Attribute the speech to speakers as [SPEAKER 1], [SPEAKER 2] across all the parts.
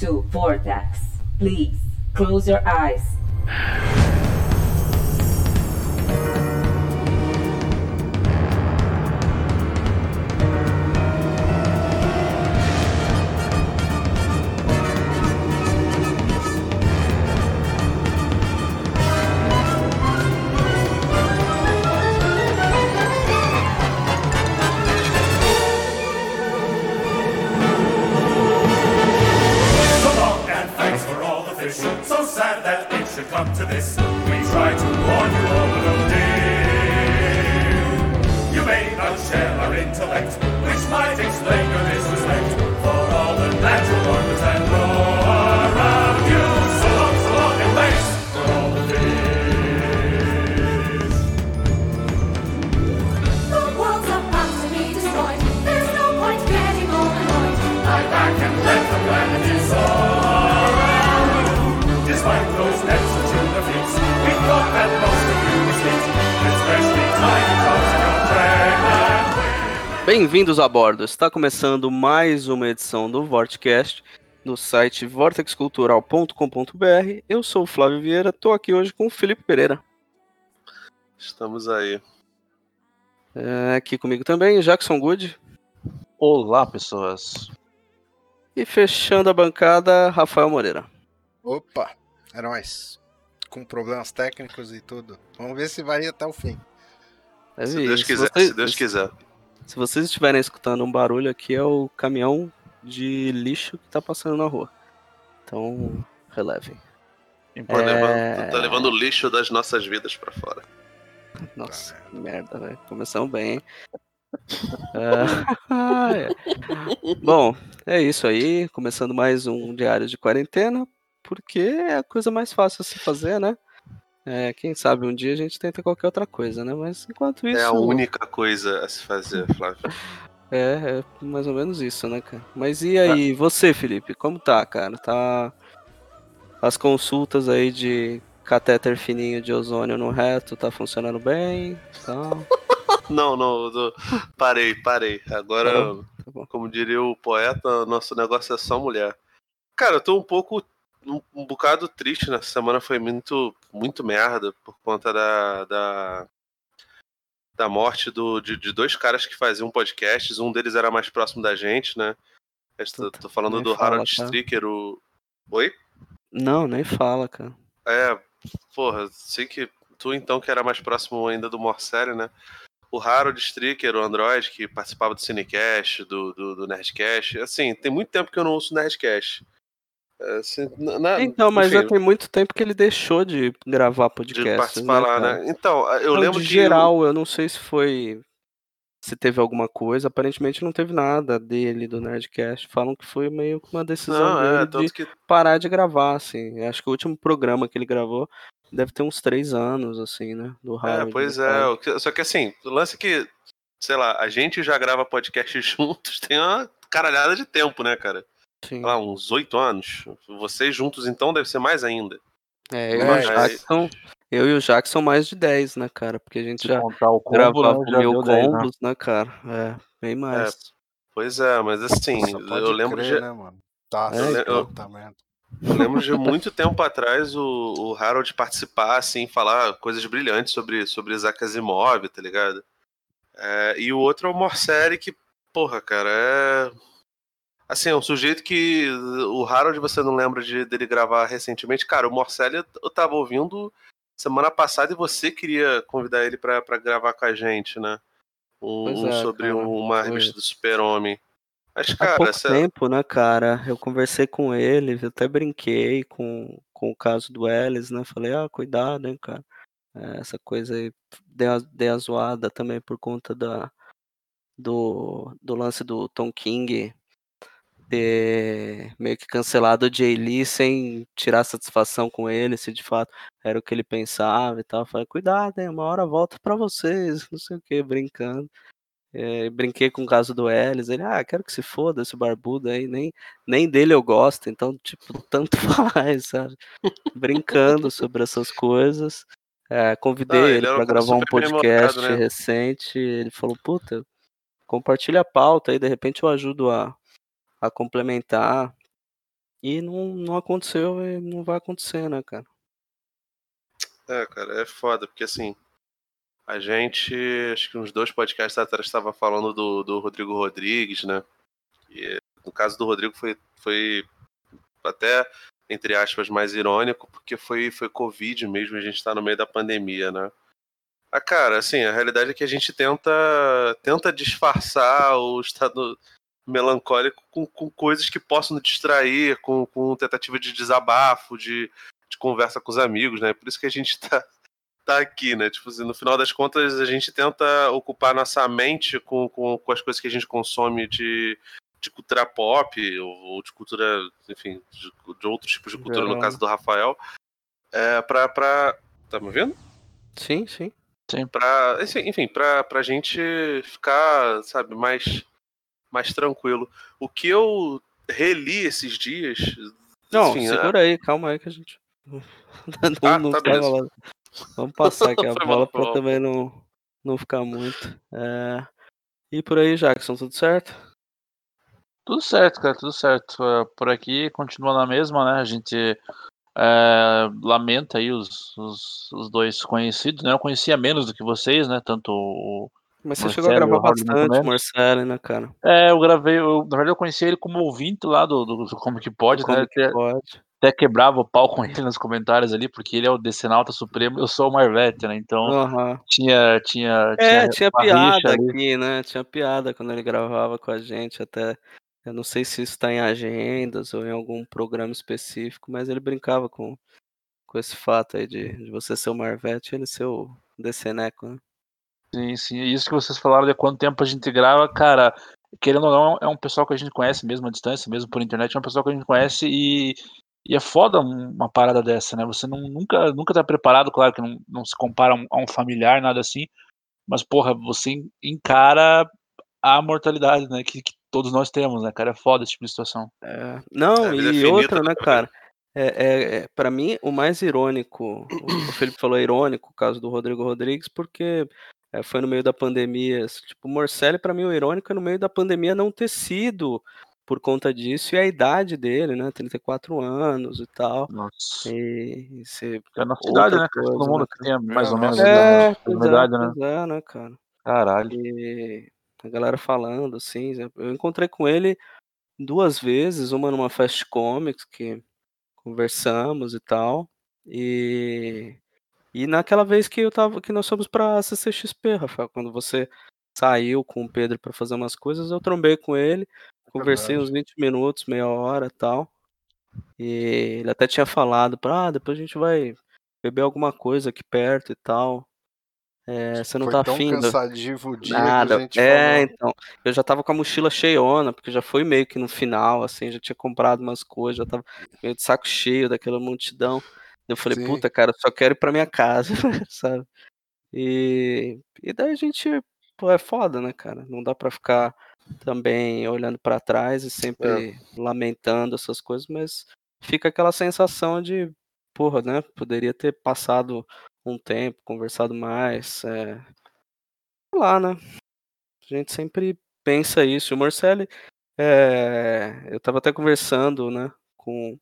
[SPEAKER 1] To Vortex. Please close your eyes.
[SPEAKER 2] Bem-vindos a bordo. Está começando mais uma edição do Vortcast no site vortexcultural.com.br. Eu sou o Flávio Vieira, estou aqui hoje com o Felipe Pereira.
[SPEAKER 3] Estamos aí.
[SPEAKER 2] É, aqui comigo também, Jackson Good.
[SPEAKER 4] Olá, pessoas.
[SPEAKER 2] E fechando a bancada, Rafael Moreira.
[SPEAKER 5] Opa, é nóis. Com problemas técnicos e tudo. Vamos ver se vai até o fim.
[SPEAKER 2] É
[SPEAKER 3] Se. Deus quiser,
[SPEAKER 2] vocês-
[SPEAKER 3] se Deus quiser.
[SPEAKER 2] se vocês estiverem escutando um barulho aqui, é o caminhão de lixo que está passando na rua. Então, relevem.
[SPEAKER 3] Tá, levando,
[SPEAKER 2] É.
[SPEAKER 3] tá levando o lixo das nossas vidas pra fora.
[SPEAKER 2] Nossa, que merda, velho. Começamos bem, hein? Ah, é. Bom, é isso aí. Começando mais um diário de quarentena, porque é a coisa mais fácil a se fazer, né? É, quem sabe um dia a gente tenta qualquer outra coisa, né? Mas enquanto isso.
[SPEAKER 3] É a única coisa a se fazer, Flávio.
[SPEAKER 2] É, é mais ou menos isso, né, cara? Mas e aí, você, Felipe, como tá, cara? Tá. As consultas aí de catéter fininho de ozônio no reto, tá funcionando bem? Tá.
[SPEAKER 3] Não, não, tô- parei, parei. Agora?
[SPEAKER 2] Tá bom.
[SPEAKER 3] como diria o poeta, nosso negócio é só mulher. Cara, eu tô um pouco, um, um bocado triste nessa semana, foi muito, muito merda por conta da, da, da morte do, de, de dois caras que faziam podcasts, um deles era mais próximo da gente, né? Eu tô, falando do
[SPEAKER 2] fala,
[SPEAKER 3] Harold
[SPEAKER 2] cara.
[SPEAKER 3] Stricker, o... Oi?
[SPEAKER 2] Não, nem fala, cara.
[SPEAKER 3] É, porra, sei que tu então que era mais próximo ainda do Morcelli, né? O Harold Stricker, o Android, que participava do Cinecast, do, do, do Nerdcast. Assim, tem muito tempo que eu não ouço Nerdcast. É, assim, na-
[SPEAKER 2] Então, mas
[SPEAKER 3] enfim,
[SPEAKER 2] já tem muito tempo que ele deixou de gravar
[SPEAKER 3] de
[SPEAKER 2] podcast.
[SPEAKER 3] participar lá, né? Então, eu
[SPEAKER 2] Não,
[SPEAKER 3] lembro
[SPEAKER 2] de
[SPEAKER 3] que.
[SPEAKER 2] geral, eu não sei se foi. Se teve alguma coisa, aparentemente não teve nada dele do Nerdcast. Falam que foi meio que uma decisão
[SPEAKER 3] Não, é,
[SPEAKER 2] dele
[SPEAKER 3] tanto
[SPEAKER 2] de
[SPEAKER 3] que.
[SPEAKER 2] parar de gravar, assim. Acho que o último programa que ele gravou deve ter uns três anos, assim, né? Do
[SPEAKER 3] É,
[SPEAKER 2] Harold.
[SPEAKER 3] pois
[SPEAKER 2] do
[SPEAKER 3] é.
[SPEAKER 2] cara.
[SPEAKER 3] que- Só que assim, o lance é que, sei lá, a gente já grava podcast juntos tem uma caralhada de tempo, né, cara?
[SPEAKER 2] Sim.
[SPEAKER 3] Lá, uns oito anos. Vocês juntos, então, deve ser mais ainda.
[SPEAKER 2] É, eu, e
[SPEAKER 5] É,
[SPEAKER 2] o Jackson, eu e o Jackson mais de 10, né, cara? Porque a gente
[SPEAKER 4] Se
[SPEAKER 2] já
[SPEAKER 4] o combo,
[SPEAKER 2] gravava
[SPEAKER 4] né, já
[SPEAKER 2] mil
[SPEAKER 4] deu 10, né?
[SPEAKER 2] combos, né, cara? É, bem mais.
[SPEAKER 3] Pois é, mas assim, eu lembro
[SPEAKER 5] crer,
[SPEAKER 3] de.
[SPEAKER 5] né, mano? Tá,
[SPEAKER 2] É,
[SPEAKER 3] eu-
[SPEAKER 5] puta merda.
[SPEAKER 3] Eu lembro de muito tempo atrás o, o Harold participar, assim, falar coisas brilhantes sobre, sobre Isaac Asimov, tá ligado? É, e o outro é o Morcelli, que, porra, cara, é. Assim, é um sujeito que o Harold você não lembra de, dele gravar recentemente. Cara, o Morcelli eu- tava ouvindo semana passada e você queria convidar ele pra, pra gravar com a gente, né? Um,
[SPEAKER 2] é,
[SPEAKER 3] sobre
[SPEAKER 2] cara,
[SPEAKER 3] uma revista do Super-Homem. Mas,
[SPEAKER 2] Há
[SPEAKER 3] cara,
[SPEAKER 2] pouco
[SPEAKER 3] essa-
[SPEAKER 2] tempo, né, cara? Eu conversei com ele, eu até brinquei com, com o caso do Ellis, né? Falei, ah, cuidado, hein, cara. É, essa coisa aí deu, a- a zoada também por conta da, do, do lance do Tom King ter meio que cancelado o Jay Lee sem tirar satisfação com ele, se de fato era o que ele pensava e tal. Falei, cuidado, hein, uma hora volta pra vocês, não sei o que, brincando. É, brinquei com o caso do Ellis, ele, ah, quero que se foda esse barbudo aí, nem, nem dele eu gosto, então, tipo, tanto faz, sabe? Brincando sobre essas coisas. É, convidei ele
[SPEAKER 3] ele
[SPEAKER 2] para gravar um podcast
[SPEAKER 3] né?
[SPEAKER 2] recente, ele falou, puta, compartilha a pauta aí, de repente eu ajudo a, a complementar. E não, não aconteceu e não vai acontecer, né, cara?
[SPEAKER 3] É, cara, é foda, porque assim, a gente, acho que uns dois podcasts atrás estava falando do, do Rodrigo Rodrigues, né? E no caso do Rodrigo foi, foi até, entre aspas, mais irônico, porque foi, foi Covid mesmo, a gente está no meio da pandemia, né? Ah, cara, assim, a realidade é que a gente tenta, tenta disfarçar o estado melancólico com, com coisas que possam nos distrair, com, com tentativa de desabafo, de, de conversa com os amigos, né? Por isso que a gente tá, tá aqui, né? Tipo assim, no final das contas, a gente tenta ocupar nossa mente com, com, com as coisas que a gente consome de, de cultura pop, ou, ou de cultura, enfim, de, de, outros tipos de cultura, no caso do Rafael, é, pra, pra. Tá me ouvindo?
[SPEAKER 2] Sim, sim.
[SPEAKER 3] Sim. Pra, enfim, pra, pra gente ficar, sabe, mais, mais tranquilo. O que eu reli esses dias.
[SPEAKER 2] Não,
[SPEAKER 3] enfim,
[SPEAKER 2] segura
[SPEAKER 3] é...
[SPEAKER 2] aí, calma aí que a gente. não,
[SPEAKER 3] Ah,
[SPEAKER 2] não
[SPEAKER 3] tá,
[SPEAKER 2] tá. Vamos passar aqui a bola
[SPEAKER 3] mal.
[SPEAKER 2] também não, não ficar muito. É... E por aí, Jackson, tudo certo?
[SPEAKER 4] Tudo certo, cara, tudo certo. É, Por aqui continua na mesma, né? A gente é, lamenta aí os, os, os dois conhecidos, né? Eu conhecia menos do que vocês, né? Tanto o.
[SPEAKER 2] Mas você
[SPEAKER 4] Marcelo
[SPEAKER 2] chegou a gravar bastante. Marcelo, né, cara?
[SPEAKER 4] É, eu gravei, eu, na verdade eu conheci ele como ouvinte lá do, do, do Como Que Pode,
[SPEAKER 2] Como
[SPEAKER 4] né?
[SPEAKER 2] que
[SPEAKER 4] Até,
[SPEAKER 2] pode?
[SPEAKER 4] até quebrava o pau com ele nos comentários ali, porque ele é o Decenalta Supremo, eu sou o Marvete, né? Então
[SPEAKER 2] Aham.
[SPEAKER 4] tinha, tinha,
[SPEAKER 2] É, tinha
[SPEAKER 4] rixa
[SPEAKER 2] piada
[SPEAKER 4] ali.
[SPEAKER 2] aqui, né? Tinha piada quando ele gravava com a gente, até. Eu não sei se isso tá em agendas ou em algum programa específico, mas ele brincava com, com esse fato aí de, de você ser o Marvete e ele ser o Deceneco, né?
[SPEAKER 4] Sim, sim. E Isso que vocês falaram de quanto tempo a gente grava, cara, querendo ou não, é um pessoal que a gente conhece mesmo à distância, mesmo por internet, é um pessoal que a gente conhece e, e é foda um- uma parada dessa, né? Você não, nunca, nunca tá preparado, claro que não, não se compara a um, familiar, nada assim, mas, porra, você en- encara a mortalidade, né? Que, que todos nós temos, né, cara? É foda esse tipo de situação.
[SPEAKER 2] É, não,
[SPEAKER 3] É, é
[SPEAKER 2] e
[SPEAKER 3] finita,
[SPEAKER 2] outra,
[SPEAKER 3] né, cara?
[SPEAKER 2] É, é, é, para mim, o mais irônico, o o Felipe falou irônico, o caso do Rodrigo Rodrigues, porque é, foi no meio da pandemia. Tipo, o Morcelli, pra mim, o irônico é no meio da pandemia não ter sido por conta disso, e a idade dele, né? 34 anos e tal.
[SPEAKER 4] Nossa.
[SPEAKER 2] E, e ser
[SPEAKER 4] É a nossa idade, né?
[SPEAKER 2] coisa,
[SPEAKER 4] Todo mundo
[SPEAKER 2] né,
[SPEAKER 4] que tenha
[SPEAKER 5] É,
[SPEAKER 4] mais ou menos
[SPEAKER 5] nossa.
[SPEAKER 4] a
[SPEAKER 2] É,
[SPEAKER 4] mesma
[SPEAKER 2] pois é,
[SPEAKER 4] idade, né?
[SPEAKER 2] é, né, cara?
[SPEAKER 4] Caralho.
[SPEAKER 2] E a galera falando, assim, eu encontrei com ele duas vezes, uma numa Fast Comics, que conversamos e tal, e, e naquela vez que eu tava, que nós fomos pra CCXP, Rafael, quando você saiu com o Pedro pra fazer umas coisas, eu trombei com ele, conversei
[SPEAKER 5] Verdade.
[SPEAKER 2] uns 20 minutos, meia hora e tal, e ele até tinha falado, pra, ah, depois a gente vai beber alguma coisa aqui perto e tal, é, você não
[SPEAKER 5] Foi
[SPEAKER 2] tá
[SPEAKER 5] tão
[SPEAKER 2] afim?
[SPEAKER 5] cansativo o dia que
[SPEAKER 2] Nada.
[SPEAKER 5] a gente
[SPEAKER 2] É,
[SPEAKER 5] falou.
[SPEAKER 2] então. Eu já tava com a mochila cheiona, porque já foi meio que no final, assim, já tinha comprado umas coisas, já tava meio de saco cheio daquela multidão. Eu falei,
[SPEAKER 5] Sim.
[SPEAKER 2] puta, cara, só quero ir pra minha casa, sabe? E, e daí a gente, pô, é foda, né, cara? Não dá pra ficar também olhando pra trás e sempre lamentando essas coisas, mas fica aquela sensação de, porra, né? Poderia ter passado um tempo, conversado mais, é, sei lá, né? A gente sempre pensa isso. O Morcelli, é, eu tava até conversando, né, com,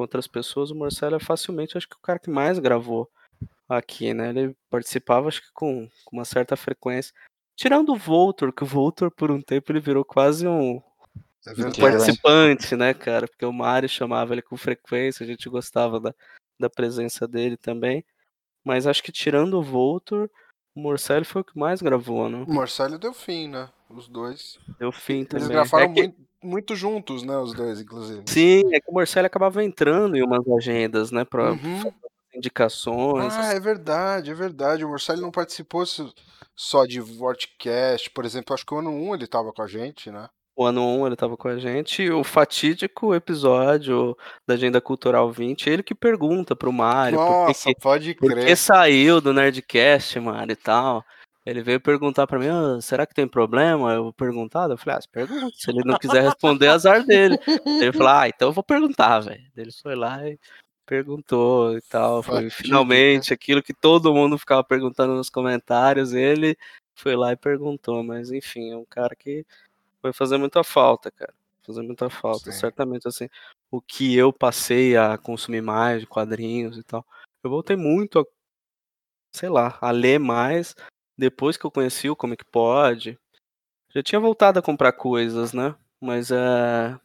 [SPEAKER 2] com outras pessoas. O Morcelli é facilmente, acho que o cara que mais gravou aqui, né? Ele participava, acho que com, com uma certa frequência. Tirando o Voltor, que o Voltor, por um tempo, ele virou quase um,
[SPEAKER 5] É
[SPEAKER 2] um participante, né, cara? Porque o Mário chamava ele com frequência, a gente gostava da, da presença dele também. Mas acho que tirando o Voltor, o Morcelli foi o que mais gravou, né?
[SPEAKER 5] O Marcelo deu fim, né? Os dois.
[SPEAKER 2] Deu fim
[SPEAKER 5] Eles
[SPEAKER 2] também.
[SPEAKER 5] gravaram
[SPEAKER 2] É que-
[SPEAKER 5] muito, muito juntos, né? Os dois, inclusive.
[SPEAKER 2] Sim, é que o Morcelli acabava entrando em umas agendas, né, pra
[SPEAKER 5] Uhum.
[SPEAKER 2] indicações.
[SPEAKER 5] Ah, é verdade, é verdade. O Marcelo não participou só de Vortcast, por exemplo. Acho que o ano 1 ele tava com a gente, né?
[SPEAKER 2] O ano 1 ele tava com a gente, e o fatídico episódio da Agenda Cultural 20, ele que pergunta pro Mário
[SPEAKER 5] Nossa,
[SPEAKER 2] que,
[SPEAKER 5] pode
[SPEAKER 2] por que
[SPEAKER 5] crer.
[SPEAKER 2] saiu do Nerdcast, Mário, e tal. Ele veio perguntar pra mim, "Ah, será que tem problema? Eu vou perguntar? Eu falei, ah, se pergunta. Se ele não quiser responder, azar dele. Ele falou, ah, então eu vou perguntar, velho. Ele foi lá e perguntou e tal. Foi
[SPEAKER 5] Fatídica.
[SPEAKER 2] finalmente aquilo que todo mundo ficava perguntando nos comentários. Ele foi lá e perguntou, mas enfim, é um cara que vai fazer muita falta, cara. Fazer muita falta,
[SPEAKER 5] Sim.
[SPEAKER 2] certamente assim. o que eu passei a consumir mais de quadrinhos e tal. Eu voltei muito a, sei lá, a ler mais depois que eu conheci o Comic Pod. Já tinha voltado a comprar coisas, né? Mas é.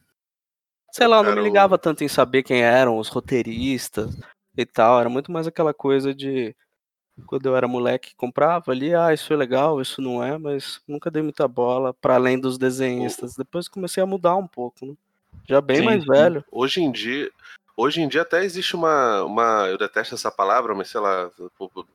[SPEAKER 2] Sei lá, eu não me ligava tanto em saber quem eram os roteiristas e tal. Era muito mais aquela coisa de. Quando eu era moleque, comprava ali, ah, isso é legal, isso não é, mas nunca dei muita bola para além dos desenhistas. Depois comecei a mudar um pouco, né? Já bem
[SPEAKER 4] Sim,
[SPEAKER 2] mais velho.
[SPEAKER 3] Hoje em dia, hoje em dia até existe uma, uma, eu detesto essa palavra, mas sei lá,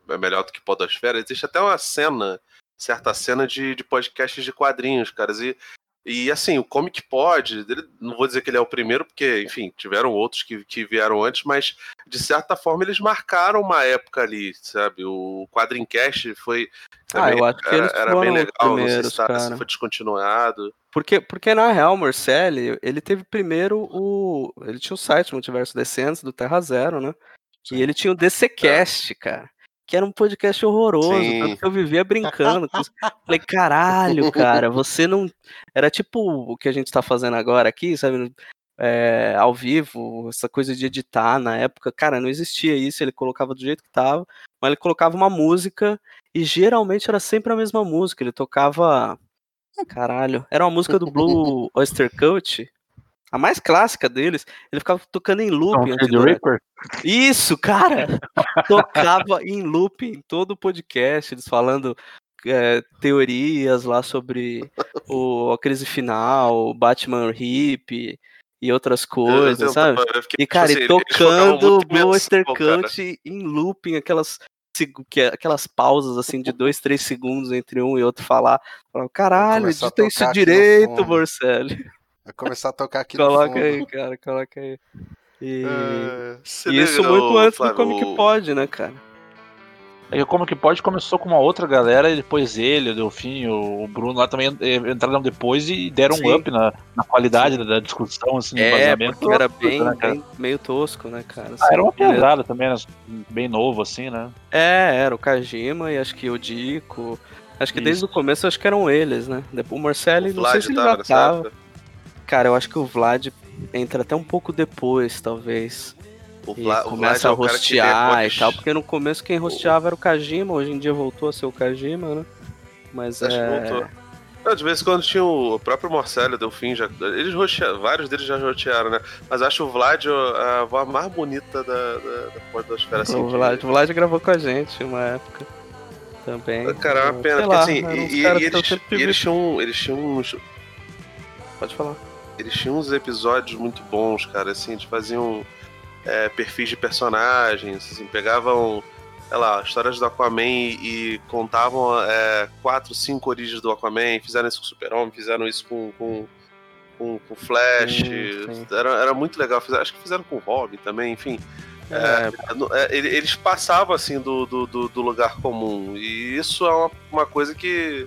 [SPEAKER 3] é melhor do que podosfera. Existe até uma cena, certa cena de, de podcasts de quadrinhos, caras. E, e assim, o Comic Pod, ele- não vou dizer que ele é o primeiro, porque, enfim, tiveram outros que, que vieram antes, mas de certa forma eles marcaram uma época ali, sabe? O Quadrincast foi.
[SPEAKER 2] Ah, eu acho que
[SPEAKER 3] era, era bem legal, não sei se, tá- se foi descontinuado.
[SPEAKER 2] Porque, porque na real, Morcelli, ele teve primeiro o. Ele tinha o site Multiverso Descentes do Terra Zero, né? E ele tinha o DCCast, cara. Que era um podcast horroroso.
[SPEAKER 3] Sim.
[SPEAKER 2] Tanto que eu vivia brincando. Falei, caralho, cara, você não. Era tipo o que a gente tá fazendo agora aqui, sabe? É, ao vivo, essa coisa de editar na época, cara, não existia isso, ele colocava do jeito que tava, mas ele colocava uma música e geralmente era sempre a mesma música, ele tocava Caralho, era uma música do Blue Oyster Cult, a mais clássica deles. Ele ficava tocando em loop.
[SPEAKER 4] Don't
[SPEAKER 2] antes
[SPEAKER 4] Feed the
[SPEAKER 2] do-
[SPEAKER 4] Reaper?
[SPEAKER 2] Isso, cara! Tocava em loop em todo o podcast, eles falando é, teorias lá sobre o, a crise final, o Batman Hip e outras coisas,
[SPEAKER 3] Eu- eu-
[SPEAKER 2] sabe?
[SPEAKER 3] eu fiquei,
[SPEAKER 2] E,
[SPEAKER 3] tipo
[SPEAKER 2] cara,
[SPEAKER 3] assim,
[SPEAKER 2] e tocando
[SPEAKER 3] cara.
[SPEAKER 2] Cult em looping, aquelas, que- aquelas pausas assim de dois, três segundos entre um e outro falar. Falava, Caralho,
[SPEAKER 5] começar a
[SPEAKER 2] edita isso direito,
[SPEAKER 5] fundo."
[SPEAKER 2] Morcelli.
[SPEAKER 5] Vai começar a tocar aqui no
[SPEAKER 2] Coloca aí, cara, coloca aí. E,
[SPEAKER 3] É,
[SPEAKER 2] e isso muito antes do
[SPEAKER 3] Flávio,
[SPEAKER 2] Comic
[SPEAKER 3] o-
[SPEAKER 2] Pod, né, cara?
[SPEAKER 4] É que o Como que Pode começou com uma outra galera e depois ele, o Delfim, o Bruno lá também eh, entraram depois e deram
[SPEAKER 2] Sim.
[SPEAKER 4] um up na, na qualidade da, da discussão, assim, no
[SPEAKER 2] É, era bem,
[SPEAKER 4] né,
[SPEAKER 2] bem meio tosco, né, cara?
[SPEAKER 4] Ah, era uma
[SPEAKER 2] Assim, ele-
[SPEAKER 4] pedrada também, né? bem novo, assim, né?
[SPEAKER 2] É, era o Kajima e acho que o Dico. Acho que desde
[SPEAKER 4] Isso.
[SPEAKER 2] o começo acho que eram eles, né? Depois o Marcelli,
[SPEAKER 3] O
[SPEAKER 2] não sei se ele já tava. Cara, eu acho que o Vlad entra até um pouco depois, talvez.
[SPEAKER 3] O Vla-
[SPEAKER 2] começa
[SPEAKER 3] é
[SPEAKER 2] a
[SPEAKER 3] que
[SPEAKER 2] rostear
[SPEAKER 3] depois-
[SPEAKER 2] e tal, porque no começo quem rosteava era o Kajima, hoje em dia voltou a ser o Kajima, né? Mas
[SPEAKER 3] Acho que
[SPEAKER 2] é.
[SPEAKER 3] voltou. Não, de vez em quando tinha o próprio Marcelo, Delfim, já, eles rotearam, vários deles já rotearam, né? Mas acho o Vlad a voz mais bonita da, da, da podosfera, assim.
[SPEAKER 2] o, Vlad, o Vlad gravou com a gente uma época também.
[SPEAKER 3] Cara, é uma pena, porque
[SPEAKER 2] lá,
[SPEAKER 3] assim, e, e-
[SPEAKER 2] que
[SPEAKER 3] eles, eles tinham, eles tinham uns,
[SPEAKER 2] Pode falar.
[SPEAKER 3] Eles tinham uns episódios muito bons, cara, assim, eles faziam é, perfis de personagens, assim, pegavam, sei lá, histórias do Aquaman e, e contavam é, quatro, cinco origens do Aquaman, fizeram isso com o Super-Homem, fizeram isso com, com, com, com Flash,
[SPEAKER 2] Sim, sim.
[SPEAKER 3] Era, era muito legal, fizeram- acho que fizeram com o Robin também, enfim.
[SPEAKER 2] É,
[SPEAKER 3] No- é, ele- Eles passavam assim do, do, do- do lugar comum. E isso é uma, uma coisa que,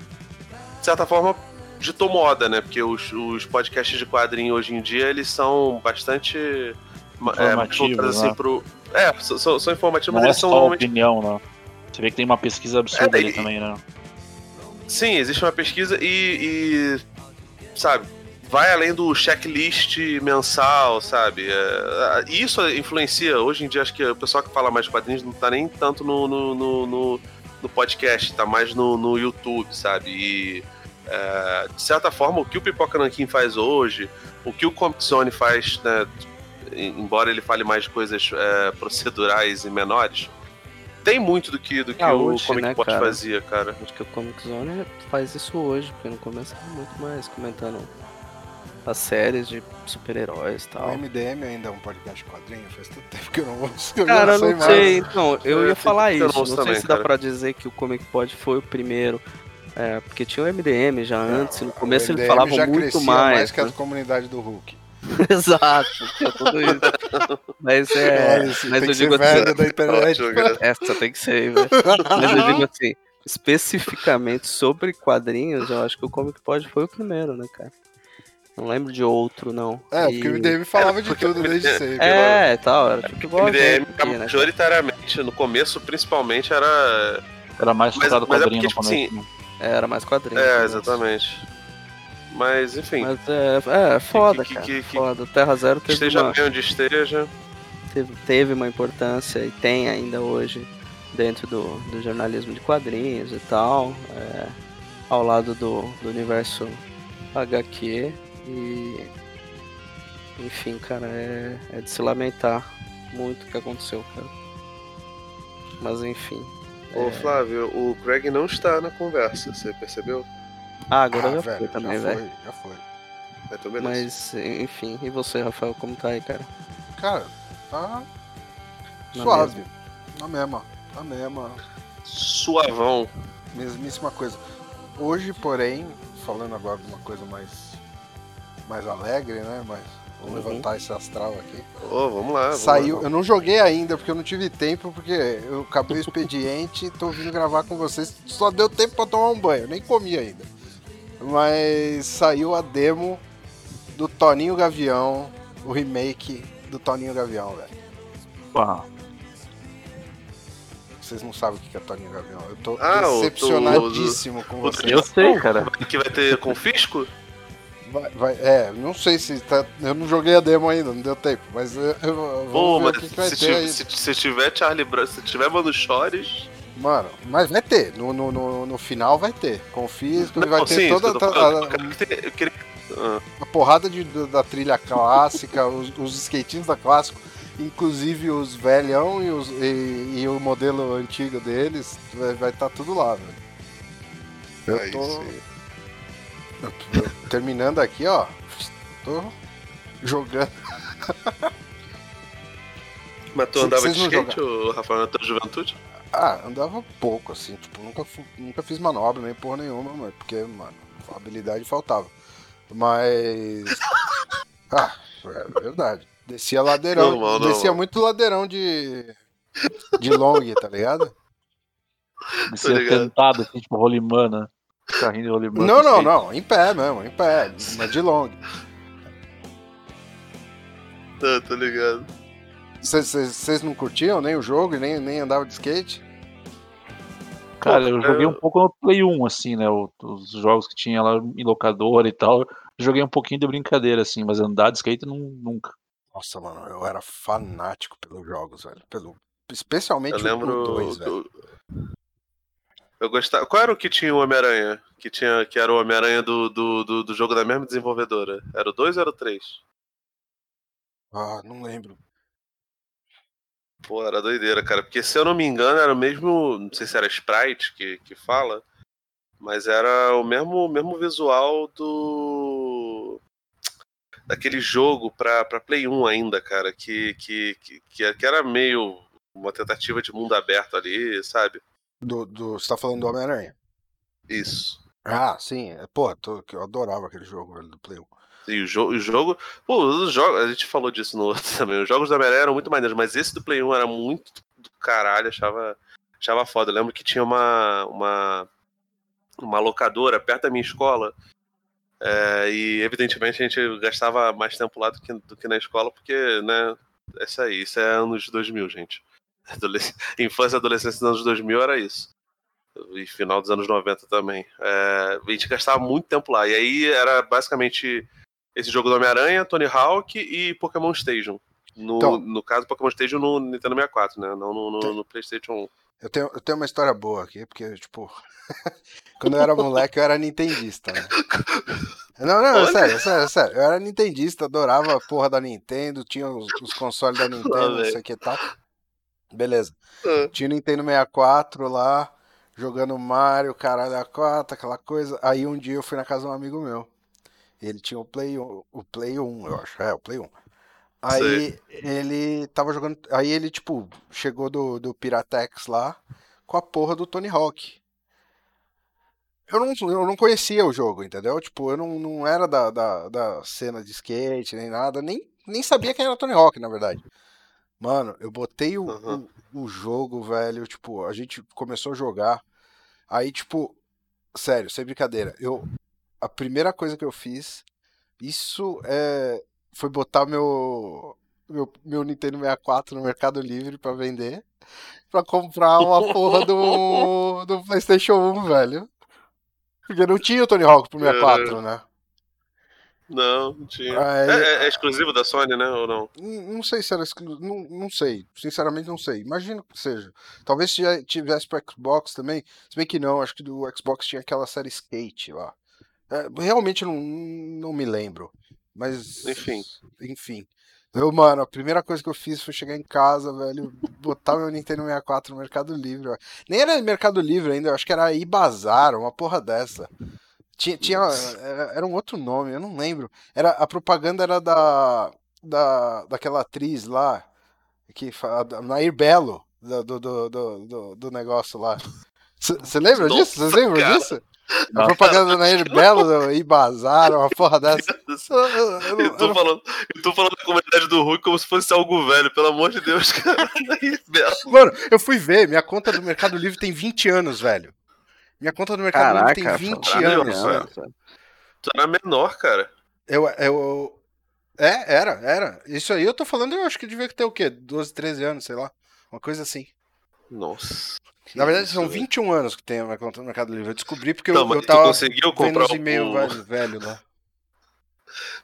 [SPEAKER 3] de certa forma, ditou moda, né? Porque os, os podcasts de quadrinho hoje em dia eles são bastante. É,
[SPEAKER 4] Informativos,
[SPEAKER 3] voltados, assim,
[SPEAKER 4] né?
[SPEAKER 3] pro, é, são- são, são informativos,
[SPEAKER 4] Não
[SPEAKER 3] mas
[SPEAKER 4] é
[SPEAKER 3] eles são normalmente.
[SPEAKER 4] opinião, né? Você vê que tem uma pesquisa absurda
[SPEAKER 3] É,
[SPEAKER 4] ali
[SPEAKER 3] e-
[SPEAKER 4] também, né?
[SPEAKER 3] Sim, existe uma pesquisa e, e, sabe, vai além do checklist mensal, sabe? É, isso influencia. Hoje em dia, acho que o pessoal que fala mais de quadrinhos não tá nem tanto no, no, no, no- no podcast, tá mais no, no YouTube, sabe? E, é, de certa forma, o que o Pipoca Nankin faz hoje, o que o Comic Zone faz, né, embora ele fale mais de coisas é, procedurais e menores, tem muito do que, do que
[SPEAKER 2] Ah,
[SPEAKER 3] o
[SPEAKER 2] hoje,
[SPEAKER 3] Comic
[SPEAKER 2] né,
[SPEAKER 3] Pod
[SPEAKER 2] cara?
[SPEAKER 3] fazia, cara.
[SPEAKER 2] Acho que o Comic Zone faz isso hoje, porque no começo era muito mais comentando as séries de super-heróis e
[SPEAKER 5] O
[SPEAKER 2] tal.
[SPEAKER 5] MDM ainda é um podcast de quadrinho? Faz tanto tempo que eu não ouço. eu
[SPEAKER 2] Cara,
[SPEAKER 5] já
[SPEAKER 2] eu não
[SPEAKER 5] mais.
[SPEAKER 2] sei, então, eu
[SPEAKER 3] É,
[SPEAKER 2] ia falar
[SPEAKER 3] eu
[SPEAKER 2] isso.
[SPEAKER 3] não
[SPEAKER 2] Não sei
[SPEAKER 3] também,
[SPEAKER 2] se dá
[SPEAKER 3] cara.
[SPEAKER 2] pra dizer que o Comic Pod foi o primeiro. É, porque tinha o MDM já antes, e no começo
[SPEAKER 5] O
[SPEAKER 2] eles
[SPEAKER 5] MDM
[SPEAKER 2] falavam
[SPEAKER 5] já
[SPEAKER 2] muito mais.
[SPEAKER 5] mais que a
[SPEAKER 2] né?
[SPEAKER 5] comunidade do Hulk.
[SPEAKER 2] Exato, tinha tudo isso. Mas é.
[SPEAKER 5] Olha, isso
[SPEAKER 2] mas
[SPEAKER 5] tem
[SPEAKER 2] eu
[SPEAKER 5] que ser
[SPEAKER 2] digo assim,
[SPEAKER 5] da internet.
[SPEAKER 2] Essa tem que ser, velho. Mas eu digo assim, especificamente sobre quadrinhos, eu acho que o Comic Pod foi o primeiro, né, cara? Não lembro de outro, não.
[SPEAKER 5] É,
[SPEAKER 2] E-
[SPEAKER 5] porque o MDM falava de
[SPEAKER 3] porque
[SPEAKER 5] tudo
[SPEAKER 3] o
[SPEAKER 5] desde
[SPEAKER 3] MDM
[SPEAKER 5] sempre.
[SPEAKER 2] É, tal, era futebol.
[SPEAKER 3] MDM,
[SPEAKER 2] gente aqui, né?
[SPEAKER 3] majoritariamente, no começo, principalmente, era.
[SPEAKER 4] Era mais focado
[SPEAKER 3] mas é
[SPEAKER 4] quadrinho
[SPEAKER 3] porque,
[SPEAKER 4] no
[SPEAKER 3] tipo
[SPEAKER 4] começo. né?
[SPEAKER 2] Era mais quadrinhos.
[SPEAKER 3] É,
[SPEAKER 2] né?
[SPEAKER 3] exatamente. Mas, enfim.
[SPEAKER 2] Mas é, é foda,
[SPEAKER 3] que-
[SPEAKER 2] cara.
[SPEAKER 3] que- que-
[SPEAKER 2] foda. Terra Zero teve
[SPEAKER 3] esteja
[SPEAKER 2] uma,
[SPEAKER 3] onde esteja.
[SPEAKER 2] teve, teve uma importância e tem ainda hoje dentro do, do jornalismo de quadrinhos e tal, é, ao lado do, do universo HQ e enfim, cara, é, é de se lamentar muito o que aconteceu, cara. Mas enfim.
[SPEAKER 3] Ô, Flávio, o Craig não está na conversa, você percebeu?
[SPEAKER 2] Ah, agora
[SPEAKER 5] Ah,
[SPEAKER 2] já
[SPEAKER 5] velho,
[SPEAKER 2] foi também,
[SPEAKER 5] já
[SPEAKER 2] velho.
[SPEAKER 5] foi, já foi.
[SPEAKER 3] Então, beleza.
[SPEAKER 2] Mas enfim, e você, Rafael, como tá aí, cara?
[SPEAKER 5] Cara, tá
[SPEAKER 2] Na
[SPEAKER 5] suave. Na mesma. Na mesma.
[SPEAKER 3] Suavão.
[SPEAKER 5] Mesmíssima coisa. Hoje, porém, falando agora de uma coisa mais. mais alegre, né? Mas vou
[SPEAKER 2] Uhum.
[SPEAKER 5] levantar esse astral aqui.
[SPEAKER 3] Ô, vamos lá. vamos
[SPEAKER 5] Saiu,
[SPEAKER 3] lá.
[SPEAKER 5] eu não joguei ainda porque eu não tive tempo, porque eu acabei o expediente, tô vindo gravar com vocês. Só deu tempo pra tomar um banho, nem comi ainda. Mas saiu a demo do Toninho Gavião, o remake do Toninho Gavião, velho.
[SPEAKER 4] Ah,
[SPEAKER 5] Vocês não sabem o que é Toninho Gavião. Eu tô
[SPEAKER 3] Ah, o-
[SPEAKER 5] decepcionadíssimo com vocês.
[SPEAKER 4] eu sei, cara.
[SPEAKER 3] Que vai ter confisco?
[SPEAKER 5] Vai, vai- é, não sei se tá. Eu não joguei a demo ainda, não deu tempo. Mas eu, eu, vamos
[SPEAKER 3] Pô,
[SPEAKER 5] ver
[SPEAKER 3] mas
[SPEAKER 5] o que, que vai
[SPEAKER 3] se,
[SPEAKER 5] ter
[SPEAKER 3] ti-
[SPEAKER 5] aí.
[SPEAKER 3] se, se tiver Charlie Brown, se tiver Mano Chores.
[SPEAKER 5] Mano, mas vai ter. No, no, no, no final vai ter. Confia que vai
[SPEAKER 3] Não,
[SPEAKER 5] ter
[SPEAKER 3] sim,
[SPEAKER 5] toda
[SPEAKER 3] eu
[SPEAKER 5] a-
[SPEAKER 3] falando.
[SPEAKER 5] a-
[SPEAKER 3] Eu queria- Ah,
[SPEAKER 5] a porrada de, da trilha clássica, os, os skatinhos da clássico, inclusive os velhão e, os, e, e o modelo antigo deles, vai estar tudo lá, velho. Eu
[SPEAKER 3] aí
[SPEAKER 5] tô
[SPEAKER 3] sim.
[SPEAKER 5] eu- eu- terminando aqui, ó. Tô jogando.
[SPEAKER 3] Mas tu andava de skate, ô, Rafael, na tua juventude?
[SPEAKER 5] Ah, andava pouco, assim, tipo, nunca, nunca fiz manobra nem porra nenhuma, mas porque, mano, a habilidade faltava. Mas. Ah, é verdade. Descia ladeirão.
[SPEAKER 3] Normal,
[SPEAKER 5] descia
[SPEAKER 3] normal.
[SPEAKER 5] muito ladeirão de. De long, tá ligado?
[SPEAKER 4] De ser
[SPEAKER 3] ligado.
[SPEAKER 4] tentado, assim, tipo, rolimã, né? Carrinho de rolimã.
[SPEAKER 5] Não, não,
[SPEAKER 4] skate.
[SPEAKER 5] não. Em pé mesmo, em pé. Mas de long.
[SPEAKER 3] Tá, tô ligado.
[SPEAKER 5] Vocês não curtiam nem o jogo e nem, nem andavam de skate?
[SPEAKER 4] Cara, eu joguei
[SPEAKER 3] eu-
[SPEAKER 4] um pouco no Play 1, assim, né? Os jogos que tinha lá em locadora e tal. Joguei um pouquinho de brincadeira, assim, mas andar de skate não, nunca.
[SPEAKER 5] Nossa, mano, eu era fanático pelos jogos, velho. Pelo, especialmente
[SPEAKER 3] Eu lembro.
[SPEAKER 5] o 2, velho.
[SPEAKER 3] Eu, gostava. Qual era o que tinha o Homem-Aranha? Que, tinha, que era o Homem-Aranha do, do, do, do jogo da mesma desenvolvedora? Era o 2 ou era o 3?
[SPEAKER 5] Ah, não lembro.
[SPEAKER 3] Pô, era doideira, cara. Porque se eu não me engano, era o mesmo. Não sei se era Sprite que, que fala. Mas era o mesmo, mesmo visual do. Daquele jogo pra, pra Play 1 ainda, cara. Que, que, que que era meio uma tentativa de mundo aberto ali, sabe?
[SPEAKER 5] Do, do, você tá falando do Homem-Aranha?
[SPEAKER 3] Isso.
[SPEAKER 5] Ah, sim. é, Pô, tô- eu adorava aquele jogo, velho, do Play 1.
[SPEAKER 3] E o, jo o jogo. Pô, os jogos. A gente falou disso no outro também. Os jogos da Homem-Aranha eram muito maneiros, mas esse do Play 1 era muito do caralho, achava, achava foda. Eu lembro que tinha uma, uma, uma locadora perto da minha escola. é, e evidentemente a gente gastava mais tempo lá do que, do que na escola, porque, né? É isso aí, isso é anos 2000, gente. Adolesc- Infância e adolescência dos anos 2000 era isso. E final dos anos 90 também. É, a gente gastava muito tempo lá. E aí era basicamente esse jogo do Homem-Aranha, Tony Hawk e Pokémon Station. No,
[SPEAKER 5] Então.
[SPEAKER 3] no caso, Pokémon Station no Nintendo 64, né? Não no, no,
[SPEAKER 5] Tem-
[SPEAKER 3] no PlayStation 1.
[SPEAKER 5] Eu tenho, eu tenho uma história boa aqui, porque, tipo, quando eu era moleque eu era nintendista, né? Não, não,
[SPEAKER 3] Olha.
[SPEAKER 5] sério, sério, sério. Eu era nintendista, adorava a porra da Nintendo, tinha os, os consoles da Nintendo, não sei o que e tal. Beleza.
[SPEAKER 3] Ah.
[SPEAKER 5] Tinha Nintendo 64 lá, jogando Mario, caralho, a 4, aquela coisa. Aí um dia eu fui na casa de um amigo meu. Ele tinha o Play 1, o Play 1, eu acho. É, o Play 1. Aí ele tava jogando. Aí ele, tipo, chegou do, do Piratex lá com a porra do Tony Hawk. Eu não, eu não conhecia o jogo, entendeu? Tipo, eu não, não era da, da, da cena de skate nem nada, nem, nem sabia quem era o Tony Hawk, na verdade. Mano, eu botei o,
[SPEAKER 3] Aham.
[SPEAKER 5] o, o jogo, velho, tipo, a gente começou a jogar. Aí, tipo, sério, sem brincadeira, eu. A primeira coisa que eu fiz, isso é. Foi botar meu. Meu, meu Nintendo 64 no Mercado Livre pra vender. Pra comprar uma porra do, do PlayStation 1, velho. Porque não tinha o Tony Hawk pro 64, né?
[SPEAKER 3] Não, não tinha.
[SPEAKER 5] Aí-
[SPEAKER 3] É, é- é exclusivo da Sony, né? Ou não?
[SPEAKER 5] Não não sei se era exclu... não, não sei, sinceramente não sei. Imagino que seja. Talvez já tivesse pro Xbox também. Se bem que não, acho que do Xbox tinha aquela série Skate lá. É, realmente não, não me lembro. Mas.
[SPEAKER 3] Enfim.
[SPEAKER 5] Enfim. Eu, mano, a primeira coisa que eu fiz foi chegar em casa, velho, botar meu Nintendo 64 no Mercado Livre. ó. Nem era Mercado Livre ainda, eu acho que era Ibazar, uma porra dessa. Tinha, tinha era, era um outro nome, eu não lembro. Era, a propaganda era da, da daquela atriz lá, que Nair Belo, do, do, do, do, do- negócio lá. Você lembra
[SPEAKER 3] Nossa,
[SPEAKER 5] disso? Vocês lembram
[SPEAKER 3] cara.
[SPEAKER 5] disso? A propaganda da Nair Belo, do Ibazar, uma porra dessa. Eu- eu- eu
[SPEAKER 3] Eu tô, falando, eu tô falando da comunidade do Hulk como se fosse algo velho, pelo amor de Deus, cara. Aí, Belo.
[SPEAKER 5] Mano, eu fui ver, minha conta do Mercado Livre tem 20 anos, velho. Minha conta do Mercado
[SPEAKER 2] Caraca,
[SPEAKER 5] Livre tem 20
[SPEAKER 3] caralho,
[SPEAKER 5] anos,
[SPEAKER 3] mano.
[SPEAKER 5] velho.
[SPEAKER 3] Tu era menor, cara.
[SPEAKER 5] Eu, eu. É, era, era. Isso aí eu tô falando, eu acho que devia ter o quê? 12, 13 anos, sei lá. Uma coisa assim.
[SPEAKER 3] Nossa.
[SPEAKER 5] Na verdade, são
[SPEAKER 3] velho.
[SPEAKER 5] 21 anos que tem a minha conta no Mercado Livre. Eu descobri porque
[SPEAKER 3] Não,
[SPEAKER 5] eu, eu tava
[SPEAKER 3] conseguiu
[SPEAKER 5] vendo
[SPEAKER 3] comprar
[SPEAKER 5] os
[SPEAKER 3] o-
[SPEAKER 5] e-mails
[SPEAKER 3] o-
[SPEAKER 5] velho, velho lá.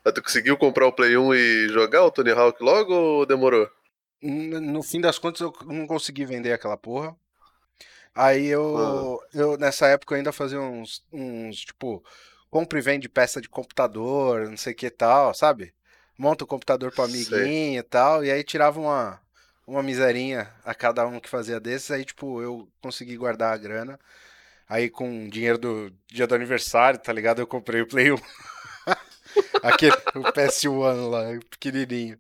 [SPEAKER 3] Mas tu conseguiu comprar o Play 1 e jogar o Tony Hawk logo ou demorou?
[SPEAKER 5] No fim das contas, eu não consegui vender aquela porra. Aí eu, eu nessa época, eu ainda fazia uns, uns tipo, compra e vende peça de computador, não sei o que tal, sabe? Monta o computador pro
[SPEAKER 3] Sei.
[SPEAKER 5] amiguinho e tal, e aí tirava uma, uma miserinha a cada um que fazia desses, aí, tipo, eu consegui guardar a grana. Aí, com o dinheiro do dia do aniversário, tá ligado? Eu comprei o Play 1. Aquele, o PS1 lá, o pequenininho.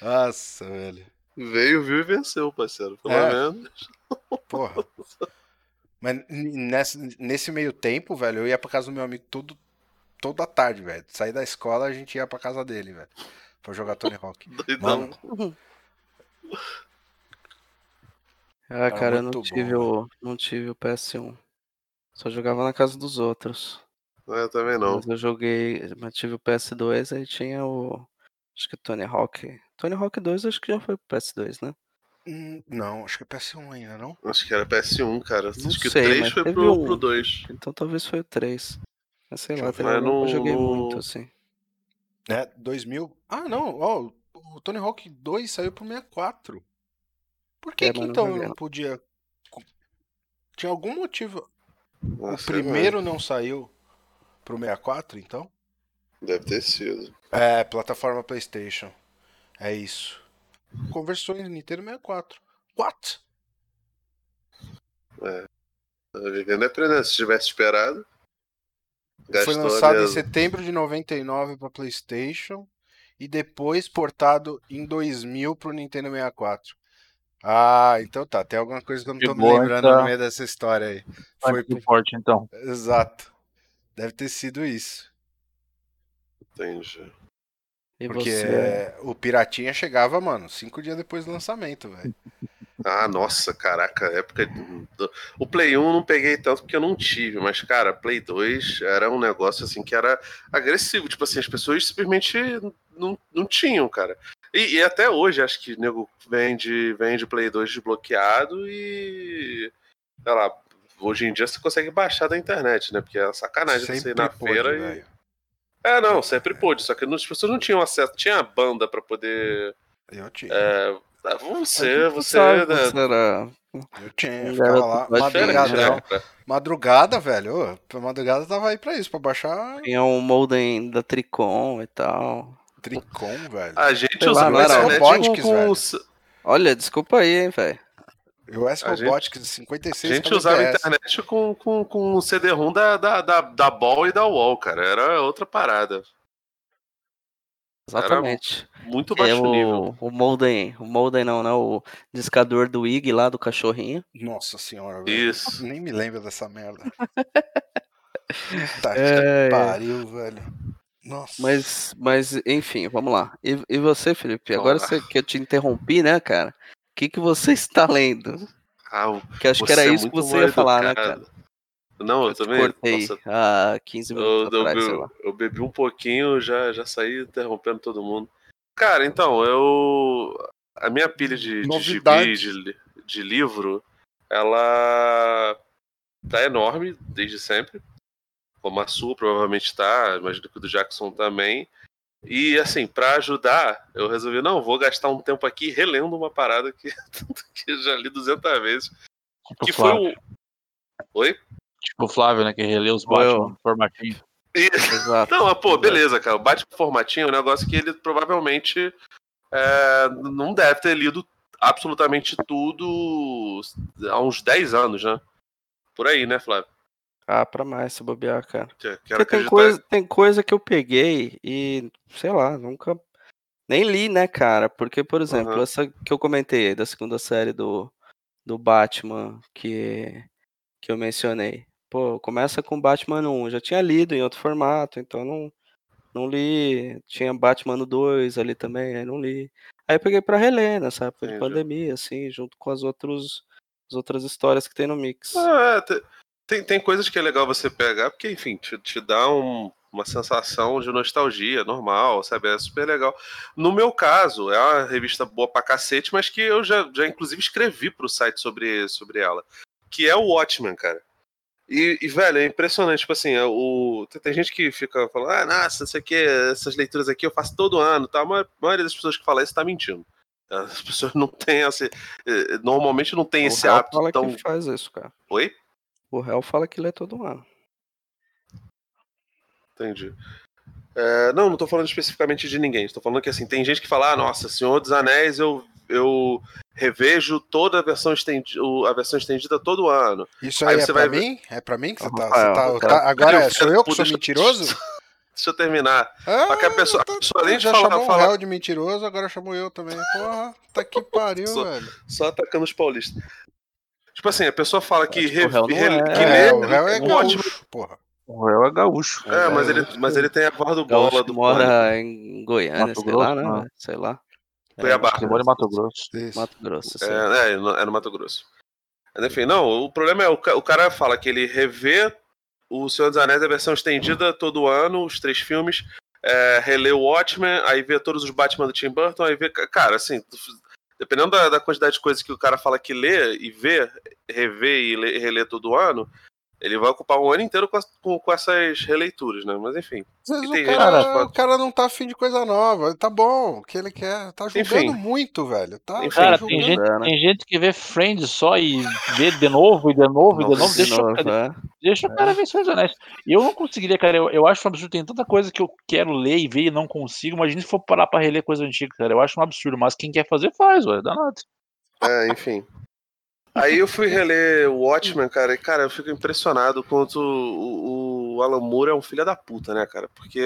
[SPEAKER 5] Nossa, velho.
[SPEAKER 3] Veio, viu e venceu, parceiro. Pelo
[SPEAKER 5] É.
[SPEAKER 3] menos.
[SPEAKER 5] Porra. Mas nesse, nesse meio tempo, velho, eu ia pra casa do meu amigo todo, toda tarde, velho. Sair da escola, a gente ia pra casa dele, velho. Pra jogar Tony Hawk.
[SPEAKER 3] Doidão.
[SPEAKER 5] Mano,
[SPEAKER 2] Ah, cara, eu não tive,
[SPEAKER 5] bom,
[SPEAKER 2] o, não tive o PS1. Só jogava na casa dos outros.
[SPEAKER 3] Eu também não.
[SPEAKER 2] Mas eu joguei, mas tive o PS2, aí tinha o. Acho que Tony Hawk. Tony Hawk 2 acho que já foi pro PS2, né?
[SPEAKER 5] Hum, não, acho que é PS1 ainda, não?
[SPEAKER 3] Acho que era PS1, cara.
[SPEAKER 2] Não
[SPEAKER 3] Acho que o
[SPEAKER 2] sei,
[SPEAKER 3] 3
[SPEAKER 2] mas
[SPEAKER 3] foi pro,
[SPEAKER 2] um.
[SPEAKER 3] pro 2.
[SPEAKER 2] Então talvez foi o 3. Mas sei
[SPEAKER 5] Deixa
[SPEAKER 2] lá,
[SPEAKER 5] eu
[SPEAKER 3] Mas
[SPEAKER 2] joguei muito, assim.
[SPEAKER 5] É, 2000. Ah, não, ó, o Tony Hawk 2 saiu pro 64. Por que
[SPEAKER 2] É,
[SPEAKER 5] que
[SPEAKER 2] mas não
[SPEAKER 5] então eu não
[SPEAKER 2] não.
[SPEAKER 5] podia... Tinha algum motivo. O
[SPEAKER 3] Nossa,
[SPEAKER 5] primeiro não saiu pro 64, então?
[SPEAKER 3] Deve ter sido.
[SPEAKER 5] É, plataforma PlayStation. É isso. Conversou em Nintendo 64. What?
[SPEAKER 3] Tá vivendo é aprendendo. Se tivesse esperado.
[SPEAKER 5] Foi lançado em setembro de 99 para PlayStation e depois portado em 2000 pro Nintendo 64. Ah, então tá. Tem alguma coisa que eu não tô me lembrando
[SPEAKER 4] então.
[SPEAKER 5] no meio dessa história aí. Foi
[SPEAKER 4] Foi pro forte, então.
[SPEAKER 5] exato. Deve ter sido isso.
[SPEAKER 3] Entendi.
[SPEAKER 2] E
[SPEAKER 5] Porque
[SPEAKER 2] você?
[SPEAKER 5] o Piratinha chegava, mano, cinco dias depois do lançamento, velho.
[SPEAKER 3] Ah, nossa, caraca, época. do- O Play 1 eu não peguei tanto porque eu não tive, mas, cara, Play 2 era um negócio assim que era agressivo. Tipo assim, as pessoas simplesmente não, não tinham, cara. E, e até hoje acho que o nego vende, vende Play 2 desbloqueado e. Sei lá, hoje em dia você consegue baixar da internet, né? Porque é sacanagem você ir na feira e. É, não, sempre pôde, só que as pessoas não tinham acesso, tinha banda pra poder.
[SPEAKER 5] Eu tinha.
[SPEAKER 3] É, você,
[SPEAKER 2] Tu
[SPEAKER 3] você.
[SPEAKER 2] sabe,
[SPEAKER 3] né,
[SPEAKER 2] você era
[SPEAKER 5] Eu tinha.
[SPEAKER 2] Um
[SPEAKER 5] Ficava lá, madrugadão.
[SPEAKER 3] né?
[SPEAKER 5] Madrugada, velho. Ô, madrugada tava aí pra isso, pra baixar
[SPEAKER 2] Tinha um modem da Tricom e tal.
[SPEAKER 5] Tricom, velho.
[SPEAKER 3] A gente
[SPEAKER 2] Sei
[SPEAKER 3] usava a
[SPEAKER 2] era
[SPEAKER 3] internet
[SPEAKER 5] Robotics,
[SPEAKER 3] com,
[SPEAKER 5] velho.
[SPEAKER 2] Olha, desculpa aí, hein, velho.
[SPEAKER 5] O S
[SPEAKER 3] a gente-
[SPEAKER 5] Robotics de
[SPEAKER 3] A
[SPEAKER 5] 56
[SPEAKER 3] gente usava a internet com, com, com o CD-ROM da, da, da, da Ball e da Wall, cara. Era outra parada.
[SPEAKER 2] Exatamente.
[SPEAKER 3] Muito
[SPEAKER 2] É
[SPEAKER 3] baixo nível.
[SPEAKER 2] o, o modem, o modem não, né? O discador do IG lá do cachorrinho.
[SPEAKER 5] Nossa senhora, velho.
[SPEAKER 3] Isso.
[SPEAKER 5] Nem me lembro dessa merda. Puta
[SPEAKER 2] É,
[SPEAKER 5] que pariu, velho. Nossa.
[SPEAKER 2] Mas, mas, enfim, vamos lá. E, e você, Felipe? Agora você, que eu te interrompi, né, cara? O que, que você está lendo?
[SPEAKER 3] Ah, o-
[SPEAKER 2] Que acho que era
[SPEAKER 3] é
[SPEAKER 2] isso que você ia falar, né, cara?
[SPEAKER 3] Não, eu,
[SPEAKER 2] Eu
[SPEAKER 3] também.
[SPEAKER 2] cortei
[SPEAKER 3] Nossa,
[SPEAKER 2] há 15
[SPEAKER 3] eu,
[SPEAKER 2] minutos
[SPEAKER 3] eu,
[SPEAKER 2] atrás, sei
[SPEAKER 3] eu-
[SPEAKER 2] lá.
[SPEAKER 3] eu bebi um pouquinho, já, já saí interrompendo todo mundo. Cara, então, eu. A minha pilha de, de gibi, de, de livro, ela tá enorme desde sempre. como a sua provavelmente tá, imagino que o do Jackson também. E assim, pra ajudar, eu resolvi, não, vou gastar um tempo aqui relendo uma parada que, que eu já li 200 vezes.
[SPEAKER 4] Tipo
[SPEAKER 3] Que foi
[SPEAKER 4] Flávio.
[SPEAKER 3] o. Oi?
[SPEAKER 4] Tipo o Flávio, né? Que releu os. Batman formatinho.
[SPEAKER 3] Isso.
[SPEAKER 2] Exato.
[SPEAKER 3] Não, mas, pô, beleza, cara. O Batman formatinho é um negócio que ele provavelmente é, não deve ter lido absolutamente tudo há uns 10 anos, né? Por aí, né, Flávio?
[SPEAKER 2] Ah, pra mais se bobear, cara.
[SPEAKER 3] Que-
[SPEAKER 2] Porque tem coisa, tem coisa que eu peguei e, sei lá, nunca. Nem li, né, cara? Porque, por exemplo,
[SPEAKER 3] Aham.
[SPEAKER 2] essa que eu comentei da segunda série do, do Batman que, que eu mencionei. Pô, começa com Batman 1. Eu já tinha lido em outro formato, então não, não li. Tinha Batman no 2 ali também, aí não li. Aí eu peguei pra reler nessa época de
[SPEAKER 3] Entendi.
[SPEAKER 2] pandemia, assim, junto com as, outros, as outras histórias que tem no mix.
[SPEAKER 3] Ah, é, te- tem, tem coisas que é legal você pegar, porque, enfim, te, te dá um- uma sensação de nostalgia normal, sabe? É super legal. No meu caso, é uma revista boa pra cacete, mas que eu já, já inclusive escrevi pro site sobre, sobre ela, que é o Watchmen, cara. E, e, velho, é impressionante, tipo assim, é o... tem, gente que fica falando, ah, nossa, não sei o que, essas leituras aqui eu faço todo ano, tá? Mas a maioria das pessoas que fala isso tá mentindo. As pessoas não têm esse. eh, Normalmente não tem
[SPEAKER 2] o
[SPEAKER 3] esse hábito
[SPEAKER 2] fala
[SPEAKER 3] tão.
[SPEAKER 2] que faz isso, cara.
[SPEAKER 3] Oi?
[SPEAKER 2] O réu fala que lê todo ano.
[SPEAKER 3] Entendi. É, não, não tô falando especificamente de ninguém. Estou falando que assim, tem gente que fala, ah, nossa, Senhor dos Anéis, eu, eu revejo toda a versão estendida, a versão estendida todo ano.
[SPEAKER 5] Isso
[SPEAKER 3] Aí
[SPEAKER 5] aí, é
[SPEAKER 3] você
[SPEAKER 5] pra
[SPEAKER 3] vai
[SPEAKER 5] mim? É pra mim que você tá.
[SPEAKER 2] Rafael,
[SPEAKER 5] você tá-
[SPEAKER 2] Rafael.
[SPEAKER 5] tá- agora é, sou eu que sou
[SPEAKER 3] deixa-
[SPEAKER 5] mentiroso?
[SPEAKER 3] Deixa eu terminar.
[SPEAKER 5] Ah,
[SPEAKER 3] Só que a pessoa,
[SPEAKER 5] tá-
[SPEAKER 3] a pessoa além de
[SPEAKER 5] já
[SPEAKER 3] falar,
[SPEAKER 5] chamou
[SPEAKER 3] falar
[SPEAKER 5] réu de mentiroso, agora chamou eu também. Porra, tá que pariu,
[SPEAKER 3] Só-
[SPEAKER 5] velho.
[SPEAKER 3] só atacando os paulistas. Tipo assim, a pessoa fala que, re,
[SPEAKER 2] não
[SPEAKER 3] re-
[SPEAKER 2] é.
[SPEAKER 3] que
[SPEAKER 5] É,
[SPEAKER 3] lê
[SPEAKER 5] o réu é
[SPEAKER 3] ótimo.
[SPEAKER 5] gaúcho, porra.
[SPEAKER 4] O réu é gaúcho.
[SPEAKER 3] É, mas
[SPEAKER 5] É,
[SPEAKER 3] ele, mas ele tem a voz do
[SPEAKER 2] Gaúcho
[SPEAKER 3] bola do
[SPEAKER 2] mora em Goiânia,
[SPEAKER 4] Mato
[SPEAKER 2] sei lá,
[SPEAKER 4] Grosso,
[SPEAKER 2] né?
[SPEAKER 4] né?
[SPEAKER 2] velho? Sei lá.
[SPEAKER 3] Cuiabá.
[SPEAKER 4] Ele mora em Mato Grosso.
[SPEAKER 5] Isso.
[SPEAKER 2] Mato Grosso, sei.
[SPEAKER 3] É, é, no- é no Mato Grosso. Mas, enfim, não, o problema é o, o cara fala que ele revê o Senhor dos Anéis, a versão estendida todo ano, os três filmes, é, relê o Watchmen, aí vê todos os Batman do Tim Burton, aí vê. Cara, assim, dependendo da, da quantidade de coisas que o cara fala que lê e vê, revê e lê, relê todo ano, ele vai ocupar um ano inteiro com, as- com- com essas releituras, né? Mas enfim.
[SPEAKER 5] Às vezes o cara,
[SPEAKER 3] gente
[SPEAKER 5] o cara não tá afim de coisa nova. Tá bom, o que ele quer. Tá julgando
[SPEAKER 3] Enfim.
[SPEAKER 5] muito, velho. Tá,
[SPEAKER 3] Enfim.
[SPEAKER 4] Cara, tem gente,
[SPEAKER 2] É, né?
[SPEAKER 4] tem gente que vê Friends só e vê de novo e de novo e de novo.
[SPEAKER 2] De
[SPEAKER 4] Deixa,
[SPEAKER 2] novo,
[SPEAKER 4] o-
[SPEAKER 2] é.
[SPEAKER 4] deixa o cara ver Senhor dos Anéis. Eu não conseguiria, cara. Eu, eu acho um absurdo. Tem tanta coisa que eu quero ler e ver e não consigo. Imagina se for parar pra reler coisa antiga, cara. Eu acho um absurdo. Mas quem quer fazer, faz, ué. Dá nada.
[SPEAKER 3] É, enfim. Aí eu fui reler o Watchmen, cara, e, cara, eu fico impressionado quanto o, o Alan Moore é um filho da puta, né, cara? Porque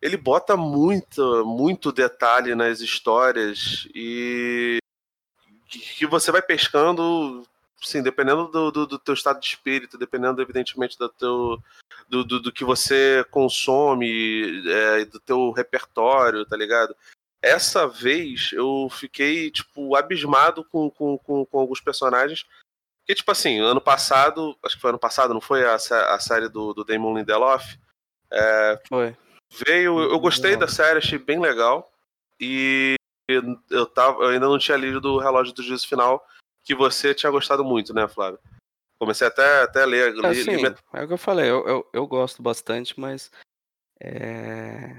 [SPEAKER 3] ele bota muito, muito detalhe nas histórias e que você vai pescando, sim, dependendo do, do, do teu estado de espírito, dependendo, evidentemente, do teu, do, do, do que você consome, é, do teu repertório, tá ligado? Essa vez eu fiquei, tipo, abismado com, com, com, com alguns personagens. Porque, tipo assim, ano passado, acho que foi ano passado, não foi a, a série do, do Damon Lindelof?
[SPEAKER 2] Foi.
[SPEAKER 3] Veio, eu eu gostei da série, achei bem legal. E eu, tava, eu ainda não tinha lido o Relógio do Juízo Final, que você tinha gostado muito, né, Flávio? Comecei até, até a ler.
[SPEAKER 2] É,
[SPEAKER 3] li-
[SPEAKER 2] assim,
[SPEAKER 3] li
[SPEAKER 2] é o que eu falei, eu, eu, eu gosto bastante, mas é,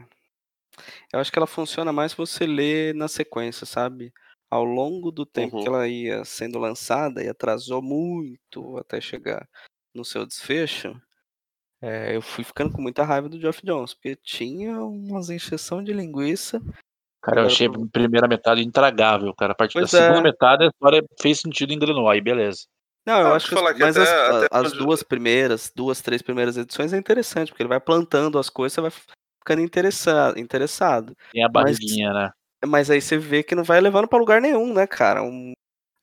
[SPEAKER 2] eu acho que ela funciona mais se você lê na sequência, sabe? Ao longo do tempo que
[SPEAKER 3] Uhum.
[SPEAKER 2] ela ia sendo lançada e atrasou muito até chegar no seu desfecho, é, eu fui ficando com muita raiva do Geoff Jones, porque tinha umas encheção de linguiça.
[SPEAKER 4] Cara, eu achei
[SPEAKER 2] pro-
[SPEAKER 4] a primeira metade intragável, cara. A partir
[SPEAKER 2] Pois
[SPEAKER 4] da segunda
[SPEAKER 2] é.
[SPEAKER 4] metade a história fez sentido e engrenou. Aí, beleza.
[SPEAKER 2] Não, eu
[SPEAKER 3] Ah,
[SPEAKER 2] acho que,
[SPEAKER 3] falar
[SPEAKER 2] as,
[SPEAKER 3] que
[SPEAKER 2] mas
[SPEAKER 3] até-
[SPEAKER 2] as,
[SPEAKER 3] até
[SPEAKER 2] as duas primeiras, duas, três primeiras edições é interessante, porque ele vai plantando as coisas, você vai ficando interessado, interessado.
[SPEAKER 4] Tem a
[SPEAKER 2] Mas-
[SPEAKER 4] barriguinha, né?
[SPEAKER 2] Mas aí você vê que não vai levando pra lugar nenhum, né, cara? Um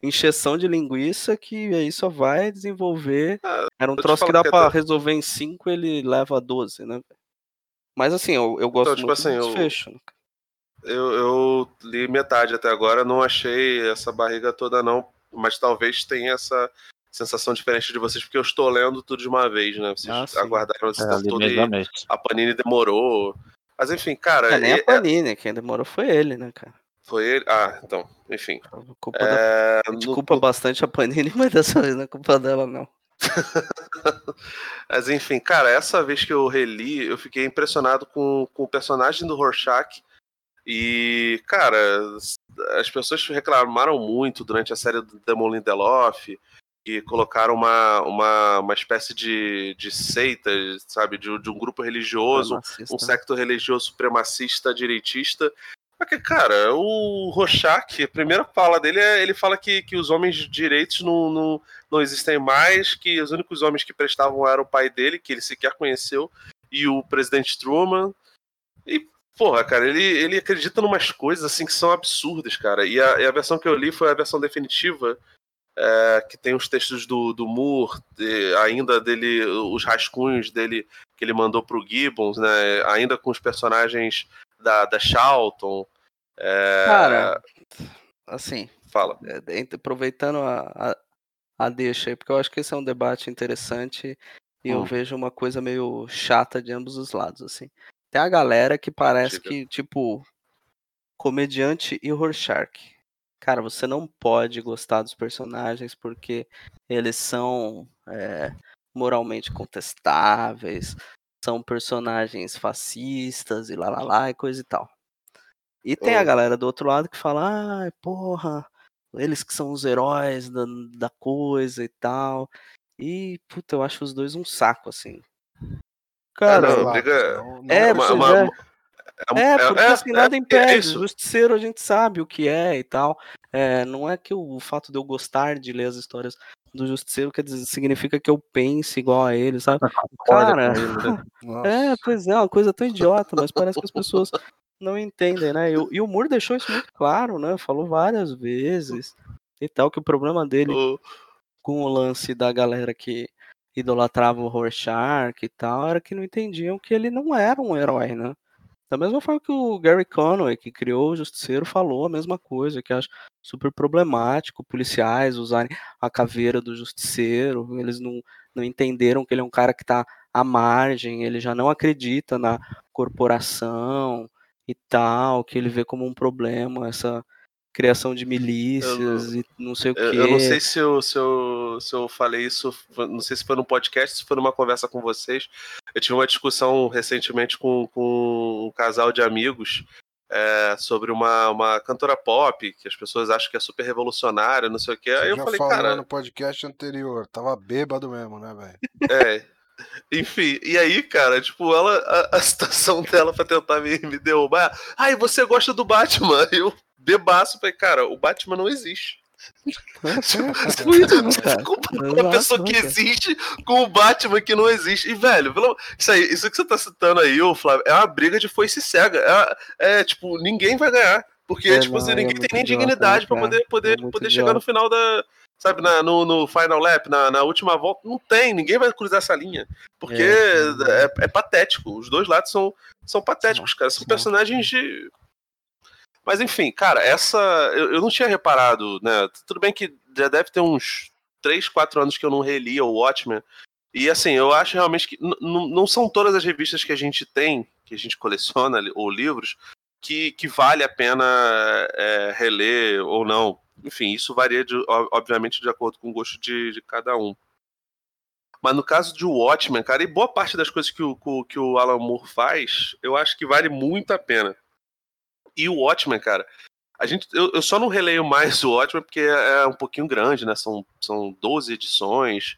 [SPEAKER 2] encheção de linguiça que aí só vai desenvolver.
[SPEAKER 3] Ah,
[SPEAKER 2] Era um
[SPEAKER 3] eu
[SPEAKER 2] troço que dá
[SPEAKER 3] até-
[SPEAKER 2] resolver em 5, ele leva a 12, né? Mas assim, eu, eu gosto
[SPEAKER 3] tipo
[SPEAKER 2] muito
[SPEAKER 3] assim,
[SPEAKER 2] do
[SPEAKER 3] eu-
[SPEAKER 2] desfecho. né?
[SPEAKER 3] Eu, eu li metade até agora, não achei essa barriga toda, não. Mas talvez tenha essa sensação diferente de vocês, porque eu estou lendo tudo de uma vez, né? Vocês
[SPEAKER 2] Ah,
[SPEAKER 3] aguardaram esse
[SPEAKER 4] É,
[SPEAKER 3] todo e
[SPEAKER 4] a
[SPEAKER 3] a Panini demorou. Mas enfim, cara,
[SPEAKER 2] É, nem
[SPEAKER 3] é-
[SPEAKER 2] a Panini, quem demorou foi ele, né, cara?
[SPEAKER 3] foi ele. Ah, então, enfim.
[SPEAKER 2] A culpa da-
[SPEAKER 3] É,
[SPEAKER 2] a gente
[SPEAKER 3] no-
[SPEAKER 2] culpa bastante a Panini, mas dessa vez não é culpa dela, não.
[SPEAKER 3] Mas enfim, cara, essa vez que eu reli, eu fiquei impressionado com, com o personagem do Rorschach. E, cara, as pessoas reclamaram muito durante a série do Demon Lindelof, que colocaram uma, uma, uma espécie de, de seita, sabe, de, de um grupo religioso, um secto religioso supremacista, direitista. Porque, cara, o Rorschach, a primeira fala dele é ele fala que, que os homens de direitos não, não, não existem mais, que os únicos homens que prestavam eram o pai dele, que ele sequer conheceu, e o presidente Truman. E, porra, cara, ele, ele acredita em umas coisas assim que são absurdas, cara. E a, e a versão que eu li foi a versão definitiva, é, que tem os textos do, do Moore, de- ainda dele, os rascunhos dele que ele mandou pro Gibbons, né? Ainda com os personagens da, da Charlton. É,
[SPEAKER 2] Cara, assim,
[SPEAKER 3] fala.
[SPEAKER 2] é, aproveitando a, a, a deixa aí, porque eu acho que esse é um debate interessante e eu
[SPEAKER 3] Hum.
[SPEAKER 2] vejo uma coisa meio chata de ambos os lados, assim. Tem a galera que parece que, tipo, comediante e Rorschach. Cara, você não pode gostar dos personagens porque eles são é, moralmente contestáveis, são personagens fascistas e lá lá lá e coisa e tal. E tem a
[SPEAKER 3] Hum.
[SPEAKER 2] galera do outro lado que fala, ai, porra, eles que são os heróis da, da coisa e tal. E, puta, eu acho os dois um saco, assim. Cara,
[SPEAKER 3] não, briga-
[SPEAKER 5] não- não-
[SPEAKER 2] é,
[SPEAKER 3] uma- uma-
[SPEAKER 2] é. É, porque assim, nada
[SPEAKER 3] é
[SPEAKER 2] impede.
[SPEAKER 3] isso.
[SPEAKER 2] Justiceiro a gente sabe o que é e tal. É, não é que o fato de eu gostar de ler as histórias do Justiceiro quer dizer, significa que eu pense igual a ele, sabe? Cara,
[SPEAKER 5] Nossa.
[SPEAKER 2] é, pois é, uma coisa tão idiota, mas parece que as pessoas não entendem, né? E, o- e o Moore deixou isso muito claro, né? Falou várias vezes e tal, que o problema dele
[SPEAKER 3] O-
[SPEAKER 2] com o lance da galera que idolatrava o Rorschach e tal, era que não entendiam que ele não era um herói, né? Da mesma forma que o Gary Conway, que criou o Justiceiro, falou a mesma coisa, que acha super problemático policiais usarem a caveira do Justiceiro, eles não, não entenderam que ele é um cara que tá à margem, ele já não acredita na corporação e tal, que ele vê como um problema essa criação de milícias e não sei o quê.
[SPEAKER 3] eu não sei se eu, se, eu, se eu falei isso, não sei se foi no podcast, se foi numa conversa com vocês. Eu tive uma discussão recentemente com, com um casal de amigos é, sobre uma, uma cantora pop, que as pessoas acham que é super revolucionária, não sei o quê.
[SPEAKER 5] Você
[SPEAKER 3] Aí eu
[SPEAKER 5] já
[SPEAKER 3] falei,
[SPEAKER 5] falou
[SPEAKER 3] cara,
[SPEAKER 5] no podcast anterior, tava bêbado mesmo, né, velho?
[SPEAKER 3] É. Enfim, e aí, cara, tipo, ela, a, a situação dela pra tentar me, me derrubar. Ai, você gosta do Batman? Eu bebaço, falei, cara, o Batman não existe. Você
[SPEAKER 2] cara.
[SPEAKER 3] compara uma pessoa que existe com o Batman que não existe. E, velho, isso aí, isso que você tá citando aí, ô Flávio, é uma briga de foice cega. É, é, tipo, ninguém vai ganhar. Porque,
[SPEAKER 2] É,
[SPEAKER 3] tipo,
[SPEAKER 2] não,
[SPEAKER 3] assim,
[SPEAKER 2] é
[SPEAKER 3] ninguém
[SPEAKER 2] muito
[SPEAKER 3] tem nem dignidade
[SPEAKER 2] né,
[SPEAKER 3] pra
[SPEAKER 2] cara?
[SPEAKER 3] poder, poder,
[SPEAKER 2] É
[SPEAKER 3] poder chegar no final da. Sabe, na- no, no final lap, na, na última volta, não tem, ninguém vai cruzar essa linha. Porque
[SPEAKER 2] É,
[SPEAKER 3] é, é patético. Os dois lados são, são patéticos, cara. São. personagens de. Mas enfim, cara, essa. Eu, eu não tinha reparado, né? Tudo bem que já deve ter uns 3, 4 anos que eu não relia o Watchmen. E assim, eu acho realmente que não são todas as revistas que a gente tem, que a gente coleciona, ou livros, que, que vale a pena é, reler ou não. Enfim, isso varia, de- ob- obviamente, de acordo com o gosto de, de cada um. Mas no caso de Watchmen, cara, e boa parte das coisas que o- que o Alan Moore faz, eu acho que vale muito a pena. E o Watchmen, cara, a gente, eu, eu só não releio mais o Watchmen porque é, é um pouquinho grande, né? São, são 12 edições.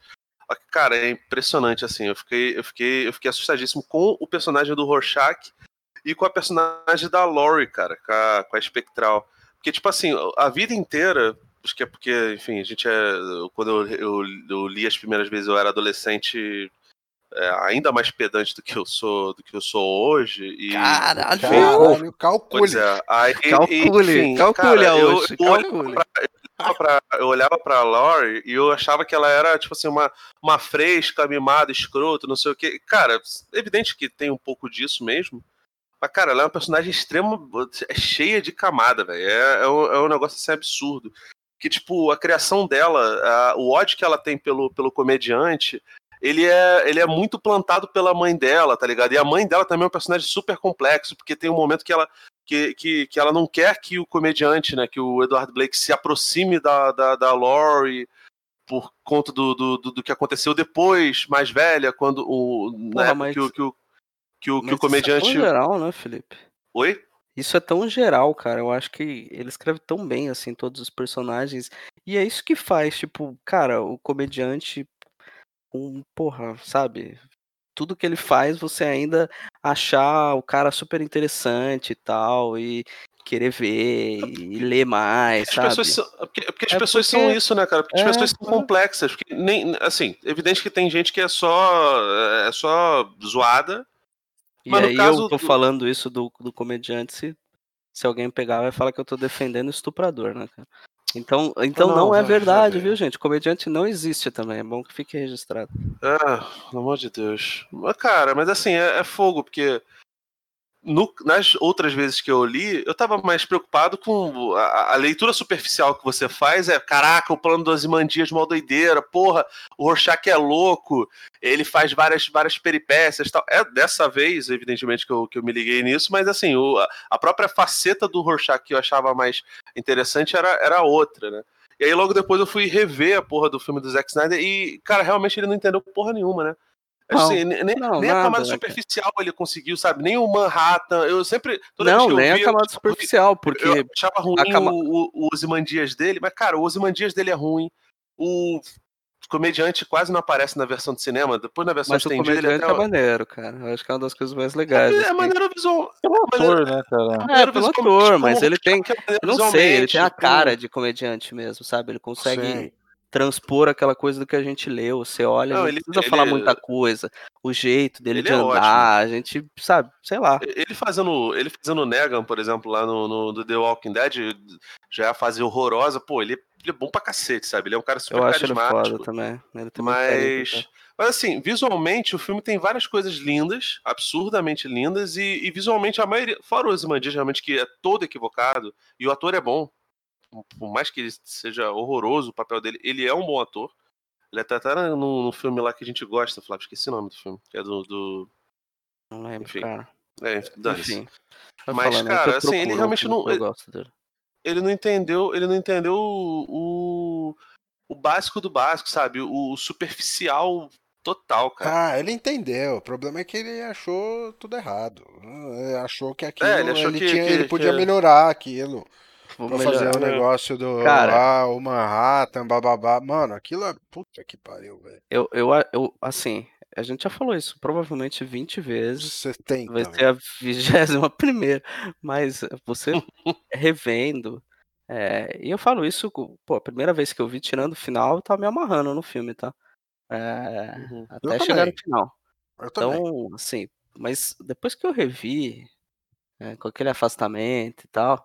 [SPEAKER 3] Cara, é impressionante, assim. Eu fiquei, eu, fiquei, eu fiquei assustadíssimo com o personagem do Rorschach e com a personagem da Laurie, cara, com a, com a Espectral. Porque, tipo assim, a vida inteira, acho que é porque, enfim, a gente é. Quando eu, eu, eu li as primeiras vezes, eu era adolescente é, ainda mais pedante do que eu sou, do que eu sou hoje. E,
[SPEAKER 2] Caralho!
[SPEAKER 5] Caralho, calcule.
[SPEAKER 3] É. Aí,
[SPEAKER 2] Calcule,
[SPEAKER 3] enfim,
[SPEAKER 2] calcule,
[SPEAKER 3] cara, eu,
[SPEAKER 2] Aoshi,
[SPEAKER 3] eu olhava
[SPEAKER 2] calcule.
[SPEAKER 3] pra- eu olhava pra- eu olhava pra Lori e eu achava que ela era, tipo assim, uma, uma fresca, mimada, escroto, não sei o quê. Cara, evidente que tem um pouco disso mesmo. Mas, cara, ela é uma personagem extrema, é cheia de camada, velho. É, é, um, é um negócio assim absurdo. Que, tipo, a criação dela, a- o ódio que ela tem pelo, pelo comediante, ele é, ele é muito plantado pela mãe dela, tá ligado? E a mãe dela também é um personagem super complexo, porque tem um momento que ela, que, que, que ela não quer que o comediante, né, que o Edward Blake se aproxime da, da, da Laurie. por conta do, do, do, do que aconteceu depois, mais velha, quando o. na
[SPEAKER 2] Porra, mas-
[SPEAKER 3] que, o- que, o, que, o, que o comediante.
[SPEAKER 2] Isso é tão geral, né, Felipe?
[SPEAKER 3] Oi?
[SPEAKER 2] Isso é tão geral, cara. Eu acho que ele escreve tão bem, assim, todos os personagens. E é isso que faz, tipo, cara, o comediante, um, porra, sabe? Tudo que ele faz, você ainda achar o cara super interessante e tal, e querer ver, e ler mais,
[SPEAKER 3] As
[SPEAKER 2] sabe?
[SPEAKER 3] pessoas são, é porque, é porque as
[SPEAKER 2] É
[SPEAKER 3] pessoas
[SPEAKER 2] porque-
[SPEAKER 3] são isso, né, cara? Porque as
[SPEAKER 2] é,
[SPEAKER 3] pessoas são
[SPEAKER 2] é.
[SPEAKER 3] complexas. Porque nem, assim, evidente que tem gente que é só, é só zoada.
[SPEAKER 2] E
[SPEAKER 3] Mas no
[SPEAKER 2] aí
[SPEAKER 3] caso
[SPEAKER 2] eu tô
[SPEAKER 3] do-
[SPEAKER 2] falando isso do, do comediante, se, se alguém pegar, vai falar que eu tô defendendo estuprador, né, cara? Então, então
[SPEAKER 5] não,
[SPEAKER 2] não, é verdade, viu, gente? Comediante não existe também, é bom que fique registrado.
[SPEAKER 3] Ah, pelo amor de Deus. Mas, cara, mas assim, é, é fogo, porque no- nas outras vezes que eu li, eu tava mais preocupado com a, a leitura superficial que você faz. É, caraca, o plano do Ozymandias, mó doideira, porra, o Rorschach é louco, ele faz várias, várias peripécias tal. É dessa vez, evidentemente, que eu, que eu me liguei nisso, mas assim, o- a própria faceta do Rorschach que eu achava mais interessante era, era outra, né? E aí logo depois eu fui rever a porra do filme do Zack Snyder e, cara, realmente ele não entendeu porra nenhuma, né?
[SPEAKER 2] Não,
[SPEAKER 3] Assim, nem nem-
[SPEAKER 2] não,
[SPEAKER 3] nem a
[SPEAKER 2] nada,
[SPEAKER 3] camada
[SPEAKER 2] né, cara?
[SPEAKER 3] superficial ele conseguiu, sabe? Nem o Manhattan. Eu sempre. Toda vez
[SPEAKER 2] Não,
[SPEAKER 3] que eu
[SPEAKER 2] nem a camada superficial, porque
[SPEAKER 3] Eu achava ruim
[SPEAKER 2] a cama-
[SPEAKER 3] o, o, o dele, mas, cara, o Ozymandias dele é ruim. O comediante quase não aparece na versão de cinema. Depois na versão
[SPEAKER 2] mas o
[SPEAKER 3] estendida ele
[SPEAKER 2] comediante
[SPEAKER 3] até.
[SPEAKER 2] é maneiro, cara. Eu acho que é uma das coisas mais legais.
[SPEAKER 3] É,
[SPEAKER 2] assim.
[SPEAKER 3] maneiro visual.
[SPEAKER 4] Pelo ator, né, cara?
[SPEAKER 2] É,
[SPEAKER 3] maneiro
[SPEAKER 2] pelo ator, mas
[SPEAKER 3] o
[SPEAKER 2] ele tem.
[SPEAKER 3] É
[SPEAKER 2] Eu não sei, ele tem a
[SPEAKER 3] como-
[SPEAKER 2] cara de comediante mesmo, sabe? Ele consegue
[SPEAKER 5] Sim.
[SPEAKER 2] Transpor aquela coisa do que a gente leu. Você olha,
[SPEAKER 3] Não,
[SPEAKER 2] não
[SPEAKER 3] ele-
[SPEAKER 2] precisa
[SPEAKER 3] ele-
[SPEAKER 2] falar muita coisa. O jeito dele
[SPEAKER 3] Ele
[SPEAKER 2] de
[SPEAKER 3] é
[SPEAKER 2] andar,
[SPEAKER 3] ótimo.
[SPEAKER 2] a gente, sabe, sei lá.
[SPEAKER 3] Ele fazendo, ele fazendo Negan, por exemplo, lá no, no do The Walking Dead, já é a fase horrorosa, pô, ele, ele é bom pra cacete, sabe? Ele é um cara super
[SPEAKER 2] Eu acho ele
[SPEAKER 3] carismático.
[SPEAKER 2] foda também. Ele tem
[SPEAKER 3] Mas, mas assim, visualmente o filme tem várias coisas lindas, absurdamente lindas, e, e visualmente a maioria, fora o Ozymandias realmente que é todo equivocado, e o ator é bom, por mais que ele seja horroroso o papel dele, ele é um bom ator. Ele até tá no, no filme lá que a gente gosta, Flávio, esqueci o nome do filme, que é do... do
[SPEAKER 2] Não lembro,
[SPEAKER 3] enfim,
[SPEAKER 2] cara.
[SPEAKER 3] é.
[SPEAKER 2] Enfim.
[SPEAKER 3] Mas,
[SPEAKER 2] falando,
[SPEAKER 3] cara, assim, ele realmente não- ele-
[SPEAKER 2] gosto dele.
[SPEAKER 3] ele não entendeu, ele não entendeu o, o, o básico do básico, sabe? O superficial total, cara.
[SPEAKER 5] Ah, ele entendeu. O problema é que ele achou tudo errado. Ele achou que aquilo.
[SPEAKER 3] É, ele achou que-
[SPEAKER 5] tinha-
[SPEAKER 3] que-
[SPEAKER 5] ele podia
[SPEAKER 3] que-
[SPEAKER 5] melhorar aquilo.
[SPEAKER 2] Vou
[SPEAKER 5] Pra fazer o negócio do.
[SPEAKER 2] Cara.
[SPEAKER 5] ah, o Manhattan, bababá. Mano, aquilo é. Puta que pariu, velho.
[SPEAKER 2] Eu, eu, eu, assim, a gente já falou isso provavelmente 20 vezes.
[SPEAKER 5] 70.
[SPEAKER 2] Vai
[SPEAKER 5] velho.
[SPEAKER 2] ser a vigésima primeira. Mas você revendo. é, e eu falo isso, pô, a primeira vez que eu vi, tirando o final, eu tava me amarrando no filme, tá? É,
[SPEAKER 3] Uhum.
[SPEAKER 2] até chegar no
[SPEAKER 5] também.
[SPEAKER 2] final.
[SPEAKER 5] Eu também.
[SPEAKER 2] Então, assim, mas depois que eu revi, é, com aquele afastamento e tal,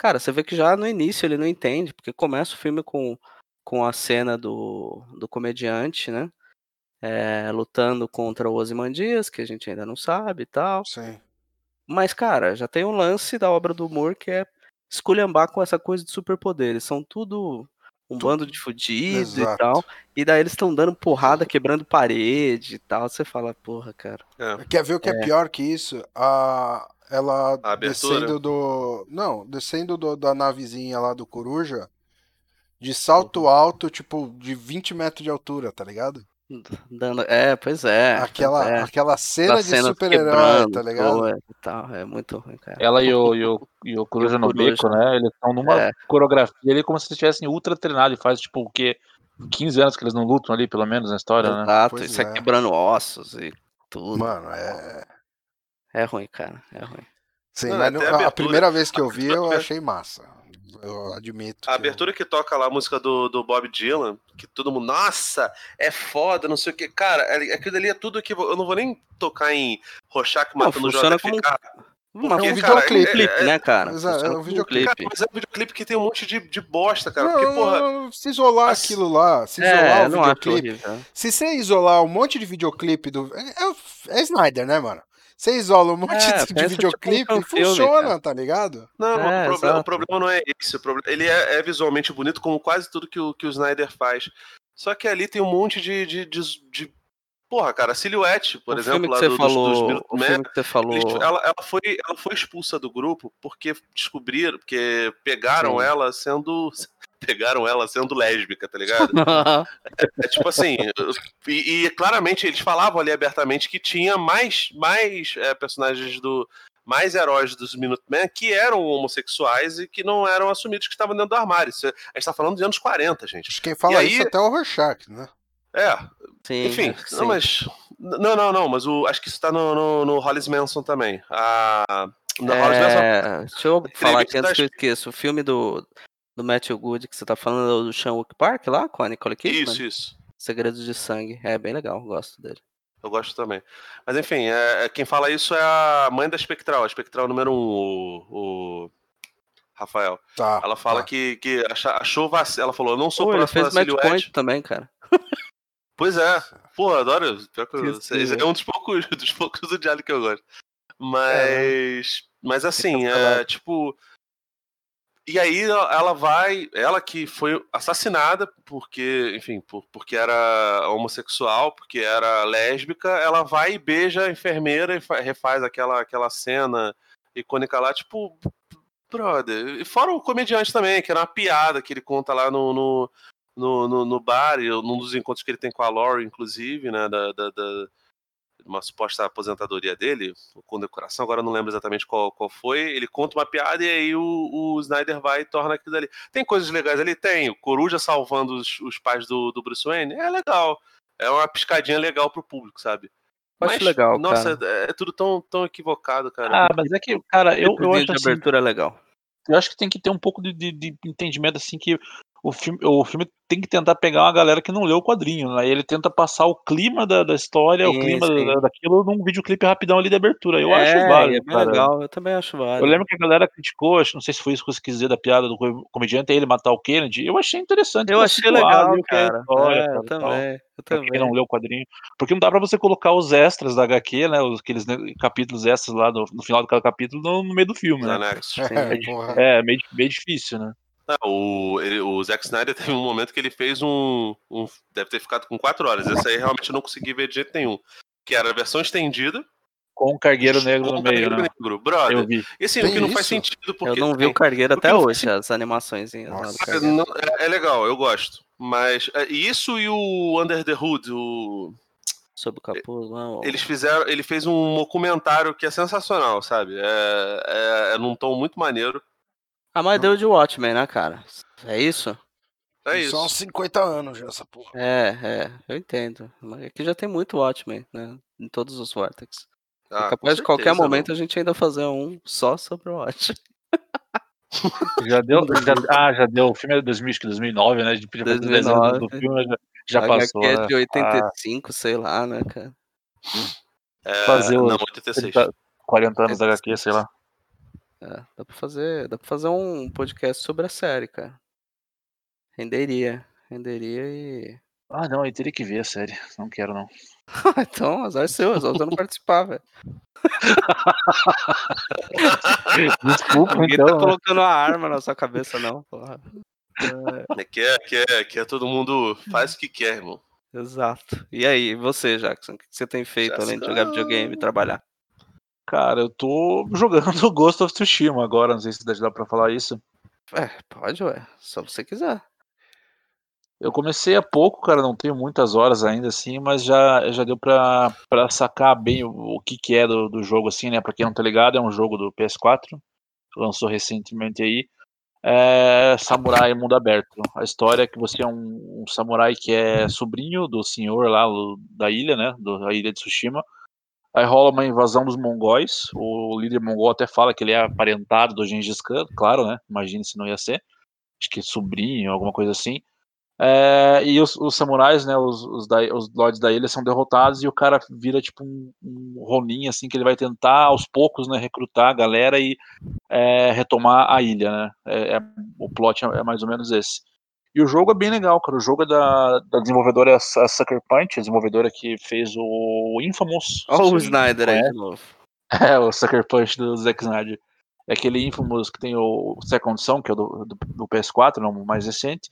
[SPEAKER 2] cara, você vê que já no início ele não entende, porque começa o filme com, com a cena do, do comediante, né? é, lutando contra o Ozymandias, que a gente ainda não sabe e tal.
[SPEAKER 5] Sim.
[SPEAKER 2] Mas, cara, já tem um lance da obra do humor que é esculhambar com essa coisa de superpoderes. São tudo um
[SPEAKER 5] Tudo.
[SPEAKER 2] bando de fudido e
[SPEAKER 5] Exato.
[SPEAKER 2] tal. E daí eles estão dando porrada, quebrando parede e tal. Você fala, porra, cara.
[SPEAKER 3] É.
[SPEAKER 5] Quer ver o que é, pior que isso? A, ela descendo do. Não, descendo do- da navezinha lá do Coruja, de salto
[SPEAKER 3] Uhum.
[SPEAKER 5] alto, tipo, de 20 metros de altura, tá ligado?
[SPEAKER 2] Dando... É, pois é.
[SPEAKER 5] aquela,
[SPEAKER 2] é.
[SPEAKER 5] aquela cena
[SPEAKER 2] Aquela
[SPEAKER 5] de
[SPEAKER 2] cena
[SPEAKER 5] super-herói, tá ligado?
[SPEAKER 2] e tal. É muito ruim, cara.
[SPEAKER 4] Ela e o, e o, e o Coruja no
[SPEAKER 2] Coruja.
[SPEAKER 4] beco, né? Eles estão numa
[SPEAKER 2] É.
[SPEAKER 4] coreografia ali como se eles estivessem ultra treinados e faz tipo o quê? 15 anos que eles não lutam ali, pelo menos na história, né?
[SPEAKER 2] Exato, isso é
[SPEAKER 5] é.
[SPEAKER 2] quebrando ossos e tudo.
[SPEAKER 5] Mano, é.
[SPEAKER 2] É ruim, cara. É ruim.
[SPEAKER 5] Sim,
[SPEAKER 3] Não,
[SPEAKER 5] mas não-
[SPEAKER 3] a
[SPEAKER 5] a,
[SPEAKER 3] abertura-
[SPEAKER 5] primeira vez que eu vi, eu
[SPEAKER 3] abertura-
[SPEAKER 5] achei massa. Eu admito.
[SPEAKER 3] A
[SPEAKER 5] que eu-
[SPEAKER 3] abertura que toca lá a música do, do Bob Dylan, que todo mundo, nossa, é foda, não sei o que. Cara, é- aquilo ali é tudo que. Eu não vou nem tocar em Rorschach
[SPEAKER 2] Não,
[SPEAKER 3] matando o JFK.
[SPEAKER 2] Mas
[SPEAKER 3] Porque,
[SPEAKER 2] é um
[SPEAKER 3] cara,
[SPEAKER 2] videoclipe,
[SPEAKER 3] é- é-
[SPEAKER 2] né, cara?
[SPEAKER 5] Mas é- é um
[SPEAKER 2] como
[SPEAKER 5] videoclipe.
[SPEAKER 3] Cara, mas é um videoclipe que tem um monte de, de bosta, cara.
[SPEAKER 5] Não,
[SPEAKER 3] Porque, porra.
[SPEAKER 5] se isolar
[SPEAKER 3] As-
[SPEAKER 5] aquilo lá, se
[SPEAKER 2] É,
[SPEAKER 5] isolar o videoclipe.
[SPEAKER 2] horrível.
[SPEAKER 5] Se você isolar um monte de videoclipe do. É, é, é Snyder, né, mano? Você isola um monte
[SPEAKER 2] É,
[SPEAKER 5] de
[SPEAKER 2] pensa
[SPEAKER 5] videoclipe
[SPEAKER 2] tipo um
[SPEAKER 5] e
[SPEAKER 2] filme,
[SPEAKER 5] funciona,
[SPEAKER 2] cara.
[SPEAKER 5] tá ligado?
[SPEAKER 3] Não,
[SPEAKER 2] É,
[SPEAKER 3] o, problema, o problema não é esse. O problema, ele é, é visualmente bonito, como quase tudo que o, que o Snyder faz. Só que ali tem um monte de. de, de- de- Porra, cara, a silhuete, por
[SPEAKER 2] o
[SPEAKER 3] exemplo,
[SPEAKER 2] filme que
[SPEAKER 3] lá
[SPEAKER 2] você
[SPEAKER 3] do, dos- dos
[SPEAKER 2] falou,
[SPEAKER 3] Minutemen,
[SPEAKER 2] o filme que você falou,
[SPEAKER 3] ela, ela foi, ela foi expulsa do grupo porque descobriram, porque pegaram
[SPEAKER 2] Sim.
[SPEAKER 3] ela sendo pegaram ela sendo lésbica, tá ligado? É tipo assim, e, e claramente eles falavam ali abertamente que tinha mais, mais é, personagens do. Mais heróis dos Minutemen que eram homossexuais e que não eram assumidos que estavam dentro do armário. Isso, é- a gente tá falando de anos 40, gente.
[SPEAKER 5] Acho que quem fala
[SPEAKER 3] E aí-
[SPEAKER 5] isso até é o Rorschach, né?
[SPEAKER 3] É,
[SPEAKER 2] Sim,
[SPEAKER 3] enfim,
[SPEAKER 2] sim.
[SPEAKER 3] não, mas. Não, não, não, mas o, acho que isso tá no, no, no Hollis Manson também. A, Hollis Manson.
[SPEAKER 2] É, deixa eu falar aqui antes que eu
[SPEAKER 3] das-
[SPEAKER 2] esqueça. O filme do, do Matthew Good que você tá falando é do Sean Wook Park lá, com a Nicole Kidman?
[SPEAKER 3] Isso, isso.
[SPEAKER 2] Segredos de Sangue. É bem legal, gosto dele.
[SPEAKER 3] Eu gosto também. Mas enfim, é, é- quem fala isso é a mãe da Espectral, a Espectral número 1, um, o, o Rafael.
[SPEAKER 5] Tá.
[SPEAKER 3] Ela fala
[SPEAKER 5] tá.
[SPEAKER 3] que, que achou vacilo. Ela falou, eu não sou
[SPEAKER 2] Pô,
[SPEAKER 3] próxima
[SPEAKER 2] fez
[SPEAKER 3] da silhuete.
[SPEAKER 2] Point também, cara.
[SPEAKER 3] Pois é. Pô, adoro. Pior que eu-
[SPEAKER 2] Isso.
[SPEAKER 3] esse é um dos poucos, dos poucos do Diário que eu gosto. Mas. Mas assim, é tipo. E aí ela vai. Ela que foi assassinada porque, enfim, por, porque era homossexual, porque era lésbica, ela vai e beija a enfermeira e fa- refaz aquela, aquela cena icônica lá, tipo. Brother. E fora o comediante também, que era uma piada que ele conta lá no, no, no, no, no bar, e num dos encontros que ele tem com a Laurie, inclusive, né? Da, da, da- uma suposta aposentadoria dele, com decoração, agora eu não lembro exatamente qual, qual foi. Ele conta uma piada e aí o, o Snyder vai e torna aquilo ali. Tem coisas legais ali? Tem. O Coruja salvando os, os pais do, do Bruce Wayne? É legal. É uma piscadinha legal pro público, sabe?
[SPEAKER 2] Eu acho legal,
[SPEAKER 3] Nossa,
[SPEAKER 2] cara.
[SPEAKER 3] é, é tudo tão, tão equivocado, cara.
[SPEAKER 4] Ah, mas é que, cara, eu, eu acho assim,
[SPEAKER 2] abertura é legal.
[SPEAKER 4] eu acho que tem que ter um pouco de, de- de entendimento assim que o filme, o filme tem que tentar pegar uma galera que não leu o quadrinho, né? E ele tenta passar o clima da, da história, o clima da- daquilo num videoclipe rapidão ali de abertura. Eu
[SPEAKER 2] é,
[SPEAKER 4] acho válido,
[SPEAKER 2] é bem
[SPEAKER 4] cara.
[SPEAKER 2] legal. Eu também acho válido.
[SPEAKER 4] Eu lembro que a galera criticou, acho, não sei se foi isso que você quis dizer da piada do co- comediante, ele matar o Kennedy. Eu achei interessante.
[SPEAKER 2] Eu achei legal,
[SPEAKER 4] é
[SPEAKER 2] cara.
[SPEAKER 4] história,
[SPEAKER 2] É,
[SPEAKER 4] cara,
[SPEAKER 2] eu
[SPEAKER 4] e
[SPEAKER 2] também. Eu
[SPEAKER 4] Pra quem
[SPEAKER 2] também.
[SPEAKER 4] não leu o quadrinho. Porque não dá pra você colocar os extras da HQ, né? Os, aqueles né, capítulos extras lá no, no final de cada capítulo no, no meio do filme, né?
[SPEAKER 5] É.
[SPEAKER 4] É, meio, meio difícil, né?
[SPEAKER 3] Não, o, ele- o Zack Snyder teve um momento que ele fez um, um- Deve ter ficado com quatro horas. Esse aí realmente eu não consegui ver de jeito nenhum. Que era a versão estendida.
[SPEAKER 4] Com o cargueiro negro
[SPEAKER 3] com
[SPEAKER 4] no meio,
[SPEAKER 3] Carneiro
[SPEAKER 4] né?
[SPEAKER 3] Negro. Brother.
[SPEAKER 4] Eu vi.
[SPEAKER 3] E assim, o que não faz
[SPEAKER 5] isso?
[SPEAKER 3] sentido,
[SPEAKER 2] Eu
[SPEAKER 3] porque.
[SPEAKER 2] não vi o Cargueiro até
[SPEAKER 3] não
[SPEAKER 2] hoje, as
[SPEAKER 5] Nossa.
[SPEAKER 3] É,
[SPEAKER 2] Cargueiro.
[SPEAKER 3] não- é- é legal, eu gosto. Mas é, isso e o Under the Hood, o,
[SPEAKER 2] Sobre o lá. ó.
[SPEAKER 3] eles fizeram. Ele fez um documentário que é sensacional, sabe? É, é, é num tom muito maneiro.
[SPEAKER 2] Ah, mas deu de Watchmen, né, cara? É isso?
[SPEAKER 3] É
[SPEAKER 5] São
[SPEAKER 3] isso.
[SPEAKER 5] uns 50 anos já essa porra.
[SPEAKER 2] É, é, eu entendo. Mas aqui já tem muito Watchmen, né? Em todos os Vortex. É
[SPEAKER 3] Ah, com
[SPEAKER 2] capaz de qualquer momento a gente ainda fazer um só sobre o Watchmen.
[SPEAKER 4] Já deu. já- ah, já deu. O filme é de 2000, acho que 2009, né? A gente podia fazer 10 anos do
[SPEAKER 2] 2009.
[SPEAKER 4] filme, já, já passou.
[SPEAKER 2] HQ é
[SPEAKER 4] né?
[SPEAKER 2] de 85, sei lá, né, cara?
[SPEAKER 3] É,
[SPEAKER 4] fazer
[SPEAKER 3] não,
[SPEAKER 4] os
[SPEAKER 3] 86.
[SPEAKER 4] 30, 40 anos da HQ, sei lá.
[SPEAKER 2] É, dá pra fazer, dá pra fazer um podcast sobre a série, cara. Renderia, renderia e
[SPEAKER 4] Ah, não, eu teria que ver a série. Não quero, não.
[SPEAKER 2] então, azar seu, azar você não participar, velho.
[SPEAKER 4] Desculpa,
[SPEAKER 2] Ninguém
[SPEAKER 4] então.
[SPEAKER 2] tá colocando a arma na sua cabeça, não, porra.
[SPEAKER 3] Aqui é, aqui, é, aqui é todo mundo faz o que quer, irmão.
[SPEAKER 2] Exato. E aí, você, Jackson, o que você tem feito além de jogar videogame e trabalhar?
[SPEAKER 4] Cara, eu tô jogando Ghost of Tsushima agora, não sei se dá pra falar isso.
[SPEAKER 2] É, pode, ué. Só você quiser.
[SPEAKER 4] Eu comecei há pouco, cara, não tenho muitas horas ainda, assim, mas já, já deu pra, pra sacar bem o, o que que é do, do jogo, assim, né? Pra quem não tá ligado, é um jogo do PS4, lançou recentemente aí. É Samurai Mundo Aberto. A história é que você é um, um samurai que é sobrinho do senhor lá o- da ilha, né? do- Da ilha de Tsushima. Aí rola uma invasão dos mongóis. O líder mongol até fala que ele é aparentado do Gengis Khan, claro, né? Imagine se não ia ser. Acho que sobrinho, alguma coisa assim. É, e os, os samurais, né, os, os, da, os lords da ilha são derrotados e o cara vira tipo um, um Ronin, assim, que ele vai tentar aos poucos, né, recrutar a galera e é, retomar a ilha, né. É, é- o plot é, é mais ou menos esse. E o jogo é bem legal, cara. O jogo é da, da desenvolvedora a Sucker Punch, a desenvolvedora que fez o Infamous.
[SPEAKER 2] Olha o Snyder aí de novo.
[SPEAKER 4] É, o Sucker Punch do Zack Snyder. É aquele Infamous que tem o Second Son, que é o do, do, do PS4, não, o mais recente.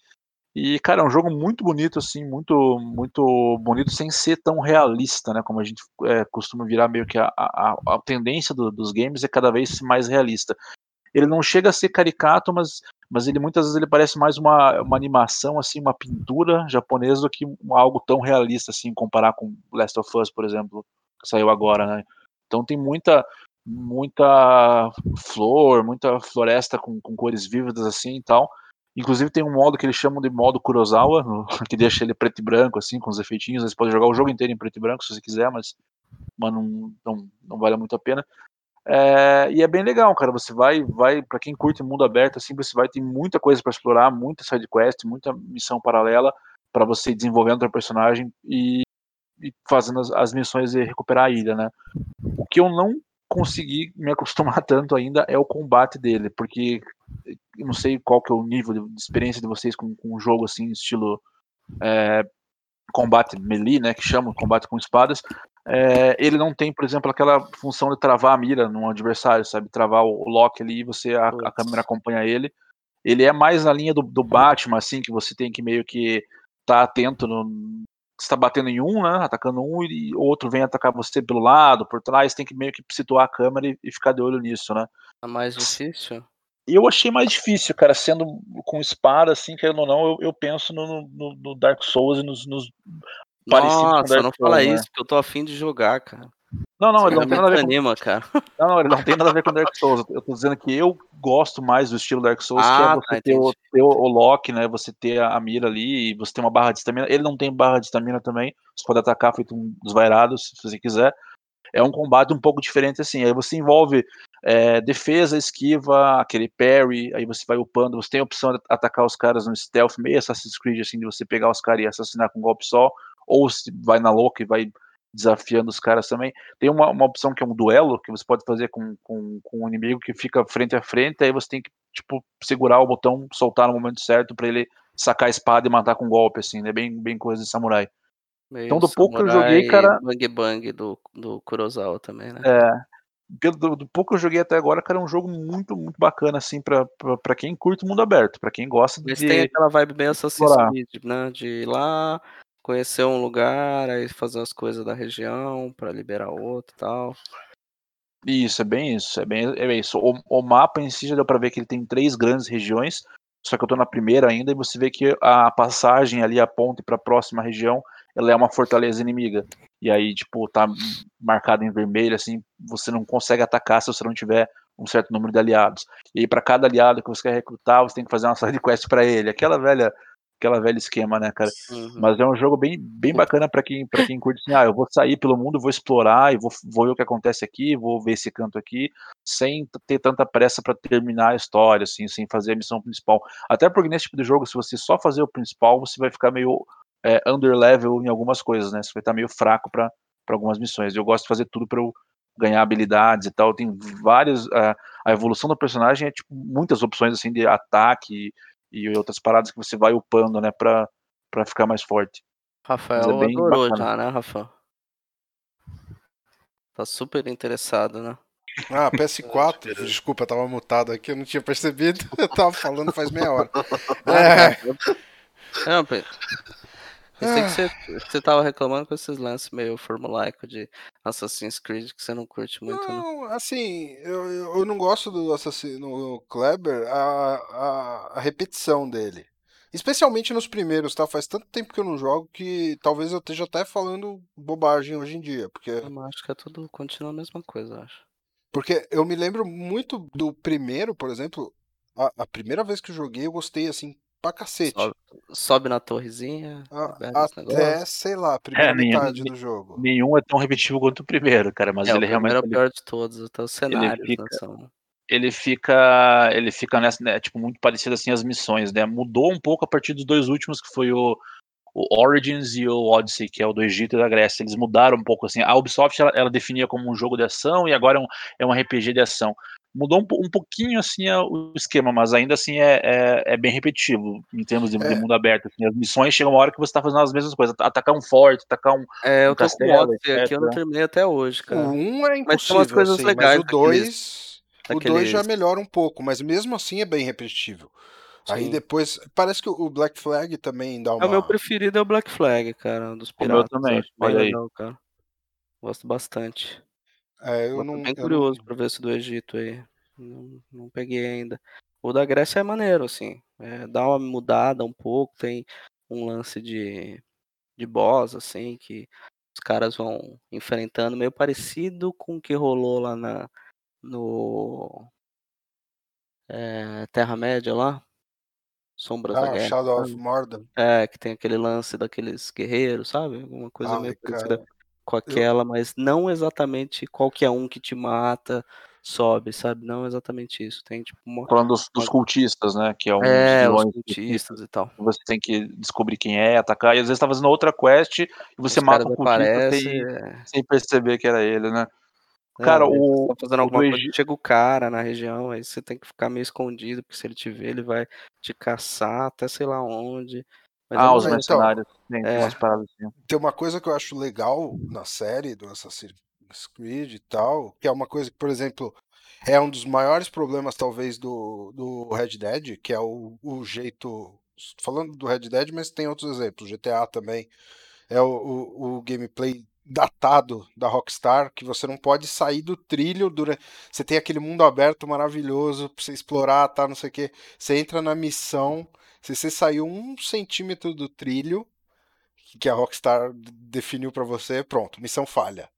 [SPEAKER 4] E, cara, é um jogo muito bonito, assim, muito muito bonito, sem ser tão realista, né? Como a gente é, costuma virar meio que a, a, a tendência do- dos games é cada vez mais realista. Ele não chega a ser caricato, mas, mas ele muitas vezes ele parece mais uma, uma animação, assim, uma pintura japonesa do que algo tão realista, assim, comparar com Last of Us, por exemplo, que saiu agora, né? Então tem muita muita flor, muita floresta com, com cores vívidas assim e tal. Inclusive tem um modo que eles chamam de modo Kurosawa, que deixa ele preto e branco, assim, com os efeitinhos. Você pode jogar o jogo inteiro em preto e branco se você quiser, mas, mas não, não, não vale muito a pena. É, e é bem legal, cara. Você vai, vai para quem curte mundo aberto, assim, você vai ter muita coisa para explorar, muita side quest, muita missão paralela para você desenvolvendo o personagem e, e fazendo as, as missões e recuperar a ilha, né? O que eu não consegui me acostumar tanto ainda é o combate dele, porque eu não sei qual que é o nível de de experiência de vocês com, com um jogo assim, estilo é, combate melee, né, que chamam combate com espadas. É, ele não tem, por exemplo, aquela função de travar a mira num adversário, sabe? Travar o, o lock ali e você a, a câmera acompanha ele. Ele é mais na linha do, do Batman, assim, que você tem que meio que estar atento no, você está batendo em um, né? Atacando um e o outro vem atacar você pelo lado, por trás, tem que meio que situar a câmera e, e ficar de olho nisso, né?
[SPEAKER 2] É mais difícil?
[SPEAKER 4] Eu achei mais difícil, cara, sendo com espada, assim, querendo ou não, eu, eu penso no, no- no Dark Souls e nos, nos parecidos com
[SPEAKER 2] Nossa,
[SPEAKER 4] Dark
[SPEAKER 2] não fala
[SPEAKER 4] Souls, né?
[SPEAKER 2] isso, porque eu tô afim de jogar, cara.
[SPEAKER 4] Não, não, ele não
[SPEAKER 2] Cara,
[SPEAKER 4] tem nada a ver com
[SPEAKER 2] desanima, cara.
[SPEAKER 4] Não, não, ele não tem nada a ver com Dark Souls. Eu tô dizendo que eu gosto mais do estilo Dark Souls, que é
[SPEAKER 2] Ah,
[SPEAKER 4] você
[SPEAKER 2] tá,
[SPEAKER 4] ter, o, ter o- o lock, né? Você ter a, mira ali e você ter uma barra de estamina. Ele não tem barra de estamina também. Você pode atacar feito um desvairado, se você quiser. É um combate um pouco diferente assim. Aí você envolve é, defesa, esquiva, aquele parry, aí você vai upando. Você tem a opção de atacar os caras no stealth, meio Assassin's Creed, assim, de você pegar os caras e assassinar com um golpe só. Ou se vai na louca e vai desafiando os caras também. Tem uma, uma opção que é um duelo, que você pode fazer com, com, com um inimigo que fica frente a frente, aí você tem que, tipo, segurar o botão, soltar no momento certo pra ele sacar a espada e matar com um golpe, assim, né? Bem, bem coisa de samurai.
[SPEAKER 2] Meio
[SPEAKER 4] Então, do pouco que eu joguei, cara-
[SPEAKER 2] Bang Bang do, do Kurosawa também, né?
[SPEAKER 4] É, pelo, do, do pouco que eu joguei até agora, cara, é um jogo muito, muito bacana, assim, pra, pra, pra quem curte o mundo aberto, pra quem gosta
[SPEAKER 2] Mas
[SPEAKER 4] de...
[SPEAKER 2] tem aquela vibe bem Assassin's. Creed, né? De ir lá, conhecer um lugar, aí fazer as coisas da região pra liberar outro e tal.
[SPEAKER 4] Isso, é bem isso, é bem, é bem isso. O, o mapa em si já deu pra ver que ele tem três grandes regiões, só que eu tô na primeira ainda, e você vê que a passagem ali, a ponte pra próxima região, ela é uma fortaleza inimiga. E aí, tipo, tá marcado em vermelho, assim, você não consegue atacar se você não tiver um certo número de aliados. E aí, pra cada aliado que você quer recrutar, você tem que fazer uma side quest pra ele. Aquela velha, aquela velha esquema, né, cara?
[SPEAKER 2] Uhum.
[SPEAKER 4] Mas é um jogo bem, bem bacana pra quem, pra quem curte assim, ah, eu vou sair pelo mundo, vou explorar e vou, vou ver o que acontece aqui, vou ver esse canto aqui, sem ter tanta pressa pra terminar a história, assim, sem fazer a missão principal. Até porque nesse tipo de jogo, se você só fazer o principal, você vai ficar meio é, underlevel em algumas coisas, né? Você vai estar meio fraco pra pra algumas missões. Eu gosto de fazer tudo pra eu ganhar habilidades e tal. Tem várias. A, a evolução do personagem é tipo muitas opções assim de ataque e, e outras paradas que você vai upando, né, pra, pra ficar mais forte.
[SPEAKER 2] Rafael
[SPEAKER 4] é bem
[SPEAKER 2] adorou
[SPEAKER 4] bacana.
[SPEAKER 2] já, né, Rafa? Tá super interessado, né?
[SPEAKER 5] Ah, PS4. Desculpa, eu tava mutado aqui, eu não tinha percebido. Eu tava falando faz meia hora. É,
[SPEAKER 2] Não, Pedro. Pensei que você, você tava reclamando com esses lances meio formulaico de Assassin's Creed que você não curte muito, né?
[SPEAKER 5] não, assim, eu, eu eu não gosto do assassino Kleber a, a, a repetição dele. Especialmente nos primeiros, tá? Faz tanto tempo que eu não jogo que talvez eu esteja até falando bobagem hoje em dia. Porque,
[SPEAKER 2] Eu acho que é tudo, continua a mesma coisa, eu acho.
[SPEAKER 5] porque eu me lembro muito do primeiro, por exemplo. A, a primeira vez que eu joguei, eu gostei assim pra cacete.
[SPEAKER 2] Sobe, sobe na torrezinha,
[SPEAKER 5] A- até, sei lá, a primeira
[SPEAKER 4] É, nenhum-
[SPEAKER 5] metade do jogo.
[SPEAKER 4] Nenhum é tão repetitivo quanto o primeiro, cara, mas
[SPEAKER 2] É, o
[SPEAKER 4] ele realmente
[SPEAKER 2] primeiro é o
[SPEAKER 4] ele,
[SPEAKER 2] pior de todos, até os cenários,
[SPEAKER 4] fica-
[SPEAKER 2] né, são...
[SPEAKER 4] ele fica ele fica nessa, né, tipo muito parecido assim as missões, né? Mudou um pouco a partir dos dois últimos que foi o o Origins e o Odyssey, que é o do Egito e da Grécia, eles mudaram um pouco assim. A Ubisoft ela, ela definia como um jogo de ação e agora é um, é um RPG de ação. Mudou um, um pouquinho assim a- o esquema, mas ainda assim é, é, é bem repetitivo em termos de, de
[SPEAKER 5] É.
[SPEAKER 4] mundo aberto. assim. as missões chegam uma hora que você está fazendo as mesmas coisas, atacar um forte, atacar um,
[SPEAKER 2] É, eu
[SPEAKER 4] um
[SPEAKER 2] tô com o
[SPEAKER 4] castelo,
[SPEAKER 2] Odyssey aqui, eu não terminei até hoje,
[SPEAKER 5] O
[SPEAKER 2] cara.
[SPEAKER 5] 1 é
[SPEAKER 2] Mas tem
[SPEAKER 5] impossível,
[SPEAKER 2] umas coisas
[SPEAKER 5] assim,
[SPEAKER 2] legais
[SPEAKER 5] mas o 2... O
[SPEAKER 2] daqueles-
[SPEAKER 5] 2 já melhora um pouco, mas mesmo assim é bem repetitivo. Aí
[SPEAKER 2] Sim.
[SPEAKER 5] depois, parece que o Black Flag também dá uma...
[SPEAKER 2] É, o meu preferido é o Black Flag, cara, dos
[SPEAKER 4] O meu
[SPEAKER 2] piratas.
[SPEAKER 4] também, olha aí.
[SPEAKER 2] legal, cara. Gosto bastante.
[SPEAKER 5] É, eu não,
[SPEAKER 2] bem
[SPEAKER 5] eu
[SPEAKER 2] curioso
[SPEAKER 5] não-
[SPEAKER 2] pra ver esse do Egito aí. Não, não peguei ainda. O da Grécia é maneiro, assim. É, dá uma mudada um pouco, tem um lance de, de boss, assim, que os caras vão enfrentando, meio parecido com o que rolou lá na, no é, Terra-média lá. Sombras da
[SPEAKER 5] Ah,
[SPEAKER 2] Guerra.
[SPEAKER 5] Shadow of? Mordor.
[SPEAKER 2] É, que tem aquele lance daqueles guerreiros, sabe? Alguma coisa
[SPEAKER 5] Ai,
[SPEAKER 2] meio
[SPEAKER 5] cara,
[SPEAKER 2] parecida com aquela, mas não exatamente qualquer um que te mata sobe, sabe? Não exatamente isso. Tem tipo uma.
[SPEAKER 4] Falando dos, dos cultistas, né? Que é um
[SPEAKER 2] É,
[SPEAKER 4] dos
[SPEAKER 2] os
[SPEAKER 4] vilões
[SPEAKER 2] cultistas e tal.
[SPEAKER 4] que você tem que descobrir quem é, atacar, e às vezes tá fazendo outra quest e você
[SPEAKER 2] Os
[SPEAKER 4] mata um cultista sem,
[SPEAKER 2] é,
[SPEAKER 4] sem perceber que era ele, né?
[SPEAKER 2] é,
[SPEAKER 4] Cara, o,
[SPEAKER 2] tá fazendo
[SPEAKER 4] o
[SPEAKER 2] alguma
[SPEAKER 4] do
[SPEAKER 2] coisa,
[SPEAKER 4] Egito.
[SPEAKER 2] chega o cara na região, aí você tem que ficar meio escondido, porque se ele te ver, ele vai te caçar até sei lá onde. Mas é
[SPEAKER 4] Ah, os
[SPEAKER 5] então,
[SPEAKER 4] mercenários. Tem, tem
[SPEAKER 2] É.
[SPEAKER 4] umas paradas assim.
[SPEAKER 5] Tem uma coisa que eu acho legal na série do Assassin's Creed e tal, que é uma coisa que, por exemplo, é um dos maiores problemas, talvez, do, do Red Dead, que é o, o jeito. Falando do Red Dead, mas tem outros exemplos, GTA também. É o, o, o gameplay datado da Rockstar, que você não pode sair do trilho durante. Você tem aquele mundo aberto maravilhoso pra você explorar, tá? Não sei o quê. Você entra na missão. Se você saiu um centímetro do trilho, que a Rockstar definiu pra você, pronto, missão falha.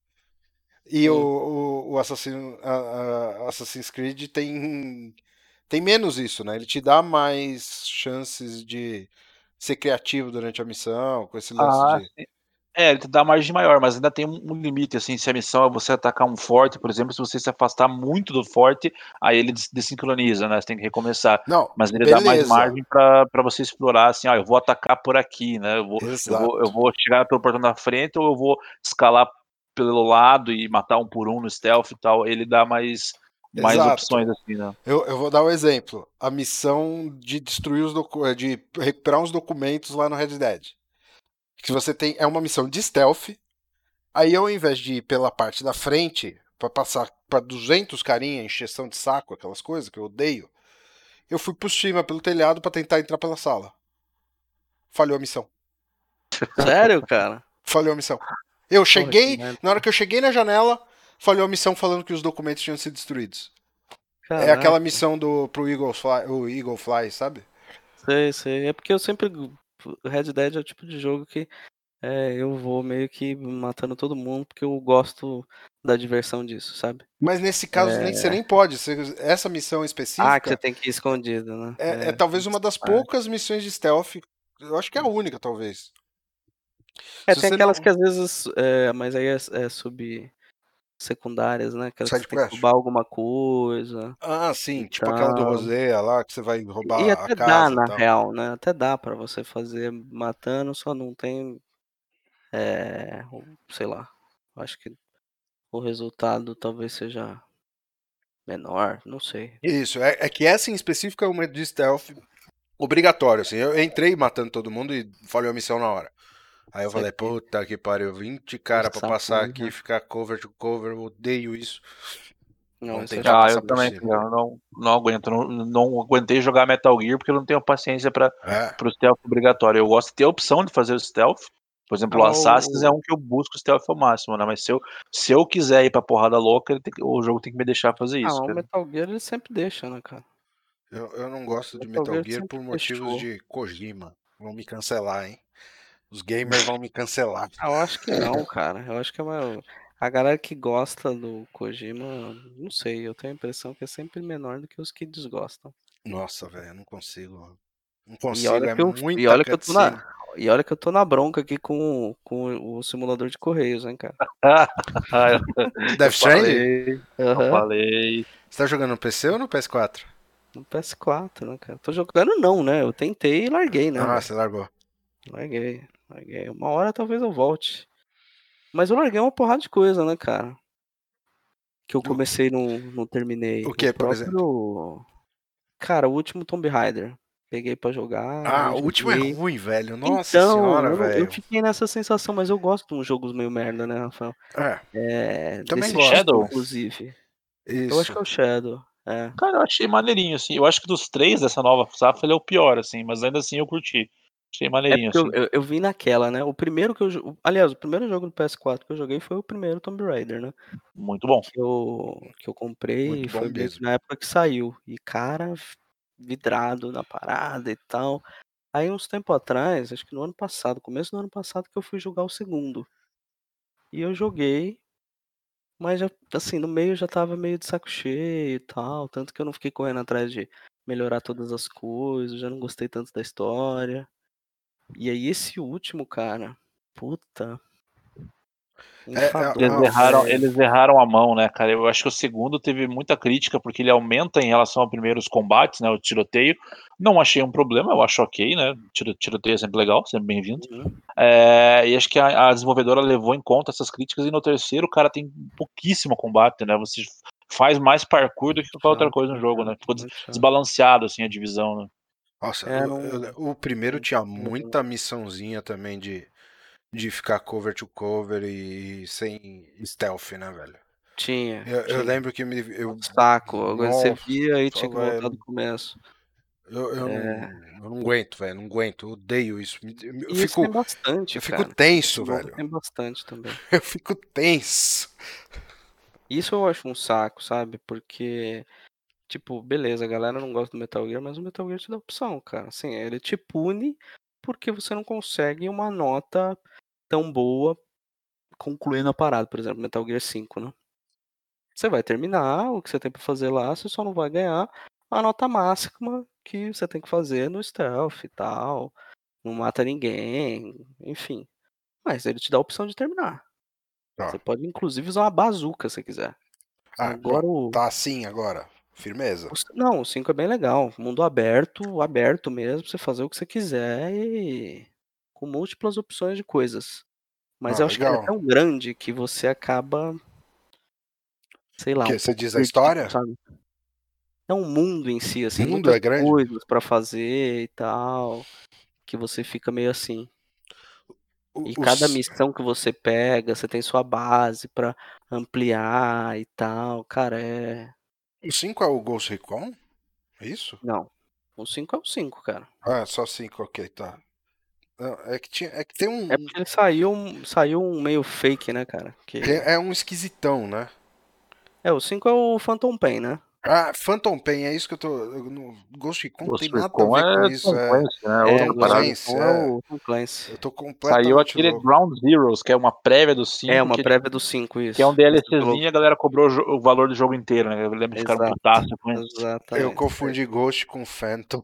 [SPEAKER 5] E o, o, o Assassin, a- a- Assassin's Creed tem, tem menos isso, né? Ele te dá mais chances de ser criativo durante a missão, com esse lance
[SPEAKER 4] Ah,
[SPEAKER 5] de.
[SPEAKER 4] É, ele te dá margem maior, mas ainda tem um, limite, assim, se a missão é você atacar um forte, por exemplo, se você se afastar muito do forte, aí ele des- desincroniza, né? Você tem que recomeçar.
[SPEAKER 5] Não,
[SPEAKER 4] Mas ele dá mais
[SPEAKER 5] beleza.
[SPEAKER 4] margem pra você explorar, assim, ah, eu vou atacar por aqui, né? Eu vou, eu vou, eu vou chegar pelo portão da frente ou eu vou escalar pelo lado e matar um por um no stealth e tal. Ele dá mais, mais opções, assim, né?
[SPEAKER 5] Eu, eu vou dar um exemplo. A missão de destruir os de recuperar uns documentos lá no Red Dead. Que você tem é uma missão de stealth. Aí ao invés de ir pela parte da frente pra passar pra 200 carinha, encheção de saco, aquelas coisas que eu odeio, eu fui por cima pelo telhado pra tentar entrar pela sala. Falhou a missão.
[SPEAKER 2] Sério, cara?
[SPEAKER 5] Falhou a missão. Eu cheguei,
[SPEAKER 2] merda.
[SPEAKER 5] na hora que eu cheguei na janela, falhou a missão falando que os documentos tinham sido destruídos. É
[SPEAKER 2] Caraca.
[SPEAKER 5] aquela missão do pro Eagle Fly, o Eagle Fly, sabe?
[SPEAKER 2] Sei, sei. É porque eu sempre. Red Dead é o tipo de jogo que é, eu vou meio que matando todo mundo porque eu gosto da diversão disso, sabe?
[SPEAKER 5] Mas nesse caso nem, você nem pode. você- essa missão específica
[SPEAKER 2] É. Ah, que você tem que ir escondido, né?
[SPEAKER 5] é, é talvez uma das poucas missões de stealth. Eu acho que é a única, talvez.
[SPEAKER 2] É,
[SPEAKER 5] se
[SPEAKER 2] tem aquelas
[SPEAKER 5] não-
[SPEAKER 2] que às vezes. É, mas aí é, é sub secundárias, né? Aquelas que
[SPEAKER 5] Side
[SPEAKER 2] você que roubar alguma coisa.
[SPEAKER 5] Ah, sim, tipo aquela do Rosea lá, que você vai roubar
[SPEAKER 2] E
[SPEAKER 5] a
[SPEAKER 2] até dá,
[SPEAKER 5] casa
[SPEAKER 2] na
[SPEAKER 5] e tal.
[SPEAKER 2] real, né? Até dá pra você fazer matando, só não tem. É, sei lá. Acho que o resultado talvez seja menor, não sei.
[SPEAKER 5] Isso, é, é que essa em específico é uma de stealth obrigatório, assim. Eu entrei matando todo mundo e falhou a missão na hora. Aí eu falei, puta que pariu, 20 cara pra passar aqui, ficar cover to cover, eu odeio isso.
[SPEAKER 2] Não, isso
[SPEAKER 5] tentar
[SPEAKER 2] já
[SPEAKER 4] Ah, eu também, cara, eu não, não aguento. Não, não aguentei jogar Metal Gear porque eu não tenho paciência para
[SPEAKER 5] É.
[SPEAKER 4] o stealth obrigatório. Eu gosto de ter a opção de fazer o stealth. Por exemplo, o
[SPEAKER 2] Ah,
[SPEAKER 4] Assassin's
[SPEAKER 2] o-
[SPEAKER 4] é um que eu busco o stealth ao máximo, né? Mas se eu, se eu quiser ir pra porrada louca, ele tem o jogo tem que me deixar fazer
[SPEAKER 2] Ah,
[SPEAKER 4] isso.
[SPEAKER 2] o
[SPEAKER 4] cara.
[SPEAKER 2] Metal Gear ele sempre deixa, né, cara?
[SPEAKER 5] Eu, eu não gosto de
[SPEAKER 2] Metal
[SPEAKER 5] Metal
[SPEAKER 2] Gear
[SPEAKER 5] Gear por motivos
[SPEAKER 2] fechou.
[SPEAKER 5] de Kojima. Vão me cancelar, hein? Os gamers vão me cancelar.
[SPEAKER 2] Eu acho que não, cara. Eu acho que é uma... a galera que gosta do Kojima, não sei, eu tenho a impressão que é sempre menor do que os que desgostam.
[SPEAKER 5] Nossa, velho, eu não consigo. Não
[SPEAKER 2] E
[SPEAKER 5] consigo,
[SPEAKER 2] olha
[SPEAKER 5] é
[SPEAKER 2] que eu, e olha que eu tô na, e olha que eu tô na bronca aqui com, com o simulador de correios, hein, cara.
[SPEAKER 5] Death
[SPEAKER 4] eu
[SPEAKER 5] Stranding?
[SPEAKER 4] falei, eu falei.
[SPEAKER 5] Você tá jogando no PC ou no PS4?
[SPEAKER 2] No PS4, né, cara? Tô jogando não, né? Eu tentei e larguei, né?
[SPEAKER 5] ah, você largou.
[SPEAKER 2] Larguei, larguei. Uma hora talvez eu volte. Mas eu larguei uma porrada de coisa, né, cara? Que eu comecei e não, não terminei.
[SPEAKER 5] o que, por
[SPEAKER 2] próprio... Cara, o último Tomb Raider. Peguei pra jogar.
[SPEAKER 5] Ah, o último é ruim, velho. Nossa
[SPEAKER 2] então,
[SPEAKER 5] senhora,
[SPEAKER 2] eu, não- eu
[SPEAKER 5] velho.
[SPEAKER 2] fiquei nessa sensação, mas eu gosto de uns jogos meio merda, né, Rafael?
[SPEAKER 5] É,
[SPEAKER 2] É,
[SPEAKER 5] Também
[SPEAKER 2] desse
[SPEAKER 5] gosto,
[SPEAKER 4] Shadow?
[SPEAKER 2] inclusive.
[SPEAKER 5] isso.
[SPEAKER 2] Eu acho que é o Shadow. É.
[SPEAKER 4] Cara, eu achei maneirinho, assim. Eu acho que dos três dessa nova safra ele é o pior, assim, mas ainda assim eu curti. Achei
[SPEAKER 2] É
[SPEAKER 4] maneirinho,
[SPEAKER 2] eu,
[SPEAKER 4] assim.
[SPEAKER 2] eu, eu vi naquela, né? O primeiro que eu. Aliás, o primeiro jogo do PS4 que eu joguei foi o primeiro Tomb Raider, né?
[SPEAKER 4] Muito bom.
[SPEAKER 2] Que eu, que eu comprei e foi
[SPEAKER 5] mesmo.
[SPEAKER 2] na época que saiu. E, cara, vidrado na parada e tal. Aí, uns tempo atrás, acho que no ano passado, começo do ano passado, que eu fui jogar o segundo. E eu joguei, mas já, assim, no meio eu já tava meio de saco cheio e tal. Tanto que eu não fiquei correndo atrás de melhorar todas as coisas, já não gostei tanto da história. E aí, esse último, cara, puta.
[SPEAKER 5] É, é.
[SPEAKER 4] Eles erraram,
[SPEAKER 5] é.
[SPEAKER 4] eles erraram a mão, né, cara? Eu acho que o segundo teve muita crítica, porque ele aumenta em relação ao primeiro os combates, né? O tiroteio. Não achei um problema, eu acho ok, né? Tiro, tiroteio é sempre legal, sempre bem-vindo.
[SPEAKER 2] Uhum.
[SPEAKER 4] É, e acho que a, a desenvolvedora levou em conta essas críticas, e no terceiro o cara tem pouquíssimo combate, né? Você faz mais parkour do que qualquer outra coisa no jogo, né? Ficou desbalanceado, assim, a divisão, né?
[SPEAKER 5] Nossa,
[SPEAKER 2] É,
[SPEAKER 5] eu- eu- o primeiro tinha muita missãozinha também de, de ficar cover to cover e sem stealth, né, velho?
[SPEAKER 2] Tinha.
[SPEAKER 5] Eu, eu
[SPEAKER 2] tinha.
[SPEAKER 5] lembro que me, eu,
[SPEAKER 2] Saco. Agora você
[SPEAKER 5] Nossa,
[SPEAKER 2] via e tinha que voltar do começo.
[SPEAKER 5] eu, eu,
[SPEAKER 2] É.
[SPEAKER 5] não, eu não aguento, velho, não aguento, eu odeio isso. Eu,
[SPEAKER 2] esse
[SPEAKER 5] fico,
[SPEAKER 2] tem bastante,
[SPEAKER 5] eu fico
[SPEAKER 2] cara.
[SPEAKER 5] tenso,
[SPEAKER 2] Esse novo
[SPEAKER 5] velho.
[SPEAKER 2] Tem bastante também.
[SPEAKER 5] Eu fico tenso.
[SPEAKER 2] Isso eu acho um saco, sabe? Porque, tipo, beleza, a galera não gosta do Metal Gear, mas o Metal Gear te dá opção, cara. Assim, ele te pune porque você não consegue uma nota tão boa concluindo a parada. Por exemplo, Metal Gear 5, né? Você vai terminar o que você tem pra fazer lá, você só não vai ganhar a nota máxima que você tem que fazer no stealth e tal. Não mata ninguém, enfim. Mas ele te dá a opção de terminar.
[SPEAKER 5] Tá.
[SPEAKER 2] Você pode inclusive usar uma bazuca se quiser.
[SPEAKER 5] Ah,
[SPEAKER 2] Agora o.
[SPEAKER 5] Tá assim agora, firmeza.
[SPEAKER 2] Não, o 5 é bem legal. Mundo aberto, aberto mesmo, pra você fazer o que você quiser e com múltiplas opções de coisas. Mas
[SPEAKER 5] Ah,
[SPEAKER 2] eu acho que ele é tão grande que você acaba. Sei lá,
[SPEAKER 5] Que
[SPEAKER 2] um
[SPEAKER 5] você diz a história?
[SPEAKER 2] sabe? É um mundo em si, assim,
[SPEAKER 5] mundo
[SPEAKER 2] muitas
[SPEAKER 5] é grande?
[SPEAKER 2] coisas pra fazer e tal. Que você fica meio assim. E
[SPEAKER 5] o
[SPEAKER 2] cada missão que você pega, você tem sua base pra ampliar e tal. Cara, é.
[SPEAKER 5] O 5 é o Ghost Recon? É isso?
[SPEAKER 2] Não. O 5 é o 5, cara.
[SPEAKER 5] Ah, só 5, ok, tá. Não, é, que tinha, é que tem um.
[SPEAKER 2] É porque ele saiu, um- saiu um meio fake, né, cara? Que...
[SPEAKER 5] tem- é um esquisitão, né?
[SPEAKER 2] É, o 5 é o Phantom Pain, né?
[SPEAKER 5] Ah, Phantom Pain, é isso que eu tô. eu não- Ghost Recon não
[SPEAKER 4] Ghost
[SPEAKER 5] tem nada
[SPEAKER 4] Recon
[SPEAKER 5] a ver com
[SPEAKER 4] é
[SPEAKER 5] isso.
[SPEAKER 4] Tom
[SPEAKER 5] É,
[SPEAKER 4] Clancy, né?
[SPEAKER 2] É.
[SPEAKER 5] Clancy, é.
[SPEAKER 2] Tom Clancy.
[SPEAKER 5] eu tô completamente
[SPEAKER 4] Saiu aquele
[SPEAKER 5] louco.
[SPEAKER 4] Ground Zeroes, que é uma prévia do 5.
[SPEAKER 2] É, uma
[SPEAKER 4] que,
[SPEAKER 2] prévia do 5, isso.
[SPEAKER 4] que é um DLCzinho e a galera cobrou o valor do jogo inteiro, né? Eu lembro de ficar putaço com isso.
[SPEAKER 2] Exatamente.
[SPEAKER 5] Eu confundi Ghost com Phantom.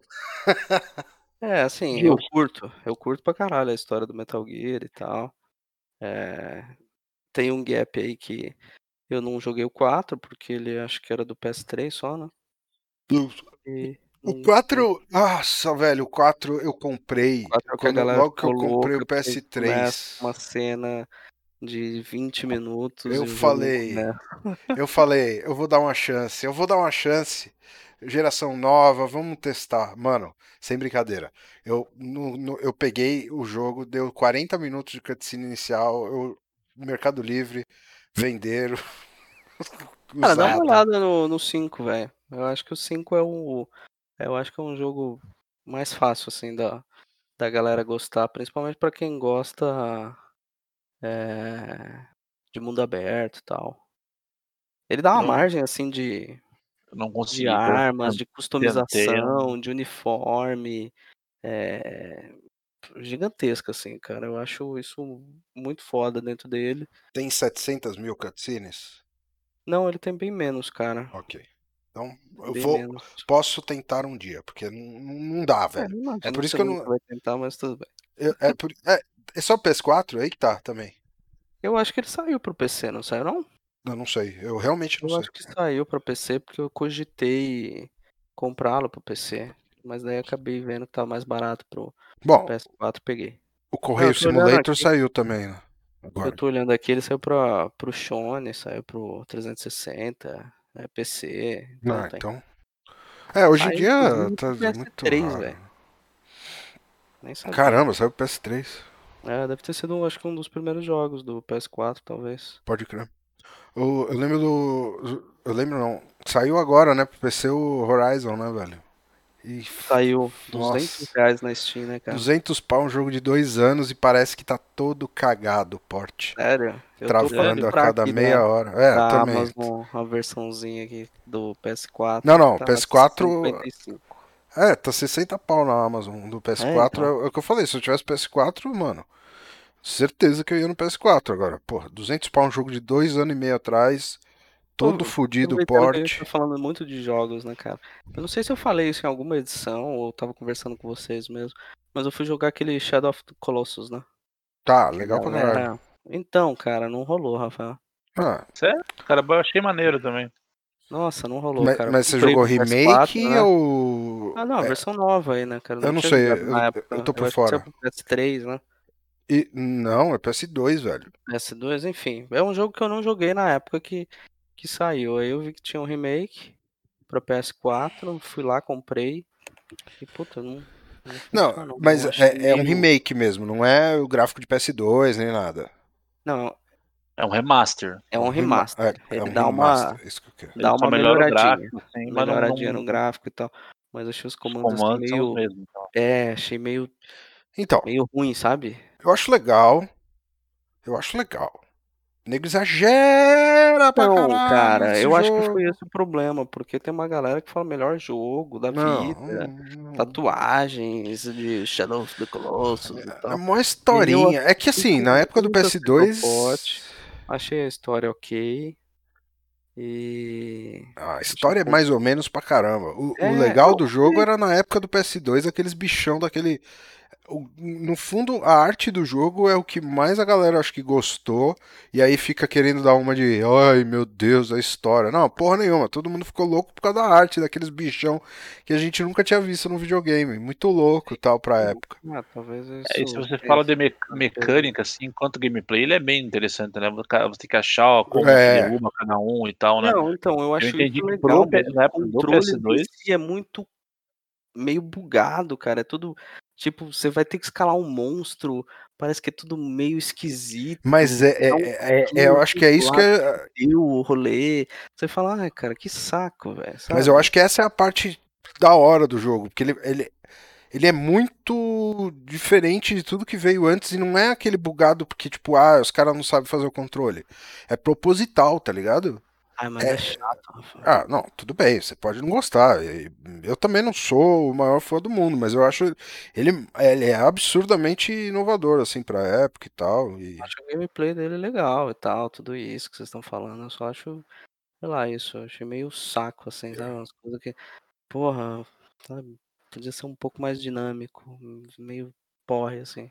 [SPEAKER 2] É, assim, eu curto. Eu curto pra caralho a história do Metal Gear e tal. É, Tem um gap aí que eu não joguei o 4, porque ele acho que era do PS3 só, né? E
[SPEAKER 5] O
[SPEAKER 2] não-
[SPEAKER 5] 4. Nossa, velho, o 4 eu comprei.
[SPEAKER 2] 4 é
[SPEAKER 5] Quando, logo que eu comprei o
[SPEAKER 2] louca, porque
[SPEAKER 5] PS3.
[SPEAKER 2] começa Uma cena de 20 minutos.
[SPEAKER 5] Eu
[SPEAKER 2] o jogo
[SPEAKER 5] falei,
[SPEAKER 2] começa.
[SPEAKER 5] Eu falei, eu vou dar uma chance, eu vou dar uma chance. Geração nova, vamos testar. Mano, sem brincadeira. Eu, no- no- eu peguei o jogo, deu 40 minutos de cutscene inicial, eu, Mercado Livre, venderam.
[SPEAKER 2] Cara, dá uma olhada no, no 5, velho. Eu acho que o 5 é o. Eu acho que é um jogo mais fácil, assim, da, da galera gostar. Principalmente pra quem gosta é, de mundo aberto e tal. Ele dá uma
[SPEAKER 4] Eu-
[SPEAKER 2] margem, assim, de,
[SPEAKER 4] não
[SPEAKER 2] de
[SPEAKER 4] consegui. cara.
[SPEAKER 2] armas, de
[SPEAKER 4] Tentei,
[SPEAKER 2] customização, de uniforme. é, gigantesca, assim, cara. Eu acho isso muito foda dentro dele.
[SPEAKER 5] Tem 700 mil cutscenes?
[SPEAKER 2] Não, ele tem bem menos, cara.
[SPEAKER 5] Ok. Então, eu
[SPEAKER 2] Bem
[SPEAKER 5] vou,
[SPEAKER 2] menos.
[SPEAKER 5] posso tentar um dia, porque não, não dá,
[SPEAKER 2] É,
[SPEAKER 5] velho.
[SPEAKER 2] não imagino
[SPEAKER 5] por isso que eu não-
[SPEAKER 2] vai tentar, mas tudo bem.
[SPEAKER 5] Eu- é, por- é, é só PS4? Aí que tá também.
[SPEAKER 2] Eu acho que ele saiu pro PC, não saiu não?
[SPEAKER 5] Eu não sei, eu realmente não
[SPEAKER 2] Eu
[SPEAKER 5] sei.
[SPEAKER 2] acho que saiu pra PC porque eu cogitei comprá-lo pro PC. Mas daí acabei vendo que tava mais barato pro
[SPEAKER 5] Bom,
[SPEAKER 2] PS4 peguei.
[SPEAKER 5] o Correio
[SPEAKER 2] eu
[SPEAKER 5] Simulator
[SPEAKER 2] aqui.
[SPEAKER 5] saiu também, né? Agora.
[SPEAKER 2] Eu tô olhando aqui, ele saiu pra, pro Shone, saiu pro 360, é, PC. Então
[SPEAKER 5] Ah,
[SPEAKER 2] tem.
[SPEAKER 5] então. É, hoje em
[SPEAKER 2] Saiu,
[SPEAKER 5] dia tá
[SPEAKER 2] pro
[SPEAKER 5] muito
[SPEAKER 2] PS3,
[SPEAKER 5] raro.
[SPEAKER 2] velho.
[SPEAKER 5] Caramba, saiu o PS3.
[SPEAKER 2] É, deve ter sido, acho que um dos primeiros jogos do PS4, talvez.
[SPEAKER 5] Pode crer. O- eu lembro do. Eu lembro não. Saiu agora, né, pro PC o Horizon, né, velho? E
[SPEAKER 2] Saiu
[SPEAKER 5] Nossa.
[SPEAKER 2] 200 reais na Steam, né, cara?
[SPEAKER 5] 200 pau um jogo de dois anos e parece que tá todo cagado o porte.
[SPEAKER 2] Sério? Eu
[SPEAKER 5] Travando a cada
[SPEAKER 2] aqui
[SPEAKER 5] meia
[SPEAKER 2] da-
[SPEAKER 5] hora. É,
[SPEAKER 2] da
[SPEAKER 5] também.
[SPEAKER 2] Amazon, a versãozinha aqui do PS4.
[SPEAKER 5] Não, não,
[SPEAKER 2] tá
[SPEAKER 5] PS4
[SPEAKER 2] 55.
[SPEAKER 5] É, tá 60 pau na Amazon do PS4.
[SPEAKER 2] então.
[SPEAKER 5] É, o que eu falei, se eu tivesse PS4, mano, certeza que eu ia no PS4 agora. Porra, 200 pau um jogo de dois anos e meio atrás, todo fudido porte.
[SPEAKER 2] tá falando muito de jogos, né, cara? Eu não sei se eu falei isso em alguma edição ou tava conversando com vocês mesmo, mas eu fui jogar aquele Shadow of the Colossus, né?
[SPEAKER 5] Tá, legal pra
[SPEAKER 2] Galera-
[SPEAKER 5] caralho.
[SPEAKER 2] Então, cara, não rolou, Rafael.
[SPEAKER 5] Ah,
[SPEAKER 4] Cara, eu achei maneiro também.
[SPEAKER 2] Nossa, não rolou,
[SPEAKER 5] mas,
[SPEAKER 2] cara.
[SPEAKER 5] mas você jogou remake
[SPEAKER 2] PS4, né?
[SPEAKER 5] ou.
[SPEAKER 2] Ah, não, a
[SPEAKER 5] é,
[SPEAKER 2] versão nova aí, né, cara?
[SPEAKER 5] eu não sei, eu-
[SPEAKER 2] época.
[SPEAKER 5] eu tô por
[SPEAKER 2] acho que saiu
[SPEAKER 5] fora.
[SPEAKER 2] pro PS3, né?
[SPEAKER 5] e- não, é PS2, velho.
[SPEAKER 2] PS2, enfim. É um jogo que eu não joguei na época que, que saiu. Aí eu vi que tinha um remake pra PS4, fui lá, comprei. E puta, não.
[SPEAKER 5] Não,
[SPEAKER 2] funcionou,
[SPEAKER 5] mas
[SPEAKER 2] eu achei
[SPEAKER 5] é, é um remake mesmo, não é o gráfico de PS2 nem nada.
[SPEAKER 2] Não,
[SPEAKER 4] É um remaster.
[SPEAKER 2] é um
[SPEAKER 5] rema-
[SPEAKER 2] remaster.
[SPEAKER 5] é, é um
[SPEAKER 2] dá uma,
[SPEAKER 5] remaster, isso que eu quero.
[SPEAKER 2] dá uma melhoradinha.
[SPEAKER 4] gráfico, assim, mas não,
[SPEAKER 2] melhoradinha
[SPEAKER 4] não,
[SPEAKER 2] no gráfico e tal. Mas achei os
[SPEAKER 4] os
[SPEAKER 2] comandos, assim,
[SPEAKER 4] comandos são
[SPEAKER 2] meio.
[SPEAKER 4] os mesmos. Então.
[SPEAKER 2] É, achei meio,
[SPEAKER 5] Então,
[SPEAKER 2] meio ruim, sabe?
[SPEAKER 5] eu acho legal. Eu acho legal. O nego exagera pra
[SPEAKER 2] Não,
[SPEAKER 5] caralho.
[SPEAKER 2] cara, eu acho que
[SPEAKER 5] jogo.
[SPEAKER 2] foi esse o problema, porque tem uma galera que fala melhor jogo da
[SPEAKER 5] Não,
[SPEAKER 2] vida,
[SPEAKER 5] não,
[SPEAKER 2] tatuagens de Shadow of the Colossus e
[SPEAKER 5] É
[SPEAKER 2] tal.
[SPEAKER 5] uma historinha. É que assim, na época do
[SPEAKER 2] Nunca sei
[SPEAKER 5] PS2.
[SPEAKER 2] qual pote. Achei a história ok. E.
[SPEAKER 5] A história é mais ou menos pra caramba. O, o
[SPEAKER 2] É,
[SPEAKER 5] legal
[SPEAKER 2] não,
[SPEAKER 5] do jogo era na época do PS2, aqueles bichão daquele. No fundo, a arte do jogo é o que mais a galera acho que gostou. E aí fica querendo dar uma de. Ai meu Deus, a história. Não, porra nenhuma. Todo mundo ficou louco por causa da arte, daqueles bichão que a gente nunca tinha visto no videogame. Muito louco e tal pra época.
[SPEAKER 2] Ah, talvez isso.
[SPEAKER 4] É, e se você fala de me- mecânica, assim, enquanto gameplay, ele é bem interessante, né? Você tem que achar como
[SPEAKER 5] É.
[SPEAKER 4] que derruba cada um e tal, né?
[SPEAKER 2] Não, então, eu acho
[SPEAKER 4] entendi
[SPEAKER 2] isso
[SPEAKER 4] que pro P-
[SPEAKER 2] mas
[SPEAKER 4] na
[SPEAKER 2] o
[SPEAKER 4] época do
[SPEAKER 2] controle
[SPEAKER 4] PS2
[SPEAKER 2] em si é muito meio bugado, cara. É tudo. Tipo, você vai ter que escalar um monstro. Parece que é tudo meio esquisito.
[SPEAKER 5] Mas é, é-
[SPEAKER 2] um
[SPEAKER 5] é- é-
[SPEAKER 2] pouquinho
[SPEAKER 5] eu acho que é isso que é.
[SPEAKER 2] Deu o rolê. Você fala, ai, cara, que saco, velho.
[SPEAKER 5] Mas eu acho que essa é a parte da hora do jogo, porque ele, ele, ele é muito diferente de tudo que veio antes e não é aquele bugado porque, tipo, ah, os caras não sabem fazer o controle. É proposital, tá ligado?
[SPEAKER 2] Ai, mas é, chato, Rafa.
[SPEAKER 5] Ah, não, tudo bem, você pode não gostar. Eu também não sou o maior fã do mundo, mas eu acho ele, ele é absurdamente inovador, assim, pra época e tal. E...
[SPEAKER 2] Acho o gameplay dele legal e tal, tudo isso que vocês estão falando. Eu só acho, sei lá, isso. Eu achei meio saco, assim, sabe? Umas coisas que, porra, sabe? Podia ser um pouco mais dinâmico, meio porre, assim.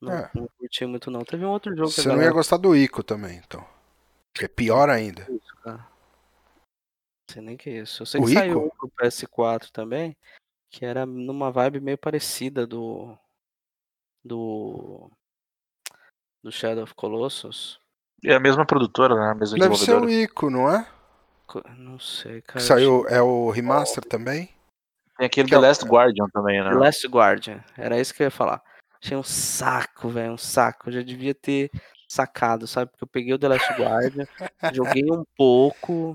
[SPEAKER 2] Não,
[SPEAKER 5] É.
[SPEAKER 2] não curti muito, não. Teve um outro jogo que
[SPEAKER 5] Você não ia
[SPEAKER 2] galera
[SPEAKER 5] gostar do Ico também, então. Que é pior ainda.
[SPEAKER 2] isso, cara. Não sei nem que é isso. Eu sei
[SPEAKER 5] O
[SPEAKER 2] que saiu
[SPEAKER 5] Ico?
[SPEAKER 2] um pro PS4 também, que era numa vibe meio parecida do. Do. Do Shadow of Colossus.
[SPEAKER 4] É a mesma produtora, né? A mesma
[SPEAKER 5] Deve ser o. Ico, não é?
[SPEAKER 2] Não sei,
[SPEAKER 5] Que
[SPEAKER 2] cara. eu
[SPEAKER 5] saiu, é o remaster também?
[SPEAKER 4] Tem aquele
[SPEAKER 5] Que é
[SPEAKER 4] The
[SPEAKER 5] o-
[SPEAKER 4] Last Guardian também, né?
[SPEAKER 2] The Last Guardian. Era isso que eu ia falar. Achei um saco, velho. Um saco. Eu já devia ter sacado, sabe? Porque eu peguei o The Last Guardian, joguei um pouco.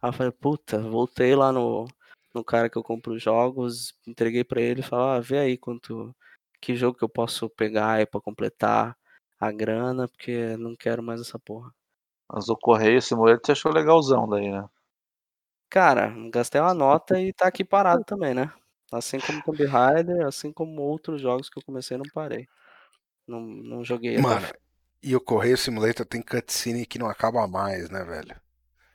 [SPEAKER 2] Aí eu falei, puta, voltei lá no, no cara que eu compro os jogos, entreguei pra ele e falei, ah, vê aí quanto. Que jogo que eu posso pegar aí pra completar a grana, porque não quero mais essa porra.
[SPEAKER 4] Mas o Correio Simulator você achou legalzão daí, né?
[SPEAKER 2] Cara, gastei uma nota e tá aqui parado também, né? Assim como Tomb Raider, assim como outros jogos que eu comecei não parei. Não, não joguei
[SPEAKER 5] Mano. E o Correio Simulator tem cutscene que não acaba mais, né, velho?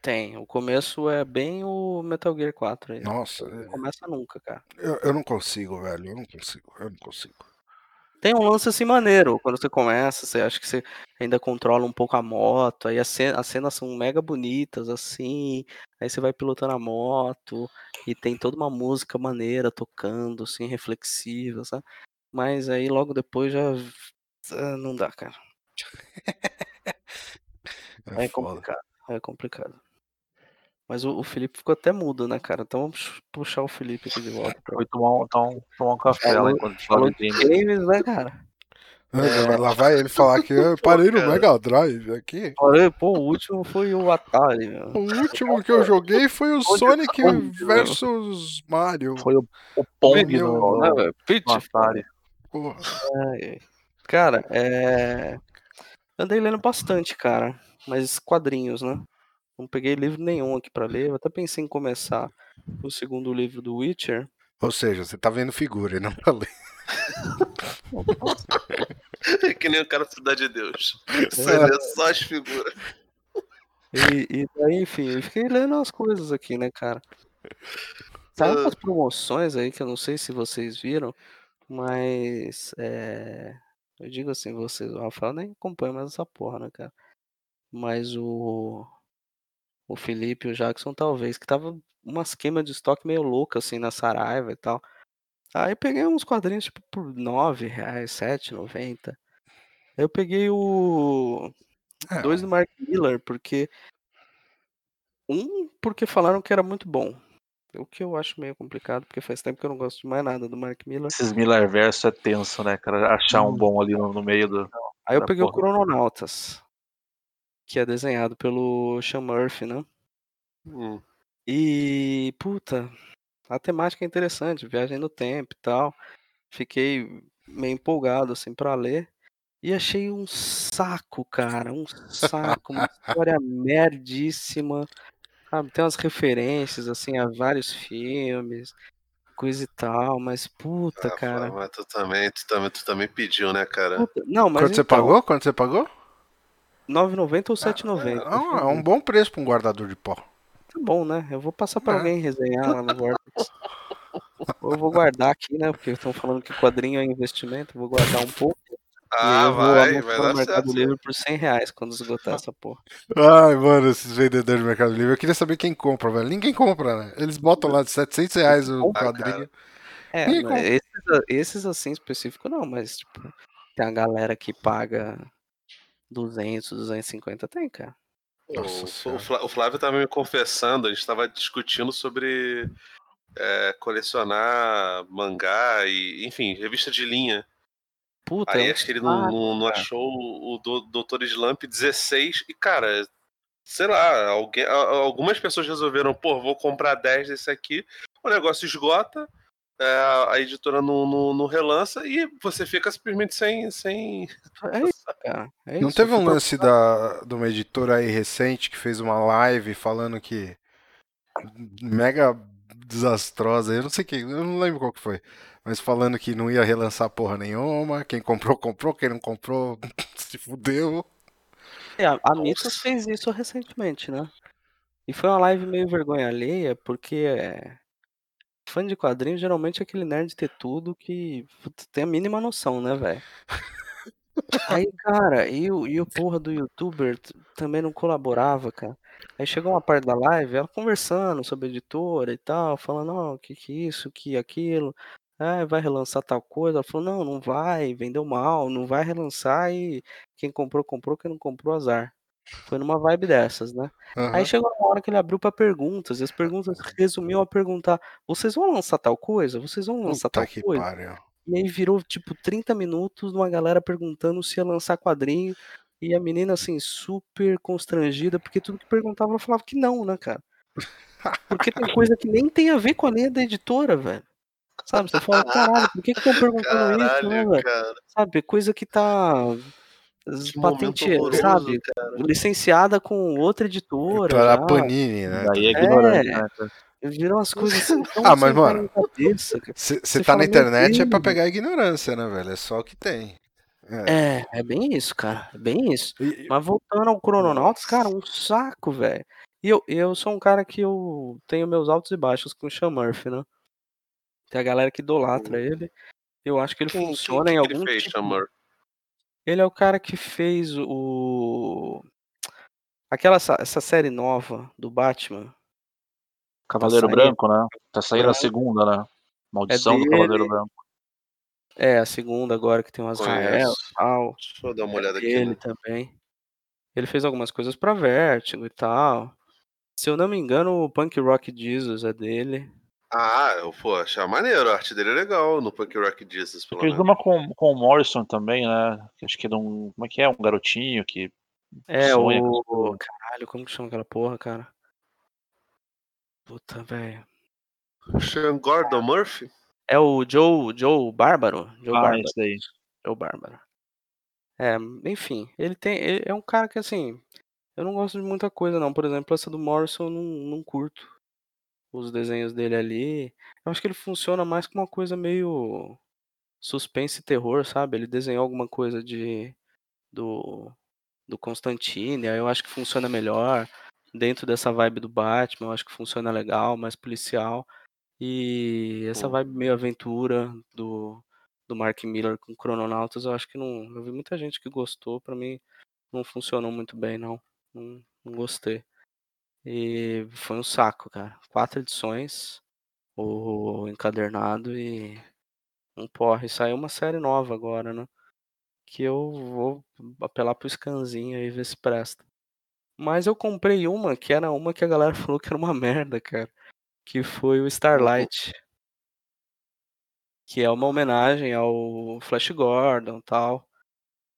[SPEAKER 2] Tem. O começo é bem o Metal Gear 4 aí.
[SPEAKER 5] Nossa,
[SPEAKER 2] Não começa nunca, cara.
[SPEAKER 5] eu, eu não consigo, velho. Eu não consigo, eu não consigo.
[SPEAKER 2] Tem um lance assim maneiro. Quando você começa, você acha que você ainda controla um pouco a moto. Aí as ce- as cenas são mega bonitas, assim. Aí você vai pilotando a moto. E tem toda uma música maneira tocando, assim, reflexiva, sabe? Mas aí logo depois já. ah, Não dá, cara.
[SPEAKER 5] É,
[SPEAKER 2] É complicado. É complicado. Mas o, o Felipe ficou até mudo, né, cara? Então vamos puxar o Felipe aqui de volta. pra-
[SPEAKER 4] Foi tomar um, tomar um, tomar um café lá enquanto
[SPEAKER 2] Falou games, né, cara?
[SPEAKER 5] Lá vai ele falar que eu parei no. Mega Drive aqui.
[SPEAKER 2] Falei, pô, o último foi o Atari, meu.
[SPEAKER 5] O último que eu joguei foi o
[SPEAKER 2] Onde
[SPEAKER 5] Sonic
[SPEAKER 2] meu?
[SPEAKER 5] versus Mario.
[SPEAKER 4] Foi o, o Pong no,
[SPEAKER 2] Né? Pitch,
[SPEAKER 4] Atari.
[SPEAKER 5] Porra.
[SPEAKER 2] Ai. Cara, é. Andei lendo bastante, cara. Mas quadrinhos, né? Não peguei livro nenhum aqui pra ler. Eu até pensei em começar o segundo livro do Witcher.
[SPEAKER 5] Ou seja, você tá vendo figura e não pra ler.
[SPEAKER 3] É que nem o cara da Cidade de Deus. Você
[SPEAKER 5] É.
[SPEAKER 3] vê só as figuras.
[SPEAKER 2] E, e daí, enfim, eu fiquei lendo as coisas aqui, né, cara? Saiu
[SPEAKER 3] Ah.
[SPEAKER 2] umas promoções aí que eu não sei se vocês viram, mas é, eu digo assim, vocês, o Rafael nem acompanha mais essa porra, né, cara? Mas o o Felipe e o Jackson talvez, que tava uma esquema de estoque meio louca assim na Saraiva e tal. Aí peguei uns quadrinhos tipo por nove reais, sete noventa. Aí eu peguei o
[SPEAKER 5] É,
[SPEAKER 2] dois do Mark Miller, porque. Um, porque falaram que era muito bom. O que eu acho meio complicado, porque faz tempo que eu não gosto de mais nada do Mark Miller.
[SPEAKER 4] Esses Miller verso é tenso, né, cara? Achar um bom ali no, no meio do.
[SPEAKER 2] Aí eu peguei o
[SPEAKER 4] porra.
[SPEAKER 2] Chrononautas, que é desenhado pelo Sean Murphy, né?
[SPEAKER 3] Hum.
[SPEAKER 2] E, puta, a temática é interessante, viagem no tempo e tal. Fiquei meio empolgado, assim, pra ler. E achei um saco, cara, um saco, uma história merdíssima. Sabe, tem umas referências, assim, a vários filmes, coisa e tal, mas puta,
[SPEAKER 3] Ah,
[SPEAKER 2] cara.
[SPEAKER 3] Mas tu também, tu também, tu também pediu, né, cara?
[SPEAKER 2] Puta, não, mas
[SPEAKER 5] Quanto você
[SPEAKER 2] então,
[SPEAKER 5] pagou? Quanto você pagou?
[SPEAKER 2] 9,90 ou 7,90?
[SPEAKER 5] Ah, é um bom preço pra um guardador de pó.
[SPEAKER 2] Tá bom, né? Eu vou passar pra
[SPEAKER 5] É.
[SPEAKER 2] alguém resenhar lá no Vortex. Eu vou guardar aqui, né? Porque estão falando que quadrinho é investimento, eu vou guardar um pouco.
[SPEAKER 3] Ah,
[SPEAKER 2] eu vou
[SPEAKER 3] vai, vai
[SPEAKER 2] no
[SPEAKER 3] dar
[SPEAKER 2] Mercado
[SPEAKER 3] certo.
[SPEAKER 2] Livre por 100 reais quando esgotar essa porra.
[SPEAKER 5] Ai, mano, esses vendedores do Mercado Livre. Eu queria saber quem compra, velho. Ninguém compra, né? Eles botam lá de 700 reais o
[SPEAKER 2] Compra,
[SPEAKER 5] quadrinho.
[SPEAKER 2] É, esses, esses assim específicos não, mas tipo, tem a galera que paga 200, 250, tem, cara.
[SPEAKER 5] Nossa
[SPEAKER 3] O, o Flá- o Flávio tava me confessando, a gente tava discutindo sobre é, colecionar mangá e, enfim, revista de linha.
[SPEAKER 2] Puta,
[SPEAKER 3] Aí
[SPEAKER 2] é
[SPEAKER 3] acho que ele não, não, não
[SPEAKER 2] cara.
[SPEAKER 3] achou o do, Doutor Slump 16 e, cara, sei lá, alguém, algumas pessoas resolveram, pô, vou comprar 10 desse aqui, o negócio esgota, é, a editora não, não, não relança e você fica simplesmente sem. sem...
[SPEAKER 2] É isso, cara. É
[SPEAKER 5] Não
[SPEAKER 2] isso,
[SPEAKER 5] teve
[SPEAKER 2] eu
[SPEAKER 5] um lance da, de uma editora aí recente que fez uma live falando que. Mega desastrosa, eu não sei quem, eu não lembro qual que foi. Mas falando que não ia relançar porra nenhuma. Quem comprou, comprou. Quem não comprou, se fudeu.
[SPEAKER 2] É, a, a Mitos fez isso recentemente, né? E foi uma live meio vergonha alheia, porque é, fã de quadrinho geralmente é aquele nerd ter tudo que tem a mínima noção, né, velho? Aí, cara, e o, e o porra do youtuber também não colaborava, cara. Aí chegou uma parte da live, ela conversando sobre a editora e tal, falando, ó, que que isso, que aquilo, ah, vai relançar tal coisa. Ela falou, não, não vai, vendeu mal, não vai relançar e quem comprou, comprou, quem não comprou, azar. Foi numa vibe dessas, né?
[SPEAKER 5] Aham.
[SPEAKER 2] Aí chegou uma hora que ele abriu pra perguntas, e as perguntas resumiam a perguntar: vocês vão lançar tal coisa? Vocês vão lançar
[SPEAKER 5] Puta
[SPEAKER 2] tal coisa?
[SPEAKER 5] pariu.
[SPEAKER 2] E aí virou tipo 30 minutos de uma galera perguntando se ia lançar quadrinho. E a menina, assim, super constrangida, porque tudo que perguntava ela falava que não, né, cara? Porque tem coisa que nem tem a ver com a linha da editora, velho. Sabe? Você fala, caralho, por que que estão perguntando isso, né,
[SPEAKER 3] Caralho,
[SPEAKER 2] velho?
[SPEAKER 3] cara.
[SPEAKER 2] Sabe? Coisa que tá.
[SPEAKER 3] Que momento
[SPEAKER 2] Patente,
[SPEAKER 3] horroroso,
[SPEAKER 2] sabe? Licenciada com outra editora.
[SPEAKER 5] Editora
[SPEAKER 2] já.
[SPEAKER 5] Panini, né?
[SPEAKER 4] Daí é
[SPEAKER 2] É.
[SPEAKER 4] ignorante, né? cara?
[SPEAKER 2] Viram umas coisas assim tão
[SPEAKER 5] Ah, mas, mano,
[SPEAKER 2] cara.
[SPEAKER 5] Você tá na internet é pra pegar ignorância, né, velho? É só o que tem. É.
[SPEAKER 2] É, é bem isso, cara. É bem isso.
[SPEAKER 5] E-
[SPEAKER 2] Mas voltando ao Chrononauts, cara, um saco, velho. E eu, eu sou um cara que eu tenho meus altos e baixos com o Sean Murphy, né? Tem a galera que idolatra ele. Eu acho que ele
[SPEAKER 3] Quem,
[SPEAKER 2] funciona
[SPEAKER 3] quem
[SPEAKER 2] em
[SPEAKER 3] que
[SPEAKER 2] algum
[SPEAKER 3] ele fez,
[SPEAKER 2] tipo. Ele é o cara que fez o. Aquela essa, essa série nova do Batman.
[SPEAKER 4] Cavaleiro
[SPEAKER 2] saindo.
[SPEAKER 4] Branco, né? Tá saindo a
[SPEAKER 2] Branco.
[SPEAKER 4] segunda, né? Maldição do
[SPEAKER 2] dele.
[SPEAKER 4] Cavaleiro Branco.
[SPEAKER 2] É, a segunda agora que tem e tal.
[SPEAKER 3] Deixa eu dar uma olhada aqui.
[SPEAKER 2] Ele
[SPEAKER 3] Né?
[SPEAKER 2] também. Ele fez algumas coisas pra Vertigo e tal. Se eu não me engano, o Punk Rock Jesus é dele.
[SPEAKER 3] Ah, eu pô, achar maneiro, a arte dele é legal no Punk Rock Jesus, pelo menos.
[SPEAKER 4] uma com, com o Morrison também, né? Acho que é de um. Como é que é? Um garotinho que.
[SPEAKER 2] É,
[SPEAKER 4] sonha com
[SPEAKER 2] o.
[SPEAKER 4] isso.
[SPEAKER 2] Caralho, como que chama aquela porra, cara? Puta, velho.
[SPEAKER 3] Sean Gordon Murphy?
[SPEAKER 2] É o Joe, Joe Bárbaro? Joe
[SPEAKER 4] Ah,
[SPEAKER 2] Bárbaro.
[SPEAKER 4] isso aí.
[SPEAKER 2] Joe Bárbaro. É, enfim, ele tem. Ele é um cara que assim. Eu não gosto de muita coisa, não. Por exemplo, essa do Morrison eu não, não curto. Os desenhos dele ali. Eu acho que ele funciona mais como uma coisa meio suspense e terror, sabe? Ele desenhou alguma coisa de do do Constantine, aí eu acho que funciona melhor dentro dessa vibe do Batman, eu acho que funciona legal, mais policial. E essa vibe meio aventura do do Mark Miller com Crononautas, eu acho que não, eu vi muita gente que gostou, pra mim não funcionou muito bem não. Não, não gostei. E foi um saco, cara. Quatro edições, o encadernado e um porre. Saiu uma série nova agora, né? Que eu vou apelar pro scanzinho aí ver se presta. Mas eu comprei uma que era uma que a galera falou que era uma merda, cara. Que foi o Starlight. Que é uma homenagem ao Flash Gordon tal.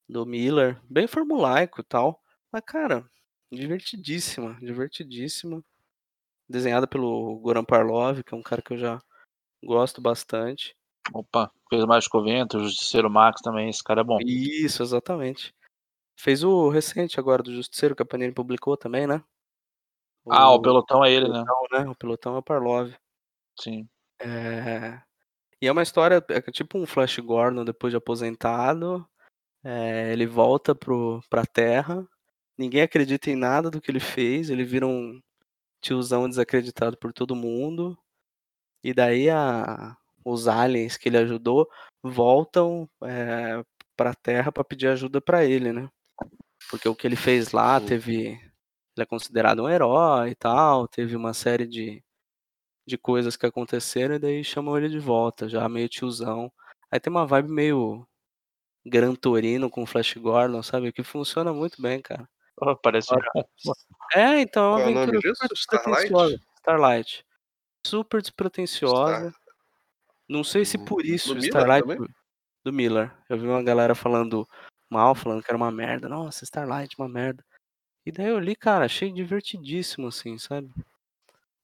[SPEAKER 2] Do Miller. Bem formulaico e tal. Mas, cara, divertidíssima. Divertidíssima. Desenhada pelo Goran Parlov, que é um cara que eu já gosto bastante.
[SPEAKER 4] Opa, fez mais Covento, o Justiceiro Max também, esse cara é bom.
[SPEAKER 2] Isso, exatamente. Fez o recente agora do Justiceiro que a Panini publicou também, né?
[SPEAKER 4] Ah, o pelotão é ele, né?
[SPEAKER 2] pelotão, né? O pelotão é o Parlov.
[SPEAKER 4] Sim.
[SPEAKER 2] É... E é uma história, é tipo um Flash Gordon depois de aposentado. É, ele volta pro, pra Terra. Ninguém acredita em nada do que ele fez. Ele vira um tiozão desacreditado por todo mundo. E daí a, os aliens que ele ajudou voltam é, pra Terra pra pedir ajuda pra ele, né? Porque o que ele fez lá teve. Ele é considerado um herói e tal. Teve uma série de, de coisas que aconteceram e daí chamam ele de volta, já meio tiozão. Aí tem uma vibe meio Gran Torino com Flash Gordon, sabe? Que funciona muito bem, cara.
[SPEAKER 4] Oh, parece.
[SPEAKER 2] É, então é uma
[SPEAKER 3] é
[SPEAKER 2] aventura super
[SPEAKER 3] Starlight?
[SPEAKER 2] despretensiosa. Starlight. Super despretensiosa.
[SPEAKER 3] Star-
[SPEAKER 2] Não sei se por isso
[SPEAKER 3] do Miller
[SPEAKER 2] Starlight
[SPEAKER 3] também?
[SPEAKER 2] do Miller. Eu vi uma galera falando mal, falando que era uma merda. Nossa, Starlight, uma merda. E daí eu li, cara, achei divertidíssimo, assim, sabe?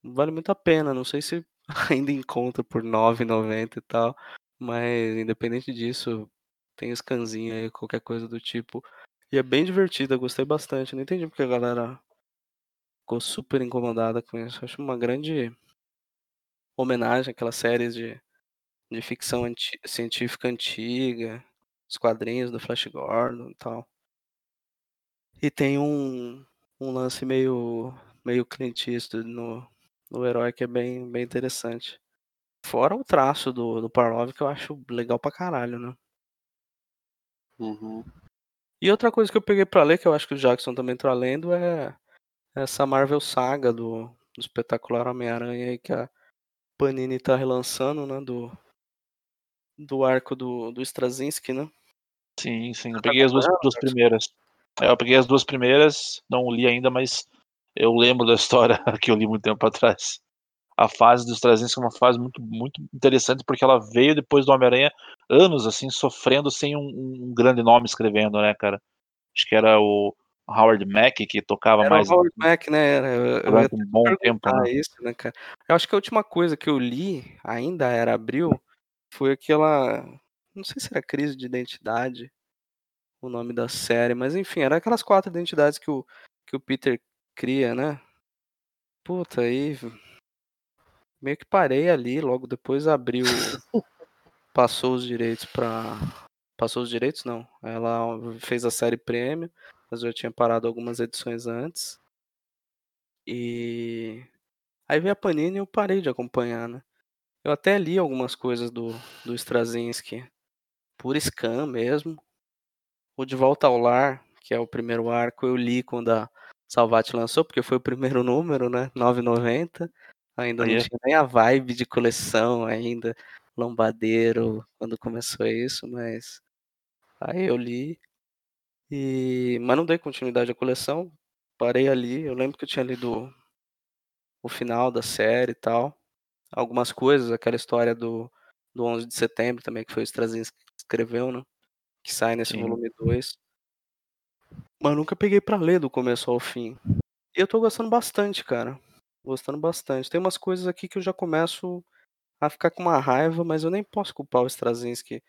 [SPEAKER 2] Vale muito a pena. Não sei se ainda encontra por R$ 9,90 e tal. Mas independente disso, tem scanzinho aí, qualquer coisa do tipo. E é bem divertida, gostei bastante. Não entendi porque a galera ficou super incomodada com isso. Acho uma grande homenagem àquelas séries de, de ficção anti- científica antiga, os quadrinhos do Flash Gordon e tal. E tem um, um lance meio, meio Clint Eastwood no, no herói que é bem, bem interessante. Fora o traço do, do Parlov, que eu acho legal pra caralho, né?
[SPEAKER 3] Uhum.
[SPEAKER 2] E outra coisa que eu peguei pra ler, que eu acho que o Jackson também tá lendo, é essa Marvel Saga do, do espetacular Homem-Aranha aí que a Panini tá relançando, né? Do, do arco do, do Straczynski, né?
[SPEAKER 4] Sim, sim. Eu
[SPEAKER 2] tá
[SPEAKER 4] peguei as duas, duas
[SPEAKER 2] Jackson?
[SPEAKER 4] primeiras. É, eu peguei as duas primeiras, não li ainda, mas eu lembro da história que eu li muito tempo atrás. A fase dos Straczynski é uma fase muito, muito interessante, porque ela veio depois do Homem-Aranha, anos, assim, sofrendo sem um, um grande nome escrevendo, né, cara? Acho que era o Howard Mack que tocava
[SPEAKER 2] Era
[SPEAKER 4] mais
[SPEAKER 2] o Howard Mack, né? Era, eu, eu
[SPEAKER 4] um bom tempo, né?
[SPEAKER 2] isso, né, cara? Eu acho que a última coisa que eu li, ainda era abril, foi aquela. Não sei se era crise de identidade, o nome da série, mas enfim, era aquelas quatro identidades que o, que o Peter cria, né? Puta, aí. Meio que parei ali, logo depois abriu. passou os direitos pra. Passou os direitos? Não. Ela fez a série prêmio, mas eu já tinha parado algumas edições antes. E. Aí veio a Panini e eu parei de acompanhar, né? Eu até li algumas coisas do, do Straczynski por scan mesmo. O De Volta ao Lar, que é o primeiro arco, eu li quando a Salvat lançou, porque foi o primeiro número, né? 9,90. Ainda não
[SPEAKER 4] é.
[SPEAKER 2] tinha nem a vibe de coleção ainda, lombadeiro, quando começou isso, mas aí eu li. E... Mas não dei continuidade à coleção, parei ali. Eu lembro que eu tinha lido o final da série e tal. algumas coisas, aquela história do, do 11 de setembro também, que foi o Straczynski que escreveu, né? Que sai nesse
[SPEAKER 4] Sim.
[SPEAKER 2] volume 2. Mas nunca peguei pra ler do começo ao fim. E eu tô gostando bastante, cara. Gostando bastante. Tem umas coisas aqui que eu já começo a ficar com uma raiva, mas eu nem posso culpar o Straczynski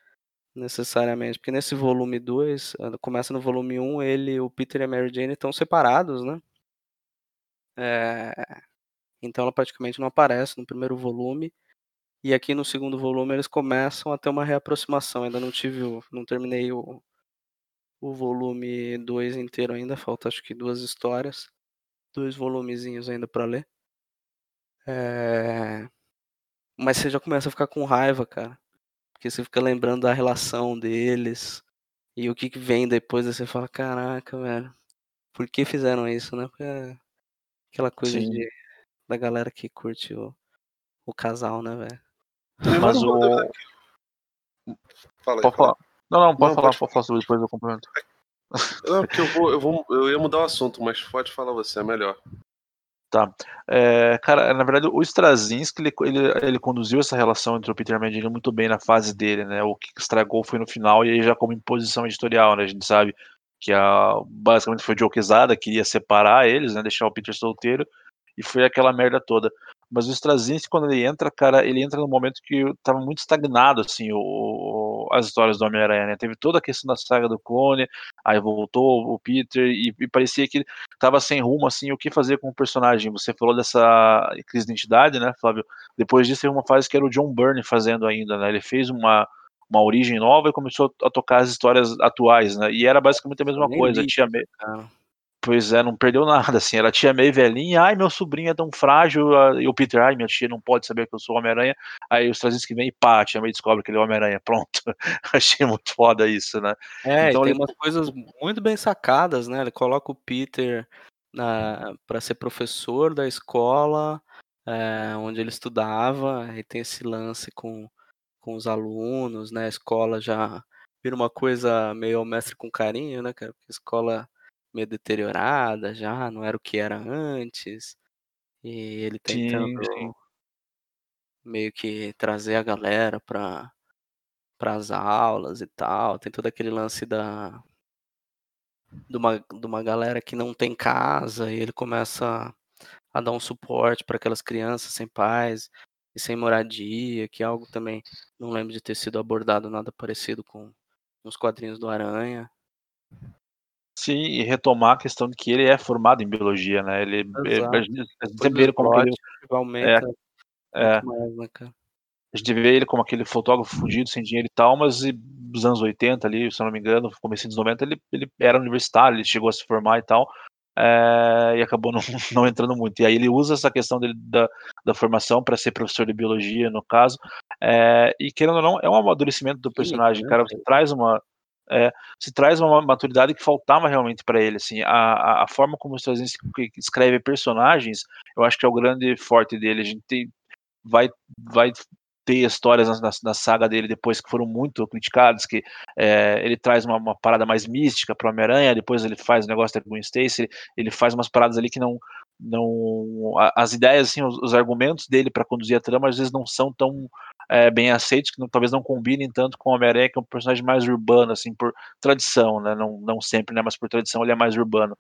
[SPEAKER 2] necessariamente, porque nesse volume 2, começa no volume 1, ele, o Peter e a Mary Jane estão separados, né? É, então ela praticamente não aparece no primeiro volume. E aqui no segundo volume eles começam a ter uma reaproximação. Ainda não tive, o, não terminei o, o volume 2 inteiro ainda, falta acho que duas histórias, dois volumezinhos ainda para ler. É... Mas você já começa a ficar com raiva, cara. Porque você fica lembrando da relação deles e o que, que vem depois, aí você fala, caraca, velho, por que fizeram isso, né? Porque é aquela coisa de, da galera que curte o, o casal, né, velho?
[SPEAKER 4] Mas
[SPEAKER 3] não
[SPEAKER 4] o.
[SPEAKER 3] Fala aí,
[SPEAKER 4] Pode
[SPEAKER 3] fala.
[SPEAKER 4] falar. Não, não, pode
[SPEAKER 3] Não,
[SPEAKER 4] falar,
[SPEAKER 3] pode
[SPEAKER 4] pode falar sobre depois eu complemento.
[SPEAKER 3] Não, porque eu vou, eu vou. Eu ia mudar o assunto, mas pode falar você, é melhor.
[SPEAKER 4] É, cara, na verdade, o Straczynski, ele, ele, ele conduziu essa relação entre o Peter a Mary Jane muito bem na fase dele, né? O que estragou foi no final e aí já como imposição editorial, né? A gente sabe que a, basicamente foi o Joe queria separar eles, né? Deixar o Peter solteiro e foi aquela merda toda. Mas o Straczynski, quando ele entra, cara, ele entra no momento que tava muito estagnado, assim, o- as histórias do Homem-Aranha, né? Teve toda a questão da saga do clone, aí voltou o Peter e, e parecia que tava sem rumo, assim, o que fazer com o personagem. Você falou dessa crise de identidade, né, Flávio? Depois disso teve uma fase que era o John Byrne fazendo ainda, né? Ele fez uma, uma origem nova e começou a tocar as histórias atuais, né? E era basicamente a mesma coisa.
[SPEAKER 2] li,
[SPEAKER 4] Tia May, Pois é, não perdeu nada, assim. Era a tia May velhinha, ai, meu sobrinho é tão frágil. E o Peter, ai, minha tia não pode saber que eu sou Homem-Aranha. Aí os Straczynski vem e pá, a tia May descobre que ele é Homem-Aranha. Pronto. Achei muito foda isso, né?
[SPEAKER 2] É,
[SPEAKER 4] Então
[SPEAKER 2] tem
[SPEAKER 4] ele-
[SPEAKER 2] umas coisas muito bem sacadas, né? Ele coloca o Peter para ser professor da escola é, onde ele estudava, e tem esse lance com, com os alunos, né? A escola já vira uma coisa meio mestre com carinho, né, cara? Porque a escola meio deteriorada já, não era o que era antes. E ele tentando
[SPEAKER 4] Sim, sim.
[SPEAKER 2] meio que trazer a galera para as aulas e tal. Tem todo aquele lance da de uma, de uma galera que não tem casa e ele começa a dar um suporte para aquelas crianças sem pais e sem moradia, que é algo também não lembro de ter sido abordado nada parecido com nos quadrinhos do Aranha.
[SPEAKER 4] Sim, e retomar a questão de que ele é formado em biologia, né? Ele, ele-
[SPEAKER 2] Exato.
[SPEAKER 4] a gente a vê ele como aquele,
[SPEAKER 2] slot, aumenta
[SPEAKER 4] é,
[SPEAKER 2] muito mais, né, cara?
[SPEAKER 4] a gente vê ele como aquele fotógrafo fudido, sem dinheiro e tal, mas e nos anos 80 ali, se eu não me engano, começo dos 90, ele, ele era universitário, ele chegou a se formar e tal, é, e acabou não, não entrando muito. E aí ele usa essa questão dele, da, da formação para ser professor de biologia, no caso, é, e querendo ou não, é um amadurecimento do personagem, cara,
[SPEAKER 2] cara?
[SPEAKER 4] você traz uma... é, se traz uma maturidade que faltava realmente para ele, assim, a, a, forma como o Straczynski escreve personagens, eu acho que é o grande forte dele, a gente tem, vai, vai ter histórias na, na, na, saga dele depois que foram muito criticadas, que é, ele traz uma, uma, parada mais mística para Homem-Aranha, depois ele faz o negócio da Gwen Stacy, ele, ele, faz umas paradas ali que não, não as ideias, assim, os, os argumentos dele para conduzir a trama às vezes não são tão é, bem aceitos, que não, talvez não combinem tanto com o Homem-Aranha, que é um personagem mais urbano, assim, por tradição, né, não, não sempre, né, mas por tradição ele é mais urbano.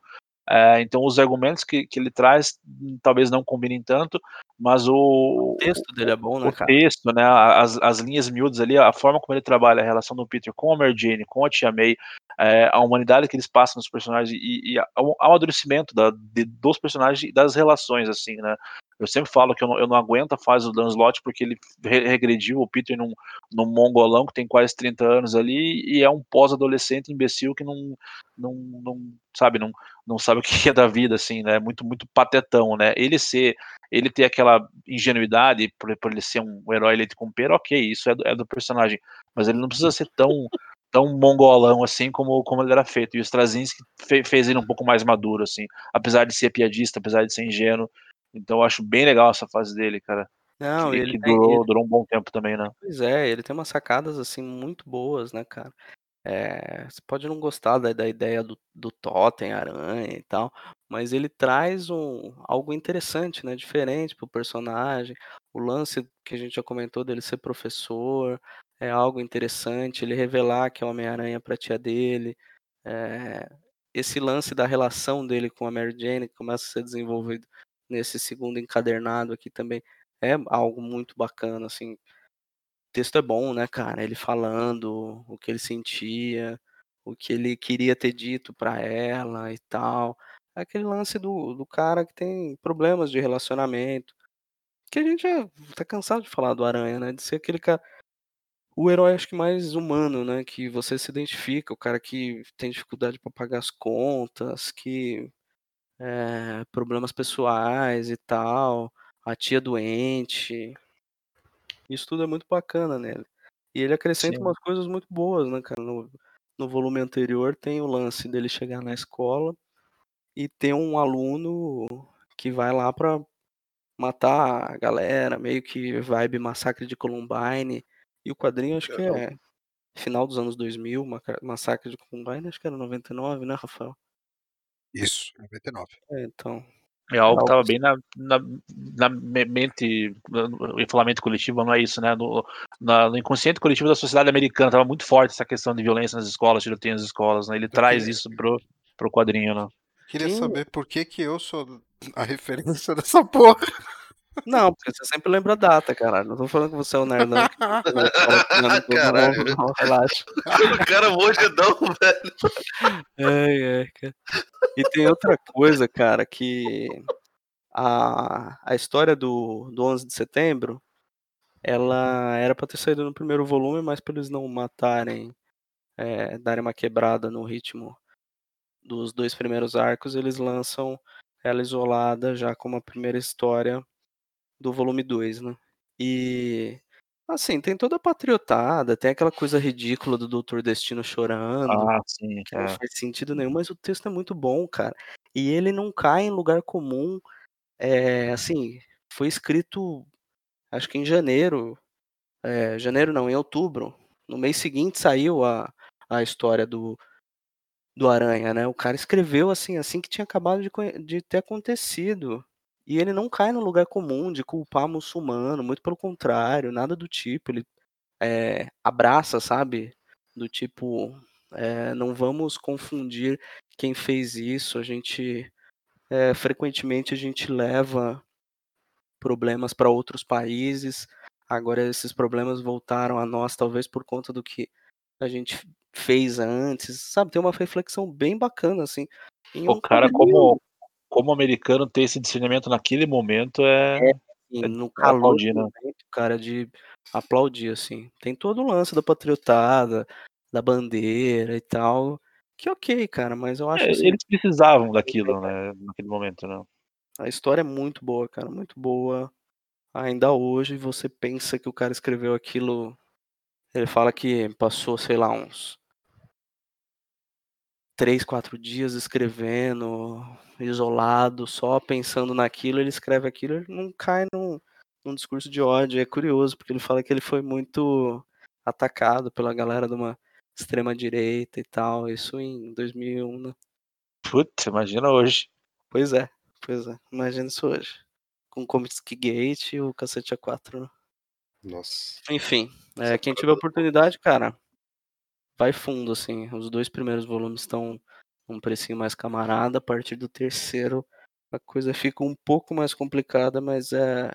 [SPEAKER 4] É, então os argumentos que, que ele traz talvez não combinem tanto, mas o,
[SPEAKER 2] o texto dele é bom, né,
[SPEAKER 4] o
[SPEAKER 2] cara?
[SPEAKER 4] texto, né, as, as linhas miúdas ali, a forma como ele trabalha a relação do Peter com a Mary Jane, com a Tia May, é, a humanidade que eles passam nos personagens e, e o amadurecimento da, de, dos personagens e das relações, assim, né. Eu sempre falo que eu não, eu não aguento a fase do Dan Slott porque ele regrediu o Peter num, num mongolão que tem quase 30 anos ali e é um pós-adolescente imbecil que não, não, não sabe, não, não sabe o que é da vida, assim, né, muito, muito patetão, né, ele ser, ele ter aquela ingenuidade por, por ele ser um herói leite com pera, ok, isso é do, é do personagem, mas ele não precisa ser tão tão mongolão assim como, como ele era feito, e o Straczynski fe, fez ele um pouco mais maduro, assim, apesar de ser piadista, apesar de ser ingênuo, então eu acho bem legal essa fase dele, cara.
[SPEAKER 2] Não,
[SPEAKER 4] que,
[SPEAKER 2] ele
[SPEAKER 4] que durou,
[SPEAKER 2] ele,
[SPEAKER 4] durou um bom tempo também, né?
[SPEAKER 2] Pois é, ele tem umas sacadas assim muito boas, né, cara? É, você pode não gostar da, da ideia do, do totem, aranha e tal, mas ele traz um, algo interessante, né? Diferente pro personagem. O lance que a gente já comentou dele ser professor é algo interessante. Ele revelar que é o Homem-Aranha pra tia dele. é, esse lance da relação dele com a Mary Jane que começa a ser desenvolvido nesse segundo encadernado aqui também é algo muito bacana, assim. O texto é bom, né, cara? Ele falando o que ele sentia, o que ele queria ter dito pra ela e tal. É aquele lance do, do cara que tem problemas de relacionamento. Que a gente já tá cansado de falar do Aranha, né? De ser aquele cara. O herói, acho que mais humano, né? Que você se identifica, o cara que tem dificuldade pra pagar as contas, que. É, problemas pessoais e tal, a tia doente. Isso tudo é muito bacana nele. E ele acrescenta
[SPEAKER 4] Sim.
[SPEAKER 2] umas coisas muito boas, né, cara? No, no volume anterior tem o lance dele chegar na escola e ter um aluno que vai lá pra matar a galera, meio que vibe Massacre de Columbine. E o quadrinho acho que é final dos anos 2000, Maca- Massacre de Columbine, acho que era 99, né, Rafael?
[SPEAKER 5] Isso, 99.
[SPEAKER 2] É, então.
[SPEAKER 4] É algo que estava bem na, na, na me- mente, no enfolamento coletivo, não é isso, né? No, na- no inconsciente coletivo da sociedade americana, estava muito forte essa questão de violência nas escolas, tiroteio nas escolas, né? Ele traz
[SPEAKER 5] queria-
[SPEAKER 4] isso pro, pro quadrinho, né?
[SPEAKER 5] Queria
[SPEAKER 2] Sim.
[SPEAKER 5] saber por que que eu sou a referência dessa porra.
[SPEAKER 2] Não, porque você sempre lembra a data, caralho. Não tô falando que você é o escola tirando tudo,
[SPEAKER 3] Caralho.
[SPEAKER 2] não, não, relaxa.
[SPEAKER 3] O cara é mongedão, velho.
[SPEAKER 2] Ai, ai, cara. E tem outra coisa, cara, que a, a história do, do 11 de setembro, ela era pra ter saído no primeiro volume, mas pra eles não matarem, é, darem uma quebrada no ritmo dos dois primeiros arcos, eles lançam ela isolada já como a primeira história do volume 2, né? E assim, tem toda a patriotada, tem aquela coisa ridícula do Doutor Destino chorando,
[SPEAKER 4] Ah, sim.
[SPEAKER 2] que não
[SPEAKER 4] É.
[SPEAKER 2] faz sentido nenhum, mas o texto é muito bom, cara. E ele não cai em lugar comum. É, assim, foi escrito, acho que em janeiro, é, janeiro não, em outubro. No mês seguinte saiu a, a história do, do Aranha, né? O cara escreveu assim, assim que tinha acabado de, de ter acontecido. E ele não cai no lugar comum de culpar muçulmano, muito pelo contrário, nada do tipo. Ele é, abraça, sabe? Do tipo, é, não vamos confundir quem fez isso. A gente é, frequentemente a gente leva problemas para outros países. Agora esses problemas voltaram a nós, talvez por conta do que a gente fez antes, sabe? Tem uma reflexão bem bacana assim. em
[SPEAKER 4] O
[SPEAKER 2] um
[SPEAKER 4] cara, como, como americano, ter esse discernimento naquele momento é.
[SPEAKER 2] assim,
[SPEAKER 4] é
[SPEAKER 2] no calor
[SPEAKER 4] aplaudir, né?
[SPEAKER 2] momento, cara, de aplaudir assim. Tem todo o lance da patriotada, da bandeira e tal. Que ok, cara, mas eu acho
[SPEAKER 4] É,
[SPEAKER 2] assim,
[SPEAKER 4] eles precisavam daquilo, né? Naquele momento, né?
[SPEAKER 2] a história é muito boa, cara, muito boa. Ainda hoje você pensa que o cara escreveu aquilo. Ele fala que passou, sei lá, uns três, quatro dias escrevendo, isolado, só pensando naquilo. Ele escreve aquilo, ele não cai num, num discurso de ódio. É curioso, porque ele fala que ele foi muito atacado pela galera de uma extrema direita e tal. Isso em 2001, né?
[SPEAKER 4] Putz, imagina hoje.
[SPEAKER 2] Pois é, pois é. Imagina isso hoje. Com o Comicsky Gate e o Cacete A4, né?
[SPEAKER 3] Nossa.
[SPEAKER 2] Enfim, é, quem tiver oportunidade, cara, vai fundo, assim. Os dois primeiros volumes estão um precinho mais camarada. A partir do terceiro, a coisa fica um pouco mais complicada, mas é.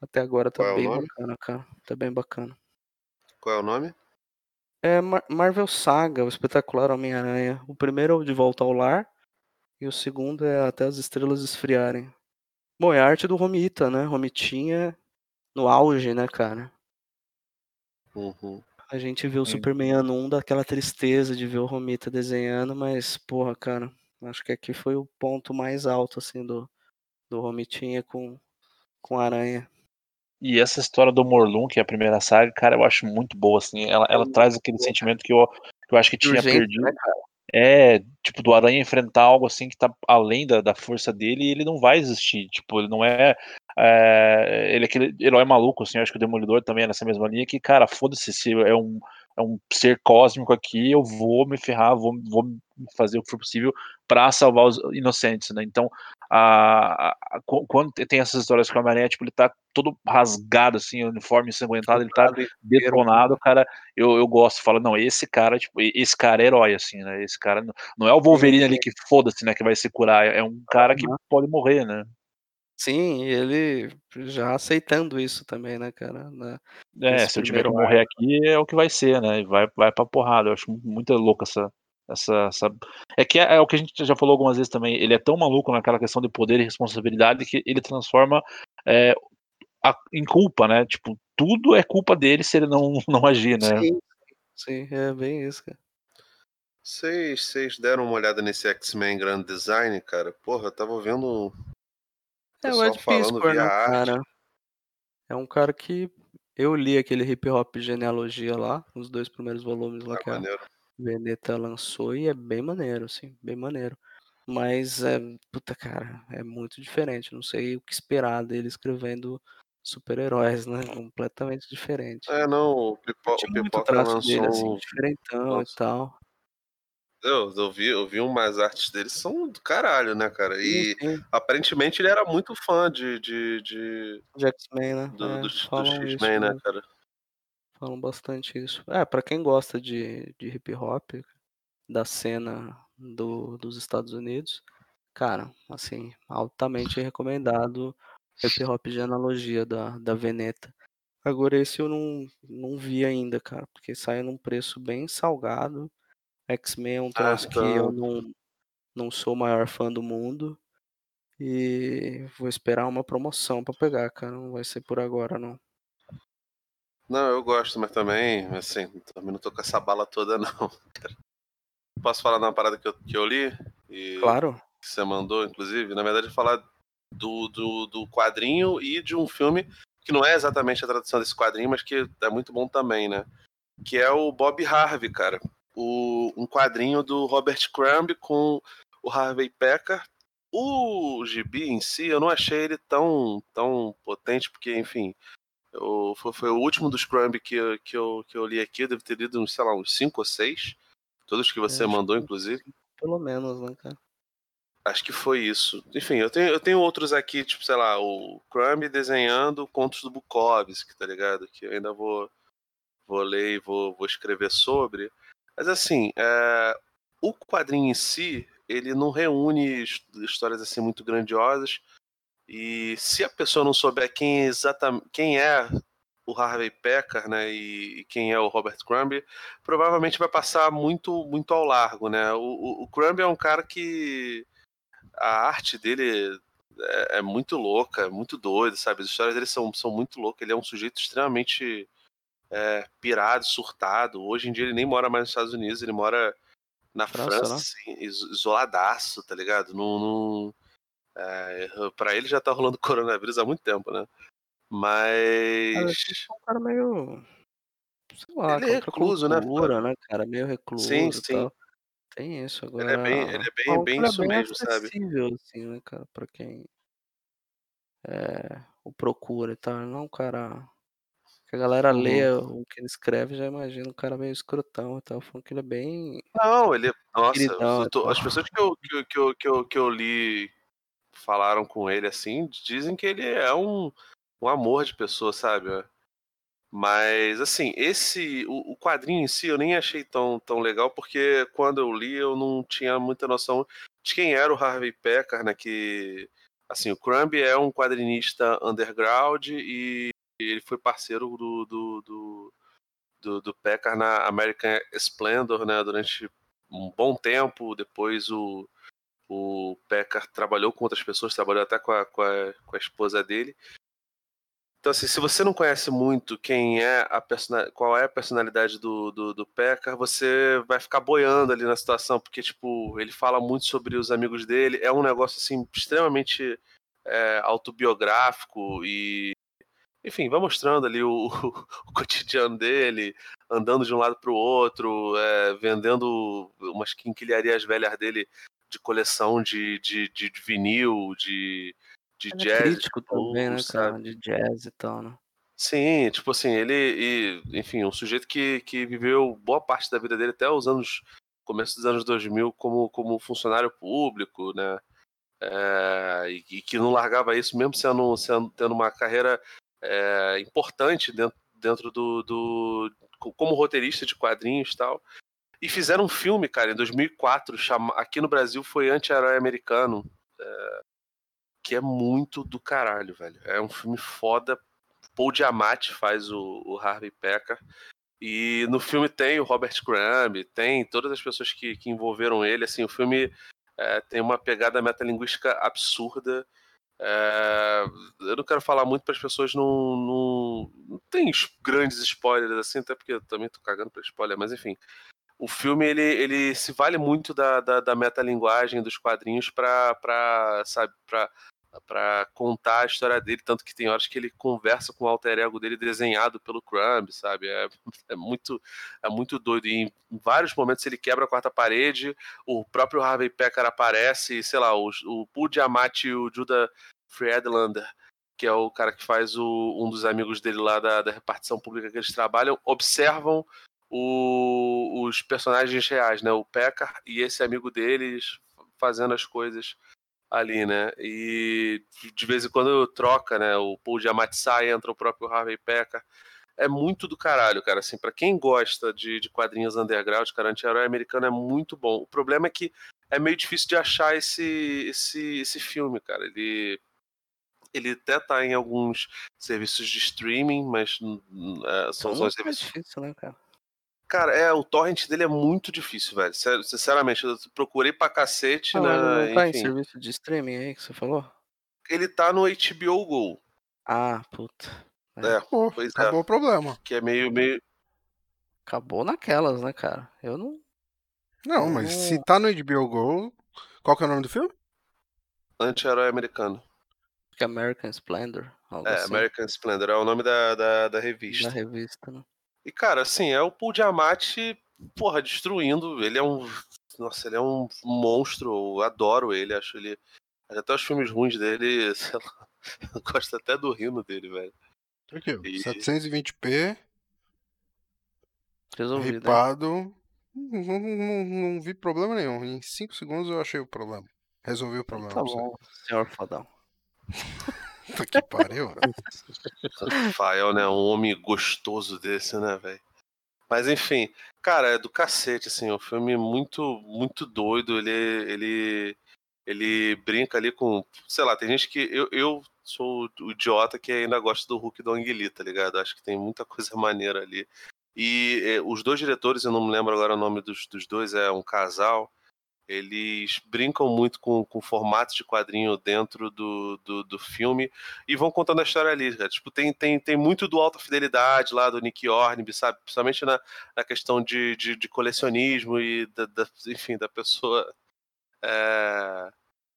[SPEAKER 2] Até agora tá
[SPEAKER 3] Qual é
[SPEAKER 2] bem
[SPEAKER 3] nome?
[SPEAKER 2] bacana, cara. Tá bem bacana.
[SPEAKER 3] Qual é o nome?
[SPEAKER 2] É Mar- Marvel Saga, o espetacular Homem-Aranha. O primeiro é o De Volta ao Lar. E o segundo é Até as Estrelas Esfriarem. Bom, é a arte do Romita, né? Romitinha no auge, né, cara?
[SPEAKER 3] Uhum.
[SPEAKER 2] A gente vê o. Superman ano 1 daquela tristeza de ver o Romita desenhando, mas, porra, cara, acho que aqui foi o ponto mais alto, assim, do, do Romitinha com, com a Aranha.
[SPEAKER 4] E essa história do Morlun, que é a primeira saga, cara, eu acho muito boa, assim. Ela, ela traz aquele sentimento que eu, que eu acho que tinha
[SPEAKER 2] Urgente,
[SPEAKER 4] perdido.
[SPEAKER 2] né, cara?
[SPEAKER 4] É, tipo, do Aranha enfrentar algo assim que tá além da, da força dele e ele não vai existir. Tipo, ele não é, é. ele é aquele herói maluco, assim. Acho que o Demolidor também é nessa mesma linha que, cara, foda-se se é um, é um ser cósmico aqui, eu vou me ferrar, vou, vou fazer o que for possível para salvar os inocentes, né? Então, a, a, a, quando tem essas histórias com a Homem-Aranha, tipo, ele tá todo rasgado, assim, uniforme ensanguentado, ele tá detonado, cara, eu, eu gosto, falo, não, esse cara, tipo, esse cara é herói, assim, né? Esse cara não, não é o Wolverine ali que foda-se, né, que vai se curar, é um cara que pode morrer, né?
[SPEAKER 2] Sim, ele já aceitando isso também, né, cara? Na,
[SPEAKER 4] é, se eu tiver que morrer aqui, é o que vai ser, né? E vai, vai pra porrada. Eu acho muito louco essa, essa, essa... É que é, é, o que a gente já falou algumas vezes também. Ele é tão maluco naquela questão de poder e responsabilidade que ele transforma é, a, em culpa, né? Tipo, tudo é culpa dele se ele não, não agir, né?
[SPEAKER 2] Sim, sim, é bem isso, cara.
[SPEAKER 3] Vocês, vocês deram uma olhada nesse X-Men Grand Design, cara? Porra, eu tava vendo
[SPEAKER 2] é o Ed Piscor, né, cara? É um cara que eu li aquele hip hop genealogia lá, os dois primeiros volumes lá é que maneiro. a Veneta lançou e é bem maneiro, assim, bem maneiro. Mas é, puta cara, é muito diferente. Não sei o que esperar dele escrevendo super-heróis, né? Completamente diferente.
[SPEAKER 3] É, não, o, Pipo, o Pipoca lançou
[SPEAKER 2] dele, assim, diferentão Nossa. e tal.
[SPEAKER 3] Eu, eu, vi, eu vi umas artes dele, são do caralho, né, cara? E sim. aparentemente ele era muito fã de. De, de...
[SPEAKER 2] de X-Men, né?
[SPEAKER 3] Do, é, do, do X-Men, né, cara?
[SPEAKER 2] Falam bastante isso. É, pra quem gosta de, de hip hop, da cena do, dos Estados Unidos, cara, assim, altamente recomendado hip hop de analogia da, da Veneta. Agora esse eu não, não vi ainda, cara, porque sai num preço bem salgado. X-Men é um troço que eu não, não sou o maior fã do mundo. E vou esperar uma promoção pra pegar, cara. Não vai ser por agora, não.
[SPEAKER 3] Não, eu gosto, mas também, assim, também não tô com essa bala toda, não. Posso falar de uma parada que eu, que eu li? E
[SPEAKER 2] Claro.
[SPEAKER 3] que você mandou, inclusive? Na verdade, falar do, do, do quadrinho e de um filme que não é exatamente a tradução desse quadrinho, mas que é muito bom também, né? Que é o Bob Harvey, cara o, um quadrinho do Robert Crumb com o Harvey Pekar. O gibi em si, eu não achei ele tão, tão potente, porque, enfim, eu, foi, foi, o último dos Crumb que, eu, que, eu, que eu li aqui. Eu devo ter lido, sei lá, uns 5 ou 6. Todos que você é, mandou, inclusive.
[SPEAKER 2] Pelo menos, né, cara?
[SPEAKER 3] Acho que foi isso. Enfim, eu tenho, eu tenho outros aqui, tipo, sei lá, o Crumb desenhando contos do Bukowski, tá ligado? Que eu ainda vou, vou ler e vou, vou escrever sobre. Mas assim, é, o quadrinho em si, ele não reúne histórias assim muito grandiosas. E se a pessoa não souber quem exatamente quem é o Harvey Pekar, né, e, quem é o Robert Crumb, provavelmente vai passar muito muito ao largo, né? O, o, o Crumb é um cara que a arte dele é, é, muito louca, é muito doida, sabe? As histórias dele são, são muito loucas. Ele é um sujeito extremamente é, pirado, surtado. Hoje em dia ele nem mora mais nos Estados Unidos, ele mora na França, França assim, isoladaço, tá ligado? Num, num é, pra ele já tá rolando coronavírus há muito tempo, né? Mas.
[SPEAKER 2] é um cara meio. Sei lá,
[SPEAKER 3] ele é recluso, né?
[SPEAKER 2] né, cara? Meio recluso.
[SPEAKER 3] Sim, sim.
[SPEAKER 2] Tal. Tem isso agora.
[SPEAKER 3] Ele é bem, ele é bem, bem isso
[SPEAKER 2] bem
[SPEAKER 3] mesmo, sabe?
[SPEAKER 2] assim, né, cara? Pra quem é, o procura e tal. Não é cara a galera uhum. lê o que ele escreve, já imagina um cara meio escrotão e tal. Falando que ele é bem.
[SPEAKER 3] Não, ele. É, nossa, tô, as pessoas que eu, que, que, eu, que, eu, que eu li falaram com ele assim, dizem que ele é um, um amor de pessoa, sabe? Mas, assim, esse. O, o, quadrinho em si eu nem achei tão, tão legal, porque quando eu li eu não tinha muita noção de quem era o Harvey Pekar, né? Que. Assim, o Crumb é um quadrinista underground e ele foi parceiro do, do, do, do, do na American Splendor, né, durante um bom tempo. Depois o, o Pekar trabalhou com outras pessoas, trabalhou até com a, com a, com a esposa dele. Então, assim, se você não conhece muito quem é a qual é a personalidade do, do, do Pekar, você vai ficar boiando ali na situação, porque, tipo, ele fala muito sobre os amigos dele, é um negócio, assim, extremamente é, autobiográfico e enfim, vai mostrando ali o, o cotidiano dele, andando de um lado para o outro, é, vendendo umas quinquilharias velhas dele de coleção de, de, de, de vinil, de, de
[SPEAKER 2] Ele é
[SPEAKER 3] jazz,
[SPEAKER 2] crítico
[SPEAKER 3] de
[SPEAKER 2] também, né, cara? De jazz e tal, né?
[SPEAKER 3] Sim, tipo assim, ele, e, enfim, um sujeito que, que viveu boa parte da vida dele até os anos, começo dos anos 2000 como, como funcionário público, né? É, e, e que não largava isso mesmo sendo, sendo tendo uma carreira é, importante dentro, dentro do, do como roteirista de quadrinhos e tal. E fizeram um filme, cara, em 2004, chama, aqui no Brasil foi Anti-Herói Americano, é, que é muito do caralho, velho. É um filme foda. Paul Giamatti faz o, o Harvey Pekka. E no filme tem o Robert Crumb, tem todas as pessoas que, que envolveram ele. Assim, o filme é, tem uma pegada metalinguística absurda. É, eu não quero falar muito para as pessoas não, não, não tem es- grandes spoilers assim, até porque eu também tô cagando para spoiler, mas enfim. O filme ele, ele se vale muito da, da, da metalinguagem dos quadrinhos para sabe para para contar a história dele, tanto que tem horas que ele conversa com o alter ego dele desenhado pelo Crumb, sabe? É, é muito é muito doido. E em vários momentos ele quebra a quarta parede, o próprio Harvey Pekar aparece, sei lá, o, o Paul Giamatti e o Judah Friedlander, que é o cara que faz o, um dos amigos dele lá da, da repartição pública que eles trabalham, observam o- os personagens reais, né? O Pekar e esse amigo deles fazendo as coisas ali, né? E de vez em quando troca, né? O Paul Giamatti sai, entra o próprio Harvey Pekar. É muito do caralho, cara. Assim, para quem gosta de, de quadrinhos underground, cara, anti-herói americano é muito bom. O problema é que é meio difícil de achar esse, esse, esse filme, cara. Ele, ele até tá em alguns serviços de streaming, mas hum, é, são,
[SPEAKER 2] Então
[SPEAKER 3] são
[SPEAKER 2] não
[SPEAKER 3] os
[SPEAKER 2] é
[SPEAKER 3] serviços
[SPEAKER 2] difícil, né, cara?
[SPEAKER 3] Cara, é, o torrent dele é muito difícil, velho. Sério, sinceramente, eu procurei pra cacete,
[SPEAKER 2] Não, ele
[SPEAKER 3] né?
[SPEAKER 2] não tá em
[SPEAKER 3] Enfim,
[SPEAKER 2] serviço de streaming aí que você falou?
[SPEAKER 3] ele tá no HBO Go.
[SPEAKER 2] Ah, puta.
[SPEAKER 3] É,
[SPEAKER 5] Pô,
[SPEAKER 3] pois
[SPEAKER 5] acabou
[SPEAKER 3] é.
[SPEAKER 5] o problema.
[SPEAKER 3] Que é meio, meio.
[SPEAKER 2] Acabou naquelas, né, cara? Eu não.
[SPEAKER 5] Não, mas se tá no HBO Go, qual que é o nome do filme?
[SPEAKER 3] Anti-herói americano.
[SPEAKER 2] É American Splendor. Algo
[SPEAKER 3] É,
[SPEAKER 2] assim,
[SPEAKER 3] American Splendor, é o nome da, da, da
[SPEAKER 2] Da
[SPEAKER 3] revista.
[SPEAKER 2] revista, né?
[SPEAKER 3] E, cara, assim, é o Paul porra, destruindo. Ele é um. Nossa, ele é um monstro. Eu adoro ele, acho ele. Até os filmes ruins dele, sei lá. Eu gosto até do rino dele, velho.
[SPEAKER 5] Aqui,
[SPEAKER 3] E-
[SPEAKER 5] 720p,
[SPEAKER 2] Resolvido. né?
[SPEAKER 5] ripado. Não, não- não- não vi problema nenhum. Em 5 segundos eu achei o problema. Resolvi o problema.
[SPEAKER 2] Tá bom, senhor fodão.
[SPEAKER 5] Que pariu.
[SPEAKER 3] Rafael, né? Um homem gostoso desse, né, velho? Mas enfim, cara, é do cacete, assim, é um filme muito, muito doido. Ele, ele, ele brinca ali com, sei lá, tem gente que eu, eu sou o idiota que ainda gosta do Hulk do Ang Lee, tá ligado? Acho que tem muita coisa maneira ali. E eh, os dois diretores, eu não me lembro agora o nome dos, dos dois, é um casal. Eles brincam muito com, com formatos de quadrinho dentro do, do, do filme e vão contando a história ali, cara. Tipo, tem, tem, tem muito do Alta Fidelidade lá, do Nick Hornby, sabe? Principalmente na, na questão de, de, de colecionismo e, da, da- enfim, da pessoa. é,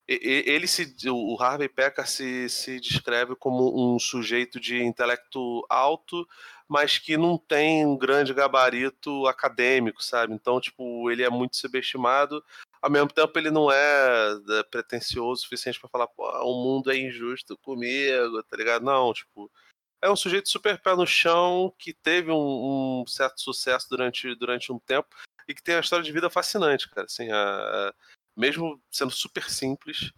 [SPEAKER 3] Ele se. O Harvey Pekar se, se descreve como um sujeito de intelecto alto, mas que não tem um grande gabarito acadêmico, sabe? Então, tipo, ele é muito subestimado. Ao mesmo tempo, ele não é é, pretencioso o suficiente para falar, pô, o mundo é injusto comigo, tá ligado? Não, tipo, é um sujeito super pé no chão que teve um, um certo sucesso durante, durante um tempo e que tem uma história de vida fascinante, cara. Assim, a- a- mesmo sendo super simples,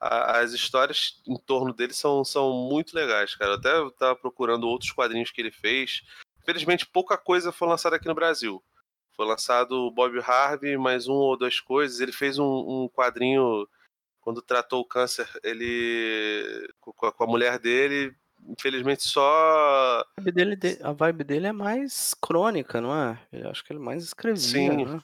[SPEAKER 3] a- as histórias em torno dele são, são muito legais, cara. Eu até estava procurando outros quadrinhos que ele fez. Infelizmente, pouca coisa foi lançada aqui no Brasil. Foi lançado o Bob Harvey, mais um ou duas coisas. Ele fez um, um quadrinho quando tratou o câncer, ele com a, com a mulher dele. Infelizmente, só
[SPEAKER 2] A vibe, dele, de- a vibe dele é mais crônica, não é? Eu acho que ele mais escrevia,
[SPEAKER 3] Sim.
[SPEAKER 2] né?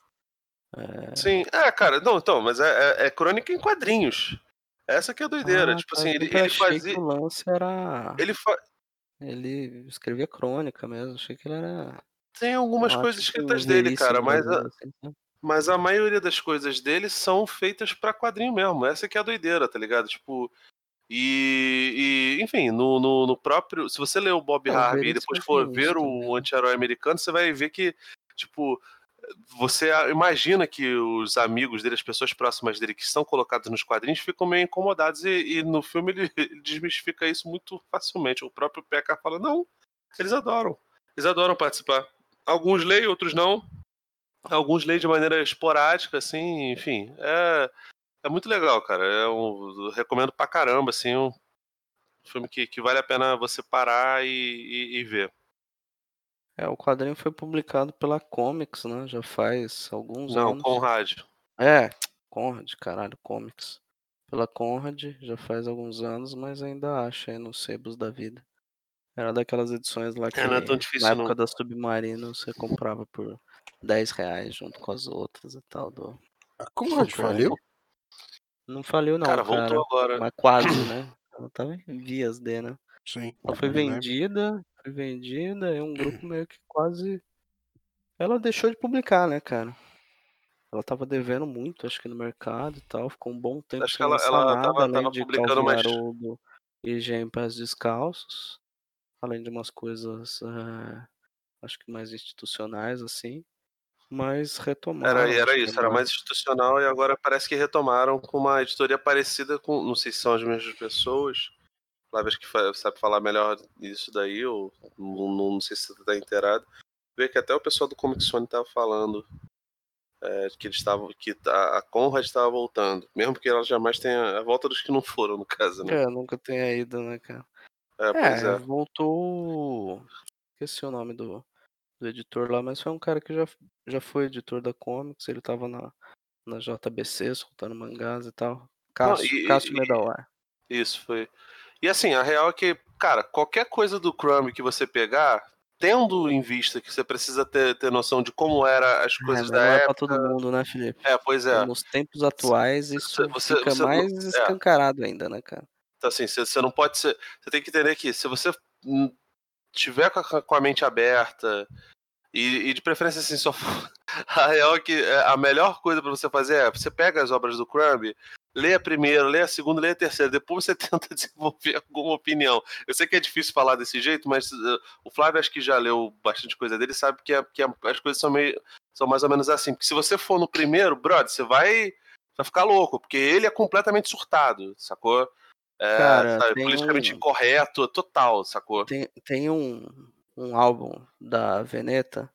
[SPEAKER 3] Sim, é, cara, não, então, mas é, é- é crônica em quadrinhos. Essa que é a doideira.
[SPEAKER 2] Ah,
[SPEAKER 3] tipo
[SPEAKER 2] tá,
[SPEAKER 3] assim, ele, ele fazia.
[SPEAKER 2] o lance era.
[SPEAKER 3] Ele fa...
[SPEAKER 2] Ele escrevia crônica mesmo. Achei que ele era.
[SPEAKER 3] Tem algumas coisas
[SPEAKER 2] tipo
[SPEAKER 3] escritas dele, cara, mas a,
[SPEAKER 2] sabe?
[SPEAKER 3] mas a maioria das coisas dele são feitas pra quadrinho mesmo. Essa que é a doideira, tá ligado? Tipo, E, e, enfim, no, no, no próprio. Se você ler o Bob
[SPEAKER 2] É,
[SPEAKER 3] Harvey e depois for ver o
[SPEAKER 2] né?
[SPEAKER 3] anti-herói americano, você vai ver que, tipo, você imagina que os amigos dele, as pessoas próximas dele que são colocadas nos quadrinhos, ficam meio incomodados e, e no filme ele, ele desmistifica isso muito facilmente. O próprio Pekka fala: não, eles adoram. Eles adoram participar. Alguns leem, outros não. Alguns leem de maneira esporádica, assim, enfim. É, é muito legal, cara. É um, eu recomendo pra caramba, assim, um filme que, que vale a pena você parar e, e- e ver.
[SPEAKER 2] É, o quadrinho foi publicado pela Comics, né? Já faz alguns
[SPEAKER 3] Não,
[SPEAKER 2] anos.
[SPEAKER 3] Conrad.
[SPEAKER 2] É, Conrad, caralho, Comics. Pela Conrad, já faz alguns anos, mas ainda acha aí nos sebos da vida. Era daquelas edições lá que,
[SPEAKER 3] É, não é tão difícil,
[SPEAKER 2] na época
[SPEAKER 3] não.
[SPEAKER 2] da Submarino, você comprava por 10 reais junto com as outras e tal. Do...
[SPEAKER 5] A Conrad faliu?
[SPEAKER 2] Não faliu não,
[SPEAKER 3] Cara,
[SPEAKER 2] cara.
[SPEAKER 3] voltou agora.
[SPEAKER 2] Mas quase, né? Ela tava em vias de, né?
[SPEAKER 5] Sim.
[SPEAKER 2] Ela foi vendida, foi vendida, e um grupo meio que quase. Ela deixou de publicar, né, cara? Ela tava devendo muito, acho que no mercado e tal. Ficou um bom tempo
[SPEAKER 3] Acho que ela- ela
[SPEAKER 2] nada,
[SPEAKER 3] tava- tava
[SPEAKER 2] de
[SPEAKER 3] publicando mais-
[SPEAKER 2] e G em Pés Descalços. Além de umas coisas, eh, acho que mais institucionais, assim. Mas retomaram.
[SPEAKER 3] Era, era isso, era mais institucional e agora parece que retomaram com uma editoria parecida com. Não sei se são as mesmas pessoas. Flávio acho que sabe falar melhor isso daí, ou não, não- sei se você tá inteirado. Vê que até o pessoal do Comic Zone tava falando é, que eles estavam. que a a Conrad estava voltando. Mesmo que ela jamais tenha. A volta dos que não foram, no caso, né?
[SPEAKER 2] É, nunca tenha ido, né, cara?
[SPEAKER 3] É, pois
[SPEAKER 2] É,
[SPEAKER 3] é.
[SPEAKER 2] voltou. Esqueci o nome do, do editor lá, mas foi um cara que já, já foi editor da Comics, ele tava na, na JBC, soltando mangás e tal. Cássio,
[SPEAKER 3] e-
[SPEAKER 2] Cássio Medawar.
[SPEAKER 3] Isso foi. E assim, a real é que, cara, qualquer coisa do Crumb que você pegar, tendo em vista que você precisa ter, ter noção de como era as coisas
[SPEAKER 2] É,
[SPEAKER 3] da
[SPEAKER 2] não é pra
[SPEAKER 3] época.
[SPEAKER 2] todo mundo, né, Felipe?
[SPEAKER 3] É, pois é.
[SPEAKER 2] Nos tempos atuais, isso
[SPEAKER 3] você-
[SPEAKER 2] fica
[SPEAKER 3] você não-
[SPEAKER 2] mais
[SPEAKER 3] é.
[SPEAKER 2] escancarado ainda, né, cara?
[SPEAKER 3] Então, assim, você, você não pode ser. Você tem que entender que se você hum, tiver com a, com a mente aberta e, e de preferência assim, só a real é que é, a melhor coisa pra você fazer é você pega as obras do Crumb, lê a primeira, lê a segunda, lê a terceira, depois você tenta desenvolver alguma opinião. Eu sei que é difícil falar desse jeito, mas uh, o Flávio acho que já leu bastante coisa dele, sabe que, é- que é- as coisas são meio são mais ou menos assim. Porque se você for no primeiro, brother, você vai, vai ficar louco, porque ele é completamente surtado, sacou? É,
[SPEAKER 2] Cara,
[SPEAKER 3] sabe, politicamente
[SPEAKER 2] um-
[SPEAKER 3] incorreto, total, sacou?
[SPEAKER 2] Tem, tem um, um álbum da Veneta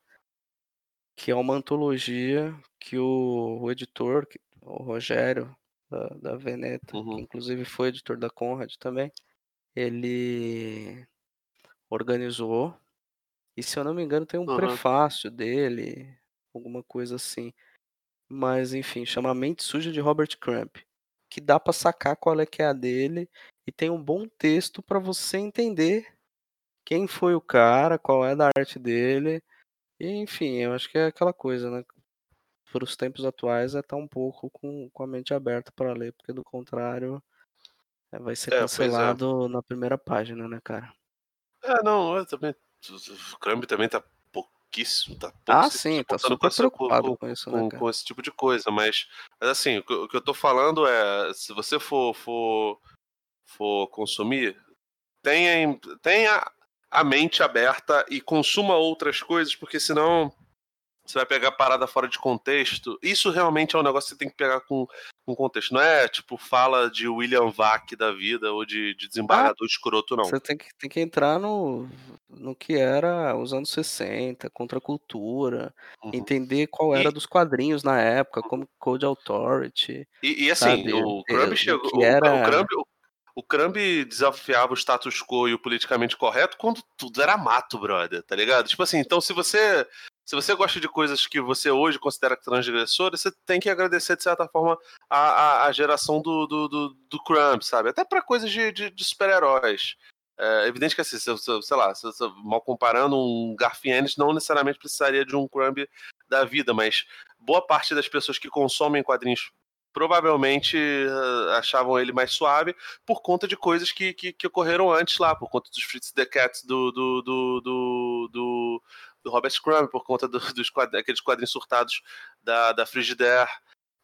[SPEAKER 2] que é uma antologia que o, o editor, que- o Rogério da, da Veneta,
[SPEAKER 3] Uhum.
[SPEAKER 2] que inclusive foi editor da Conrad também, ele organizou. E se eu não me engano, tem um
[SPEAKER 3] Uhum.
[SPEAKER 2] prefácio dele, alguma coisa assim. Mas enfim, chama Mente Suja de Robert Crumb, que dá pra sacar qual é que é a dele e tem um bom texto pra você entender quem foi o cara, qual é da arte dele. E, enfim, eu acho que é aquela coisa, né? Para os tempos atuais é estar um pouco com, com a mente aberta para ler, porque do contrário é, vai ser
[SPEAKER 3] É, é.
[SPEAKER 2] cancelado na primeira página, né, cara?
[SPEAKER 3] É, não, eu também. O Crumb também tá pouquíssimo, tá
[SPEAKER 2] Ah,
[SPEAKER 3] pouco se
[SPEAKER 2] sim, tá super
[SPEAKER 3] com essa-
[SPEAKER 2] preocupado
[SPEAKER 3] com-
[SPEAKER 2] com isso,
[SPEAKER 3] com,
[SPEAKER 2] né, cara?
[SPEAKER 3] com esse tipo de coisa, mas, mas assim, o que, eu tô falando é, se você for for, for consumir, tenha, tenha a mente aberta e consuma outras coisas, porque senão você vai pegar parada fora de contexto. Isso realmente é um negócio que você tem que pegar com, com contexto. Não é tipo fala de William Vac da vida ou de, de desembargador escroto, não.
[SPEAKER 2] Você tem que, tem que entrar no, no que era os anos 60, contra a cultura,
[SPEAKER 3] Uhum.
[SPEAKER 2] entender qual era
[SPEAKER 3] E-
[SPEAKER 2] dos quadrinhos na época, como Code Authority.
[SPEAKER 3] E, e assim,
[SPEAKER 2] Sabe,
[SPEAKER 3] o Crumb chegou. O,
[SPEAKER 2] era-
[SPEAKER 3] o, Crumb, o, o Crumb desafiava o status quo e o politicamente correto quando tudo era mato, brother, tá ligado? Tipo assim, então se você. Se você gosta de coisas que você hoje considera transgressoras, você tem que agradecer, de certa forma, a, a, a geração do, do, do, do Crumb, sabe? Até pra coisas de, de, de super-heróis. É evidente que, assim, se, se sei lá, se, se mal comparando, um Garfienes não necessariamente precisaria de um Crumb da vida, mas boa parte das pessoas que consomem quadrinhos provavelmente eh, achavam ele mais suave por conta de coisas que, que, que ocorreram antes lá, por conta dos Fritz the do, do, do, do, do, do Robert Crumb, por conta do, dos quadrinhos, aqueles quadrinhos surtados da, da Frigidaire,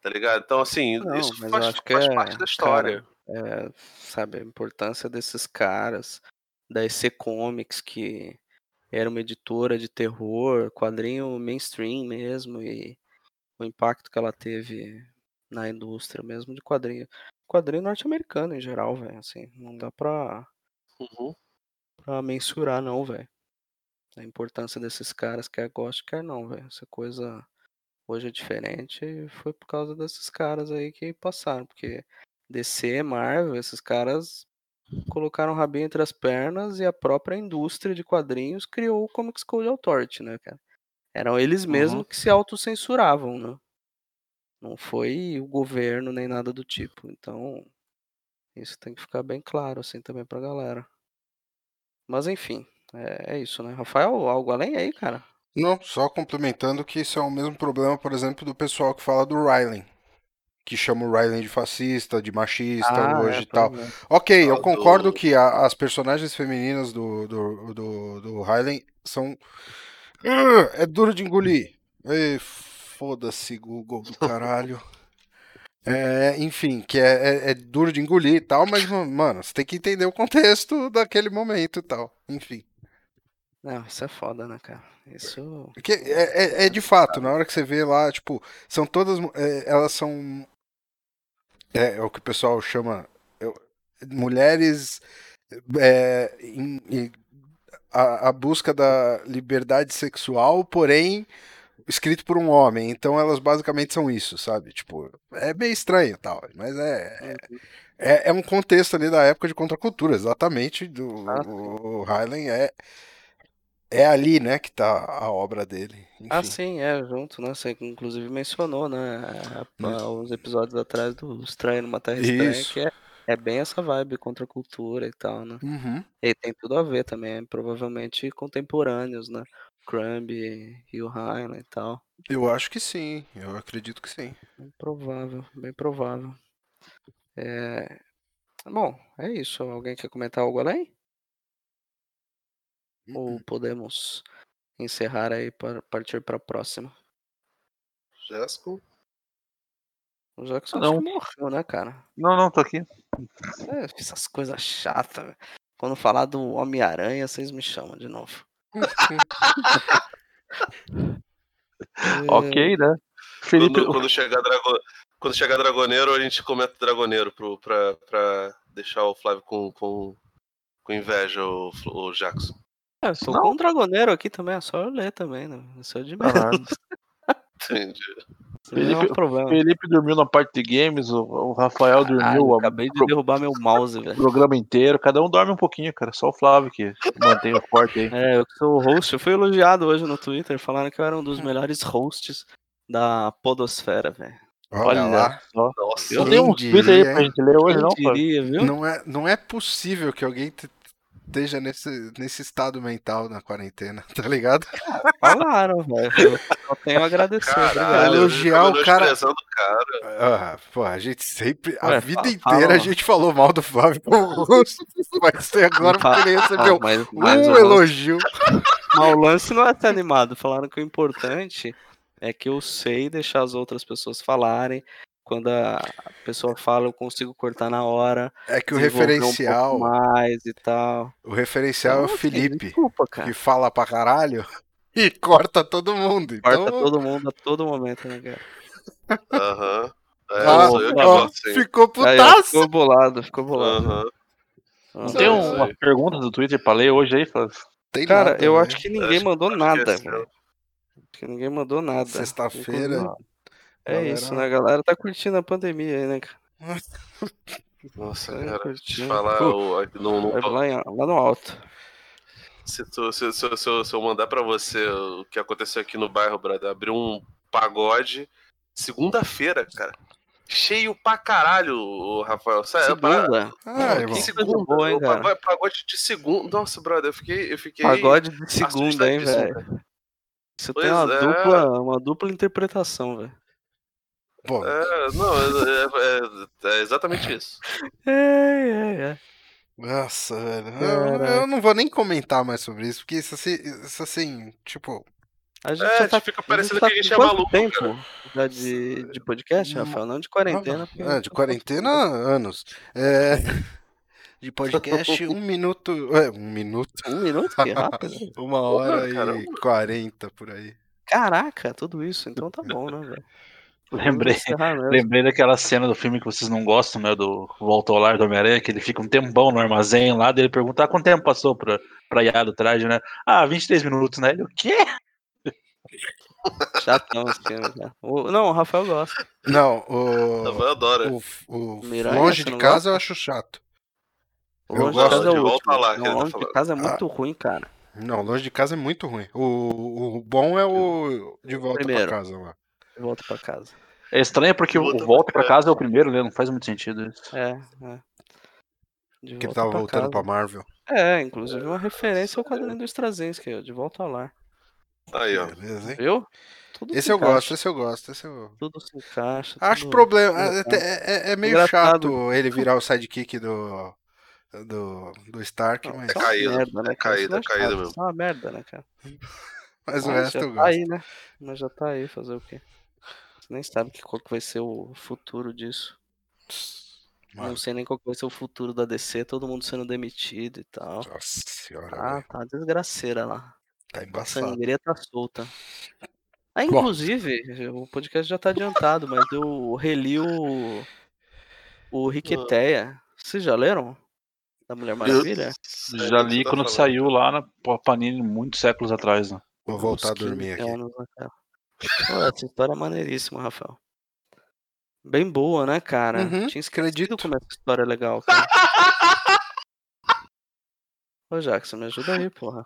[SPEAKER 3] tá ligado? Então, assim,
[SPEAKER 2] Não,
[SPEAKER 3] isso faz, faz
[SPEAKER 2] é,
[SPEAKER 3] parte da história.
[SPEAKER 2] cara, é, sabe, a importância desses caras, da EC Comics, que era uma editora de terror, quadrinho mainstream mesmo, e o impacto que ela teve na indústria mesmo de quadrinho. Quadrinho norte-americano em geral, velho, assim, não dá pra,
[SPEAKER 3] Uhum.
[SPEAKER 2] pra mensurar não, velho. A importância desses caras, quer goste, quer não, velho. Essa coisa hoje é diferente e foi por causa desses caras aí que passaram, porque DC, Marvel, esses caras colocaram o rabinho entre as pernas e a própria indústria de quadrinhos criou o Comics Code Authority, né, cara? Eram eles mesmos que se autocensuravam, né? Não foi o governo nem nada do tipo. Então, isso tem que ficar bem claro assim também pra galera. Mas enfim, é, é isso, né? Rafael, algo além aí, cara?
[SPEAKER 5] Não, só complementando que isso é o mesmo problema, por exemplo, do pessoal que fala do Rylan. Que chama o Rylan de fascista, de machista
[SPEAKER 2] Ah,
[SPEAKER 5] hoje
[SPEAKER 2] é,
[SPEAKER 5] e tal.
[SPEAKER 2] é.
[SPEAKER 5] Ok, eu
[SPEAKER 3] Ah,
[SPEAKER 5] concordo
[SPEAKER 3] do-
[SPEAKER 5] que a- as personagens femininas do, do, do, do Hylian são. É duro de engolir. Ei, Foda-se, Google do caralho. É, enfim, que é, é- é duro de engolir e tal, mas, mano, você tem que entender o contexto daquele momento e tal. Enfim.
[SPEAKER 2] Não, isso é foda, né, cara? Isso.
[SPEAKER 5] Porque é, é, é de fato, na hora que você vê lá, tipo, são todas. é, elas são. É, é o que o pessoal chama. é, mulheres. é, em- em- a, a busca da liberdade sexual, porém escrito por um homem. Então elas basicamente são isso, sabe? Tipo, é meio estranho tal, mas é, é, é um contexto ali da época de contracultura, exatamente. Do,
[SPEAKER 2] Ah,
[SPEAKER 5] o Hylan é, é ali, né, que tá a obra dele.
[SPEAKER 2] Ah,
[SPEAKER 5] Enfim.
[SPEAKER 2] sim, é, junto, né? Você inclusive mencionou, né? uns episódios atrás do Estranho numa Terra Estranha,
[SPEAKER 5] Isso.
[SPEAKER 2] que é, é bem essa vibe contra a cultura e tal, né?
[SPEAKER 5] Uhum.
[SPEAKER 2] E tem tudo a ver também, provavelmente contemporâneos, né? Crumb e o e tal.
[SPEAKER 5] Eu acho que sim, eu acredito que sim.
[SPEAKER 2] Bem provável, bem provável. É... Bom, é isso. Alguém quer comentar algo além? Ou podemos encerrar aí para partir para a próxima?
[SPEAKER 3] Jéssica?
[SPEAKER 2] O Jackson
[SPEAKER 4] Não.
[SPEAKER 2] acho que morreu, né, cara?
[SPEAKER 4] Não, não, tô aqui.
[SPEAKER 2] É, essas coisas chatas. velho. Quando falar do Homem-Aranha, vocês me chamam de novo. É,
[SPEAKER 4] Ok, né? Felipe,
[SPEAKER 3] Quando, quando chegar Drago... quando chegar Dragoneiro, a gente comenta Dragoneiro pro, pra, pra deixar o Flávio com, com, com inveja, o, o Jackson.
[SPEAKER 2] É, sou
[SPEAKER 4] Não.
[SPEAKER 2] com um dragoneiro aqui também, é só eu ler também, né? Isso é de
[SPEAKER 4] Ah,
[SPEAKER 2] menos.
[SPEAKER 3] Entendi.
[SPEAKER 2] É um
[SPEAKER 4] Felipe-
[SPEAKER 2] problema.
[SPEAKER 4] Felipe dormiu na parte de games, o, o Rafael
[SPEAKER 2] Caralho,
[SPEAKER 4] dormiu
[SPEAKER 2] acabei de
[SPEAKER 4] pro-
[SPEAKER 2] derrubar meu mouse, velho.
[SPEAKER 4] programa inteiro. Cada um dorme um pouquinho, cara. Só o Flávio que mantém o forte aí.
[SPEAKER 2] É, eu sou o host, eu fui elogiado hoje no Twitter, falaram que eu era um dos melhores hosts da podosfera, velho.
[SPEAKER 5] Olha, lá.
[SPEAKER 4] só.
[SPEAKER 3] Nossa.
[SPEAKER 4] Eu tenho um Twitter aí
[SPEAKER 5] diria,
[SPEAKER 4] pra gente ler hoje, não,
[SPEAKER 2] diria, viu?
[SPEAKER 5] Não é, não é possível que alguém esteja nesse, nesse estado mental na quarentena, tá ligado?
[SPEAKER 2] Falaram, velho. Eu só tenho a agradecer.
[SPEAKER 3] Caralho,
[SPEAKER 5] elogiar o cara-
[SPEAKER 3] cara.
[SPEAKER 5] Ah, pô, a gente sempre, a
[SPEAKER 2] Ué,
[SPEAKER 5] vida
[SPEAKER 2] fa-
[SPEAKER 5] inteira
[SPEAKER 2] fala.
[SPEAKER 5] a gente falou mal do Flávio rosto. Vai ser agora porque ele recebeu
[SPEAKER 2] Ah, mas,
[SPEAKER 5] um
[SPEAKER 2] mas o lance-
[SPEAKER 5] elogio.
[SPEAKER 2] mas o lance não é ser animado. Falaram que o importante é que eu sei deixar as outras pessoas falarem. Quando a pessoa fala, eu consigo cortar na hora.
[SPEAKER 5] É que o referencial,
[SPEAKER 2] Um mais e tal.
[SPEAKER 5] o referencial é o Felipe,
[SPEAKER 2] Desculpa, cara.
[SPEAKER 5] que fala pra caralho e corta todo mundo.
[SPEAKER 2] Corta
[SPEAKER 5] Então,
[SPEAKER 2] todo mundo a todo momento, né, cara?
[SPEAKER 3] Aham. É,
[SPEAKER 5] ah, ó, ficou
[SPEAKER 2] Aí,
[SPEAKER 5] putaço.
[SPEAKER 2] ficou bolado, ficou bolado.
[SPEAKER 3] Aham.
[SPEAKER 4] Não tem um- uma
[SPEAKER 3] aí.
[SPEAKER 4] pergunta do Twitter pra ler hoje aí, Flávio?
[SPEAKER 5] Tem
[SPEAKER 2] Cara,
[SPEAKER 5] nada,
[SPEAKER 2] eu
[SPEAKER 5] né?
[SPEAKER 2] acho que ninguém
[SPEAKER 3] Acho-
[SPEAKER 2] mandou
[SPEAKER 3] acho que
[SPEAKER 2] nada,
[SPEAKER 3] é
[SPEAKER 2] que ninguém mandou nada.
[SPEAKER 5] Sexta-feira,
[SPEAKER 2] É
[SPEAKER 5] galera-
[SPEAKER 2] isso, né? A galera tá curtindo a pandemia aí, né, cara?
[SPEAKER 3] Nossa,
[SPEAKER 2] Tá
[SPEAKER 3] cara,
[SPEAKER 2] curtindo.
[SPEAKER 3] falar, o-
[SPEAKER 2] Vai
[SPEAKER 3] tô-
[SPEAKER 2] lá, lá no alto.
[SPEAKER 3] se, tu- se- se- se eu- se eu mandar pra você o que aconteceu aqui no bairro, brother, abriu um pagode segunda-feira, cara. Cheio pra caralho, Rafael. Sério,
[SPEAKER 2] Segunda.
[SPEAKER 5] Ah,
[SPEAKER 2] que
[SPEAKER 3] segunda,
[SPEAKER 2] boa, hein, cara?
[SPEAKER 3] pagode, de segunda. Nossa, brother, eu fiquei. Eu fiquei
[SPEAKER 2] Pagode de segunda, hein, velho? Você
[SPEAKER 3] Pois
[SPEAKER 2] tem uma
[SPEAKER 3] é.
[SPEAKER 2] dupla, uma dupla interpretação, velho.
[SPEAKER 5] Pô,
[SPEAKER 3] É, não, é, é- é exatamente isso.
[SPEAKER 2] É, é, é.
[SPEAKER 5] Nossa, velho. Eu, eu não vou nem comentar mais sobre isso, porque isso assim, isso assim, tipo.
[SPEAKER 2] A gente
[SPEAKER 3] É,
[SPEAKER 2] tá,
[SPEAKER 3] fica
[SPEAKER 2] a gente
[SPEAKER 3] parecendo
[SPEAKER 2] tá
[SPEAKER 3] que a gente é maluco,
[SPEAKER 2] tempo
[SPEAKER 3] cara.
[SPEAKER 2] já de, de podcast, Rafael? Não de quarentena. porque-
[SPEAKER 5] Ah, de quarentena, anos. É, de podcast, um minuto. É, um minuto.
[SPEAKER 2] Um minuto? Que rápido.
[SPEAKER 5] Uma hora
[SPEAKER 3] caramba.
[SPEAKER 5] e quarenta por aí.
[SPEAKER 2] Caraca, tudo isso. Então tá bom, né, velho?
[SPEAKER 4] Lembrei,
[SPEAKER 2] mesmo.
[SPEAKER 4] lembrei daquela cena do filme que vocês não gostam, né? Do Volta ao Lar do Homem-Aranha, que ele fica um tempão no armazém lá, daí ele pergunta ah, quanto tempo passou pra, pra ir do traje, né? Ah, 23 minutos, né? Ele, o quê?
[SPEAKER 2] Chatão esse filme, cara. O- não, o Rafael gosta.
[SPEAKER 5] Não, o.
[SPEAKER 3] Eu adoro.
[SPEAKER 5] o, o
[SPEAKER 2] Miranha,
[SPEAKER 5] longe de casa
[SPEAKER 2] gosta?
[SPEAKER 5] eu acho chato.
[SPEAKER 2] O
[SPEAKER 5] Eu
[SPEAKER 2] Longe
[SPEAKER 5] gosto
[SPEAKER 2] de Casa é
[SPEAKER 3] de
[SPEAKER 2] o
[SPEAKER 3] Volta
[SPEAKER 2] último.
[SPEAKER 3] Lá,
[SPEAKER 2] Não,
[SPEAKER 3] tá
[SPEAKER 2] Longe de
[SPEAKER 3] falando.
[SPEAKER 2] Casa é muito ruim, cara.
[SPEAKER 5] Não, longe de casa é muito ruim. O, o bom é o de volta
[SPEAKER 2] Primeiro.
[SPEAKER 5] pra casa lá.
[SPEAKER 2] Volta pra casa.
[SPEAKER 4] É estranho porque o
[SPEAKER 3] Volta
[SPEAKER 4] o Volta
[SPEAKER 3] pra
[SPEAKER 4] casa é o primeiro, né? Não faz muito sentido isso.
[SPEAKER 2] É, é. De
[SPEAKER 5] Que ele tava
[SPEAKER 2] pra
[SPEAKER 5] voltando
[SPEAKER 2] casa.
[SPEAKER 5] pra Marvel.
[SPEAKER 2] É, inclusive uma referência ao quadrinho do Straczynski, ó, de volta ao lar.
[SPEAKER 3] Aí, ó.
[SPEAKER 5] Beleza, hein?
[SPEAKER 2] Viu? Tudo
[SPEAKER 5] Esse
[SPEAKER 2] se
[SPEAKER 5] eu
[SPEAKER 2] encaixa,
[SPEAKER 5] gosto, esse eu gosto, esse eu.
[SPEAKER 2] Tudo se encaixa.
[SPEAKER 5] Acho
[SPEAKER 2] tudo-
[SPEAKER 5] problema. É,
[SPEAKER 2] encaixa.
[SPEAKER 5] é- é meio
[SPEAKER 2] Engraçado.
[SPEAKER 5] chato ele virar o sidekick do. Do, do Stark,
[SPEAKER 2] Não,
[SPEAKER 5] mas,
[SPEAKER 2] é uma
[SPEAKER 3] caído,
[SPEAKER 2] merda, né,
[SPEAKER 3] é caído,
[SPEAKER 2] não
[SPEAKER 3] é caído mesmo.
[SPEAKER 2] É uma merda, né, cara?
[SPEAKER 5] mas o
[SPEAKER 2] Mas
[SPEAKER 5] resto
[SPEAKER 2] já
[SPEAKER 5] eu
[SPEAKER 2] tá
[SPEAKER 5] gosto.
[SPEAKER 2] aí, né? Mas já tá aí, fazer o quê? Você nem sabe que, qual que vai ser o futuro disso.
[SPEAKER 5] Mano,
[SPEAKER 2] Não sei nem qual que vai ser o futuro da DC, todo mundo sendo demitido e tal.
[SPEAKER 5] nossa senhora,
[SPEAKER 2] Ah, tá uma desgraceira lá.
[SPEAKER 5] tá
[SPEAKER 2] A
[SPEAKER 5] embaçado.
[SPEAKER 2] sangria tá solta. Ah,
[SPEAKER 5] Bom.
[SPEAKER 2] inclusive, o podcast já tá adiantado, mas eu reli o. O Riqueteia. Vocês já leram? Da Mulher Maravilha?
[SPEAKER 4] Já li quando saiu lá na Panini muitos séculos atrás, né?
[SPEAKER 5] Vou voltar a
[SPEAKER 2] Uns 15
[SPEAKER 5] dormir aqui.
[SPEAKER 2] anos, né? Pô, essa história é maneiríssima, Rafael. Bem boa, né, cara?
[SPEAKER 5] Uhum,
[SPEAKER 2] Tinha
[SPEAKER 5] acredito.
[SPEAKER 2] como essa história é legal, cara. Ô, Jackson, me ajuda aí, porra.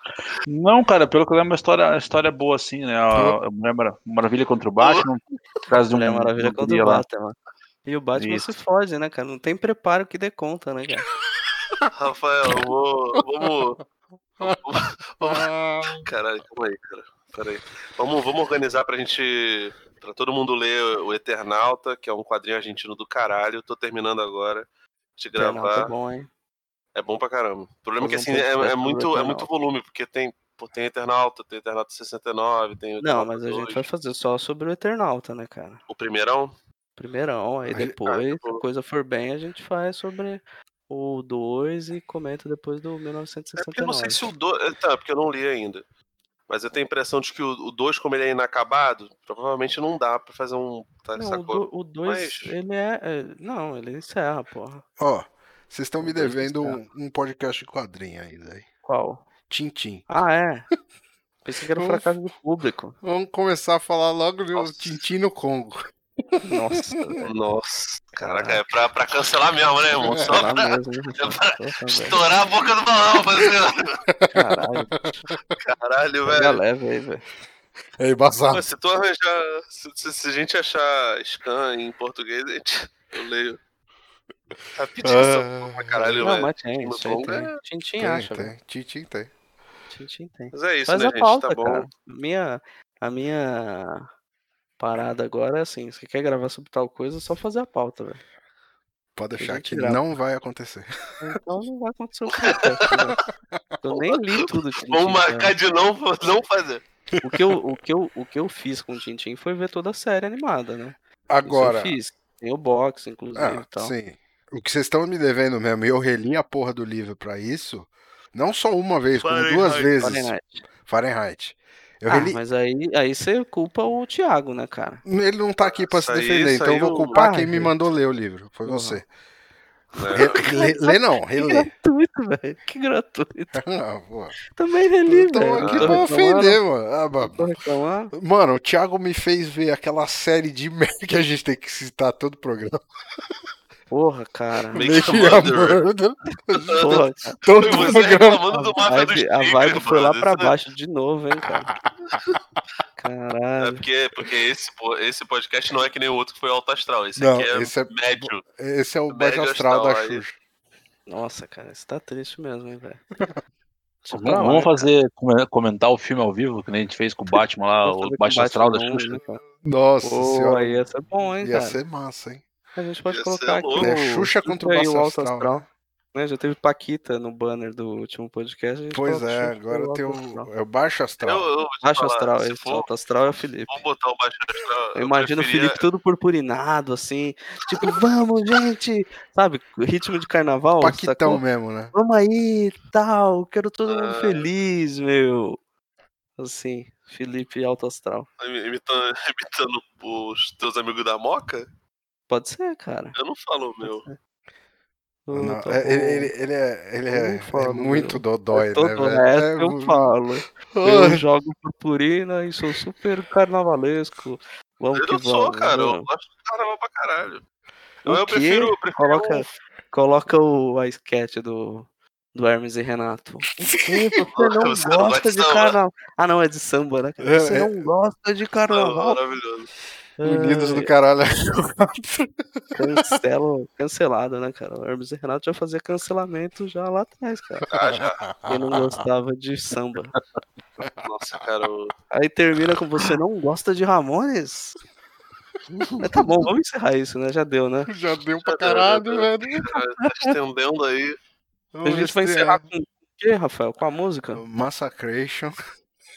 [SPEAKER 4] Não, cara, pelo que eu lembro, a história, a história é boa assim, né? A, a Mulher Mara- Maravilha contra o Batman. Por causa de um,
[SPEAKER 2] Mulher Maravilha
[SPEAKER 4] uma
[SPEAKER 2] contra o
[SPEAKER 4] lá.
[SPEAKER 2] Batman. E o Batman
[SPEAKER 4] Isso.
[SPEAKER 2] se foge, né, cara? Não tem preparo que dê conta, né, cara?
[SPEAKER 3] Rafael, vou, vamos. vamos- Caralho, calma aí, cara. Peraí. Vamos, vamos organizar pra gente. Pra todo mundo ler o Eternauta, que é um quadrinho argentino do caralho. Tô terminando agora de
[SPEAKER 2] Eternauta
[SPEAKER 3] gravar.
[SPEAKER 2] é bom, hein?
[SPEAKER 3] É bom pra caramba. O problema é que assim, é, é muito, é muito volume, porque tem, pô, tem Eternauta, tem Eternauta 69, tem o
[SPEAKER 2] Não,
[SPEAKER 3] Eternauta
[SPEAKER 2] mas a gente
[SPEAKER 3] 2,
[SPEAKER 2] vai fazer só sobre o Eternauta, né, cara?
[SPEAKER 3] o primeirão.
[SPEAKER 2] Primeirão, aí
[SPEAKER 5] Aí-
[SPEAKER 2] depois, se
[SPEAKER 3] tipo-
[SPEAKER 2] a coisa for bem, a gente faz sobre o 2 e comenta depois do
[SPEAKER 3] É porque eu
[SPEAKER 2] 1969.
[SPEAKER 3] não sei se o 2. Tá, porque eu não li ainda. Mas eu tenho a impressão de que o 2, como ele é inacabado, provavelmente não dá pra fazer um. Tá,
[SPEAKER 2] Não, o
[SPEAKER 3] sacou?
[SPEAKER 2] 2,
[SPEAKER 3] Mas-
[SPEAKER 2] ele é, é- Não, ele encerra, porra.
[SPEAKER 5] Ó, vocês estão me devendo um, um podcast de quadrinho aí, daí.
[SPEAKER 2] Qual?
[SPEAKER 5] Tintim.
[SPEAKER 2] Ah, é? Pensei que era o
[SPEAKER 5] Vamos-
[SPEAKER 2] fracasso do público.
[SPEAKER 5] Vamos começar a falar logo do
[SPEAKER 3] Nossa.
[SPEAKER 5] Tintim no Congo.
[SPEAKER 2] Nossa.
[SPEAKER 3] Nossa, caraca, é pra, pra cancelar mesmo, né, irmão? Só
[SPEAKER 2] Sei lá
[SPEAKER 3] pra
[SPEAKER 2] mesmo, velho.
[SPEAKER 3] estourar a boca do balão, fazer.
[SPEAKER 2] Caralho,
[SPEAKER 3] Caralho,
[SPEAKER 2] pega
[SPEAKER 3] velho.
[SPEAKER 2] leve aí, velho.
[SPEAKER 5] É embaçado.
[SPEAKER 3] Se tu arranjar. Se, se- se a gente achar scan em português, a gente, eu leio. Rapidinho,
[SPEAKER 5] Ah,
[SPEAKER 3] só pra caralho,
[SPEAKER 2] Não,
[SPEAKER 3] velho.
[SPEAKER 2] mas tem, isso aí tem.
[SPEAKER 3] é-
[SPEAKER 2] Tintim
[SPEAKER 5] Tem,
[SPEAKER 2] acha, velho.
[SPEAKER 5] tem. Tintim tem.
[SPEAKER 2] Tintim tem.
[SPEAKER 3] Mas é isso,
[SPEAKER 2] Faz
[SPEAKER 3] né,
[SPEAKER 2] a
[SPEAKER 3] gente?
[SPEAKER 2] pauta,
[SPEAKER 3] tá bom.
[SPEAKER 2] cara. Minha, a minha parada agora é assim, se quer gravar sobre tal coisa, é só fazer a pauta, velho.
[SPEAKER 5] Pode deixar que
[SPEAKER 2] grava.
[SPEAKER 5] não vai acontecer.
[SPEAKER 2] Então não vai acontecer o podcast, né? Eu nem li tudo cara.
[SPEAKER 3] marcar de não, não fazer.
[SPEAKER 2] O que, eu, o, que eu, o que eu fiz com o Tintim foi ver toda a série animada, né? Isso
[SPEAKER 5] Agora.
[SPEAKER 2] eu fiz. Tem o box, inclusive,
[SPEAKER 5] Ah,
[SPEAKER 2] e tal.
[SPEAKER 5] sim. O que vocês estão me devendo mesmo, e eu reli a porra do livro pra isso, não só uma vez, como duas
[SPEAKER 3] Fahrenheit.
[SPEAKER 5] vezes.
[SPEAKER 2] Fahrenheit.
[SPEAKER 5] Fahrenheit. Eu
[SPEAKER 2] Ah,
[SPEAKER 5] reli.
[SPEAKER 2] mas aí, aí você culpa o Thiago, né, cara?
[SPEAKER 5] Ele não tá aqui pra se defender, então eu vou culpar
[SPEAKER 2] Ah,
[SPEAKER 5] quem me mandou ler o livro. Foi
[SPEAKER 2] Porra.
[SPEAKER 5] você. Re- Lê, lê não,
[SPEAKER 2] Que
[SPEAKER 5] relê.
[SPEAKER 2] gratuito, velho. Que gratuito.
[SPEAKER 5] Ah, pô.
[SPEAKER 2] Também reli, velho.
[SPEAKER 5] aqui
[SPEAKER 2] Não tô
[SPEAKER 5] pra
[SPEAKER 2] reclamando,
[SPEAKER 5] ofender, mano. Ah,
[SPEAKER 2] não reclamando.
[SPEAKER 5] Mano, o Thiago me fez ver aquela série de merda que a gente tem que citar todo o programa.
[SPEAKER 2] Porra, cara.
[SPEAKER 3] Make
[SPEAKER 5] Make
[SPEAKER 3] a.
[SPEAKER 5] Murder.
[SPEAKER 2] Porra, cara.
[SPEAKER 5] Todo
[SPEAKER 3] Foi você
[SPEAKER 5] programa.
[SPEAKER 3] reclamando do
[SPEAKER 2] A
[SPEAKER 3] Máfia
[SPEAKER 2] vibe, a
[SPEAKER 3] Tigres,
[SPEAKER 2] vibe foi lá pra
[SPEAKER 3] é-
[SPEAKER 2] baixo de novo, hein, cara.
[SPEAKER 3] É
[SPEAKER 2] Caralho.
[SPEAKER 3] porque, porque esse, esse podcast não é que nem o outro que foi alto astral. Esse
[SPEAKER 5] Não,
[SPEAKER 3] aqui é,
[SPEAKER 5] esse é-
[SPEAKER 3] médio.
[SPEAKER 5] Esse é o
[SPEAKER 3] Médio
[SPEAKER 5] astral da
[SPEAKER 3] astral, aí.
[SPEAKER 5] Xuxa.
[SPEAKER 2] Nossa, cara, isso tá triste mesmo, hein, velho.
[SPEAKER 4] Vamos,
[SPEAKER 2] cara.
[SPEAKER 4] fazer, come- comentar o filme ao vivo, que nem a gente fez com o Batman lá, o Baixo
[SPEAKER 2] Batman
[SPEAKER 4] Astral da Xuxa.
[SPEAKER 2] né, cara?
[SPEAKER 5] Nossa
[SPEAKER 2] Pô,
[SPEAKER 5] senhora.
[SPEAKER 2] aí ia ser bom, hein,
[SPEAKER 5] Ia
[SPEAKER 2] cara.
[SPEAKER 5] ser massa, hein?
[SPEAKER 2] A gente pode
[SPEAKER 3] Ia
[SPEAKER 2] colocar aqui
[SPEAKER 3] louco.
[SPEAKER 2] o
[SPEAKER 5] É Xuxa contra o Baixo
[SPEAKER 2] o Alto
[SPEAKER 5] Astral,
[SPEAKER 2] Astral.
[SPEAKER 5] né?
[SPEAKER 2] Já teve Paquita no banner do último podcast. a gente
[SPEAKER 5] Pois é, agora
[SPEAKER 2] o
[SPEAKER 5] tem o, é o Baixo
[SPEAKER 3] Eu,
[SPEAKER 5] Astral.
[SPEAKER 3] eu te
[SPEAKER 2] Baixo
[SPEAKER 3] falar,
[SPEAKER 2] Astral,
[SPEAKER 3] se
[SPEAKER 2] esse
[SPEAKER 3] for,
[SPEAKER 2] Alto Astral é o Felipe.
[SPEAKER 3] vamos botar o Baixo Astral.
[SPEAKER 2] Eu imagino o
[SPEAKER 3] preferia-
[SPEAKER 2] Felipe todo purpurinado, assim, tipo, vamos, gente! Sabe, ritmo de carnaval,
[SPEAKER 5] Paquitão
[SPEAKER 2] sacou?
[SPEAKER 5] mesmo, né?
[SPEAKER 2] Vamos aí, tal, quero todo mundo
[SPEAKER 3] Ah.
[SPEAKER 2] feliz, meu. Assim, Felipe Alto Astral.
[SPEAKER 3] Imitando, imitando os teus amigos da Moca?
[SPEAKER 2] Pode ser, cara.
[SPEAKER 3] Eu não falo o meu.
[SPEAKER 5] Não,
[SPEAKER 2] tá
[SPEAKER 5] é, ele, ele, ele é, ele é,
[SPEAKER 2] não
[SPEAKER 5] é
[SPEAKER 2] falo,
[SPEAKER 5] muito
[SPEAKER 2] meu.
[SPEAKER 5] dodói,
[SPEAKER 2] Todo
[SPEAKER 5] né,
[SPEAKER 2] resto
[SPEAKER 5] É
[SPEAKER 2] eu falo. Eu jogo purpurina e sou super carnavalesco. Vamos
[SPEAKER 3] Eu
[SPEAKER 2] que
[SPEAKER 3] não sou,
[SPEAKER 2] vamos.
[SPEAKER 3] cara. Eu
[SPEAKER 2] né?
[SPEAKER 3] gosto de carnaval pra caralho.
[SPEAKER 2] O
[SPEAKER 3] eu
[SPEAKER 2] quê?
[SPEAKER 3] prefiro, eu prefiro
[SPEAKER 2] Coloca,
[SPEAKER 3] um-
[SPEAKER 2] coloca o, a sketch do, do Hermes e Renato. Você não
[SPEAKER 3] Você não gosta
[SPEAKER 2] gosta
[SPEAKER 3] de
[SPEAKER 2] de carnaval? Ah, não, é de samba, né?
[SPEAKER 5] É,
[SPEAKER 2] Você
[SPEAKER 5] é.
[SPEAKER 2] não gosta de
[SPEAKER 3] Não,
[SPEAKER 2] carnaval?
[SPEAKER 3] maravilhoso.
[SPEAKER 5] Unidos do caralho.
[SPEAKER 2] Cancelo, cancelado, né, cara? O Hermes e Renato já fazia cancelamento já lá atrás, cara.
[SPEAKER 3] Ah, já.
[SPEAKER 2] Quem não gostava de samba.
[SPEAKER 3] Nossa, cara. eu-
[SPEAKER 2] Aí termina com você não gosta de Ramones? Mas tá bom, vamos encerrar isso, né? Já deu, né?
[SPEAKER 5] Já deu pra
[SPEAKER 3] Já deu,
[SPEAKER 5] caralho,
[SPEAKER 3] deu.
[SPEAKER 5] velho.
[SPEAKER 3] Tá estendendo aí.
[SPEAKER 2] A gente vai encerrar com o quê, Rafael? Com a música?
[SPEAKER 5] Massacration.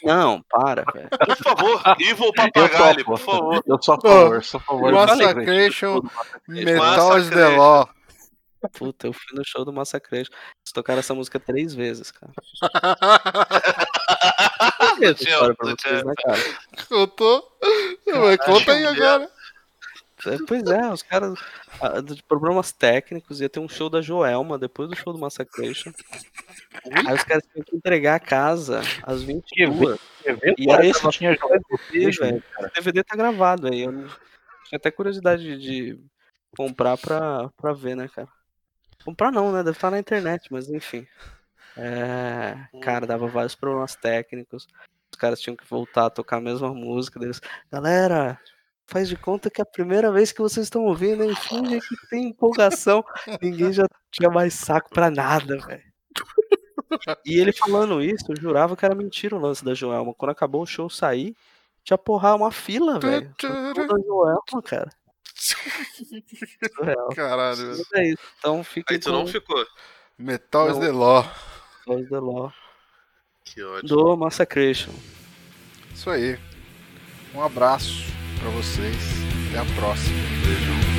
[SPEAKER 2] Não, para, velho.
[SPEAKER 3] Por favor, Evil
[SPEAKER 4] topo.
[SPEAKER 3] por favor.
[SPEAKER 4] Eu sou a favor, sou a favor.
[SPEAKER 5] Massacration, Metal is the. Law.
[SPEAKER 2] Puta, eu fui no show do Massacration. Eles tocaram essa música três vezes, cara. Né?
[SPEAKER 5] Contou? Mas conta aí agora.
[SPEAKER 2] É, Pois é, os caras. de Problemas técnicos, ia ter um show da Joelma depois do show do Massacration. Aí os caras tinham que entregar a casa às 22
[SPEAKER 4] evento
[SPEAKER 2] E
[SPEAKER 4] era
[SPEAKER 2] aí
[SPEAKER 4] esse tinha jogado
[SPEAKER 2] o DVD tá gravado aí. Eu não... tinha até curiosidade de, de comprar pra, pra ver, né, cara? Comprar não, né? Deve estar na internet, mas enfim. É, cara, dava vários problemas técnicos. Os caras tinham que voltar a tocar a mesma música deles. Galera, faz de conta que é a primeira vez que vocês estão ouvindo, hein? Finge que tem empolgação. Ninguém já tinha mais saco pra nada, velho. E ele falando isso, eu jurava que era mentira o lance da Joelma. Quando acabou o show sair, tinha porra uma fila, velho. da Joelma, cara.
[SPEAKER 5] Caralho,
[SPEAKER 2] é isso. Então fiquem
[SPEAKER 3] Aí tu não ficou.
[SPEAKER 5] Metal is the Law.
[SPEAKER 2] Voz the Law
[SPEAKER 3] Que ótimo.
[SPEAKER 2] do Massacration.
[SPEAKER 5] Isso aí. Um abraço pra vocês. Até a próxima.
[SPEAKER 3] Beijo.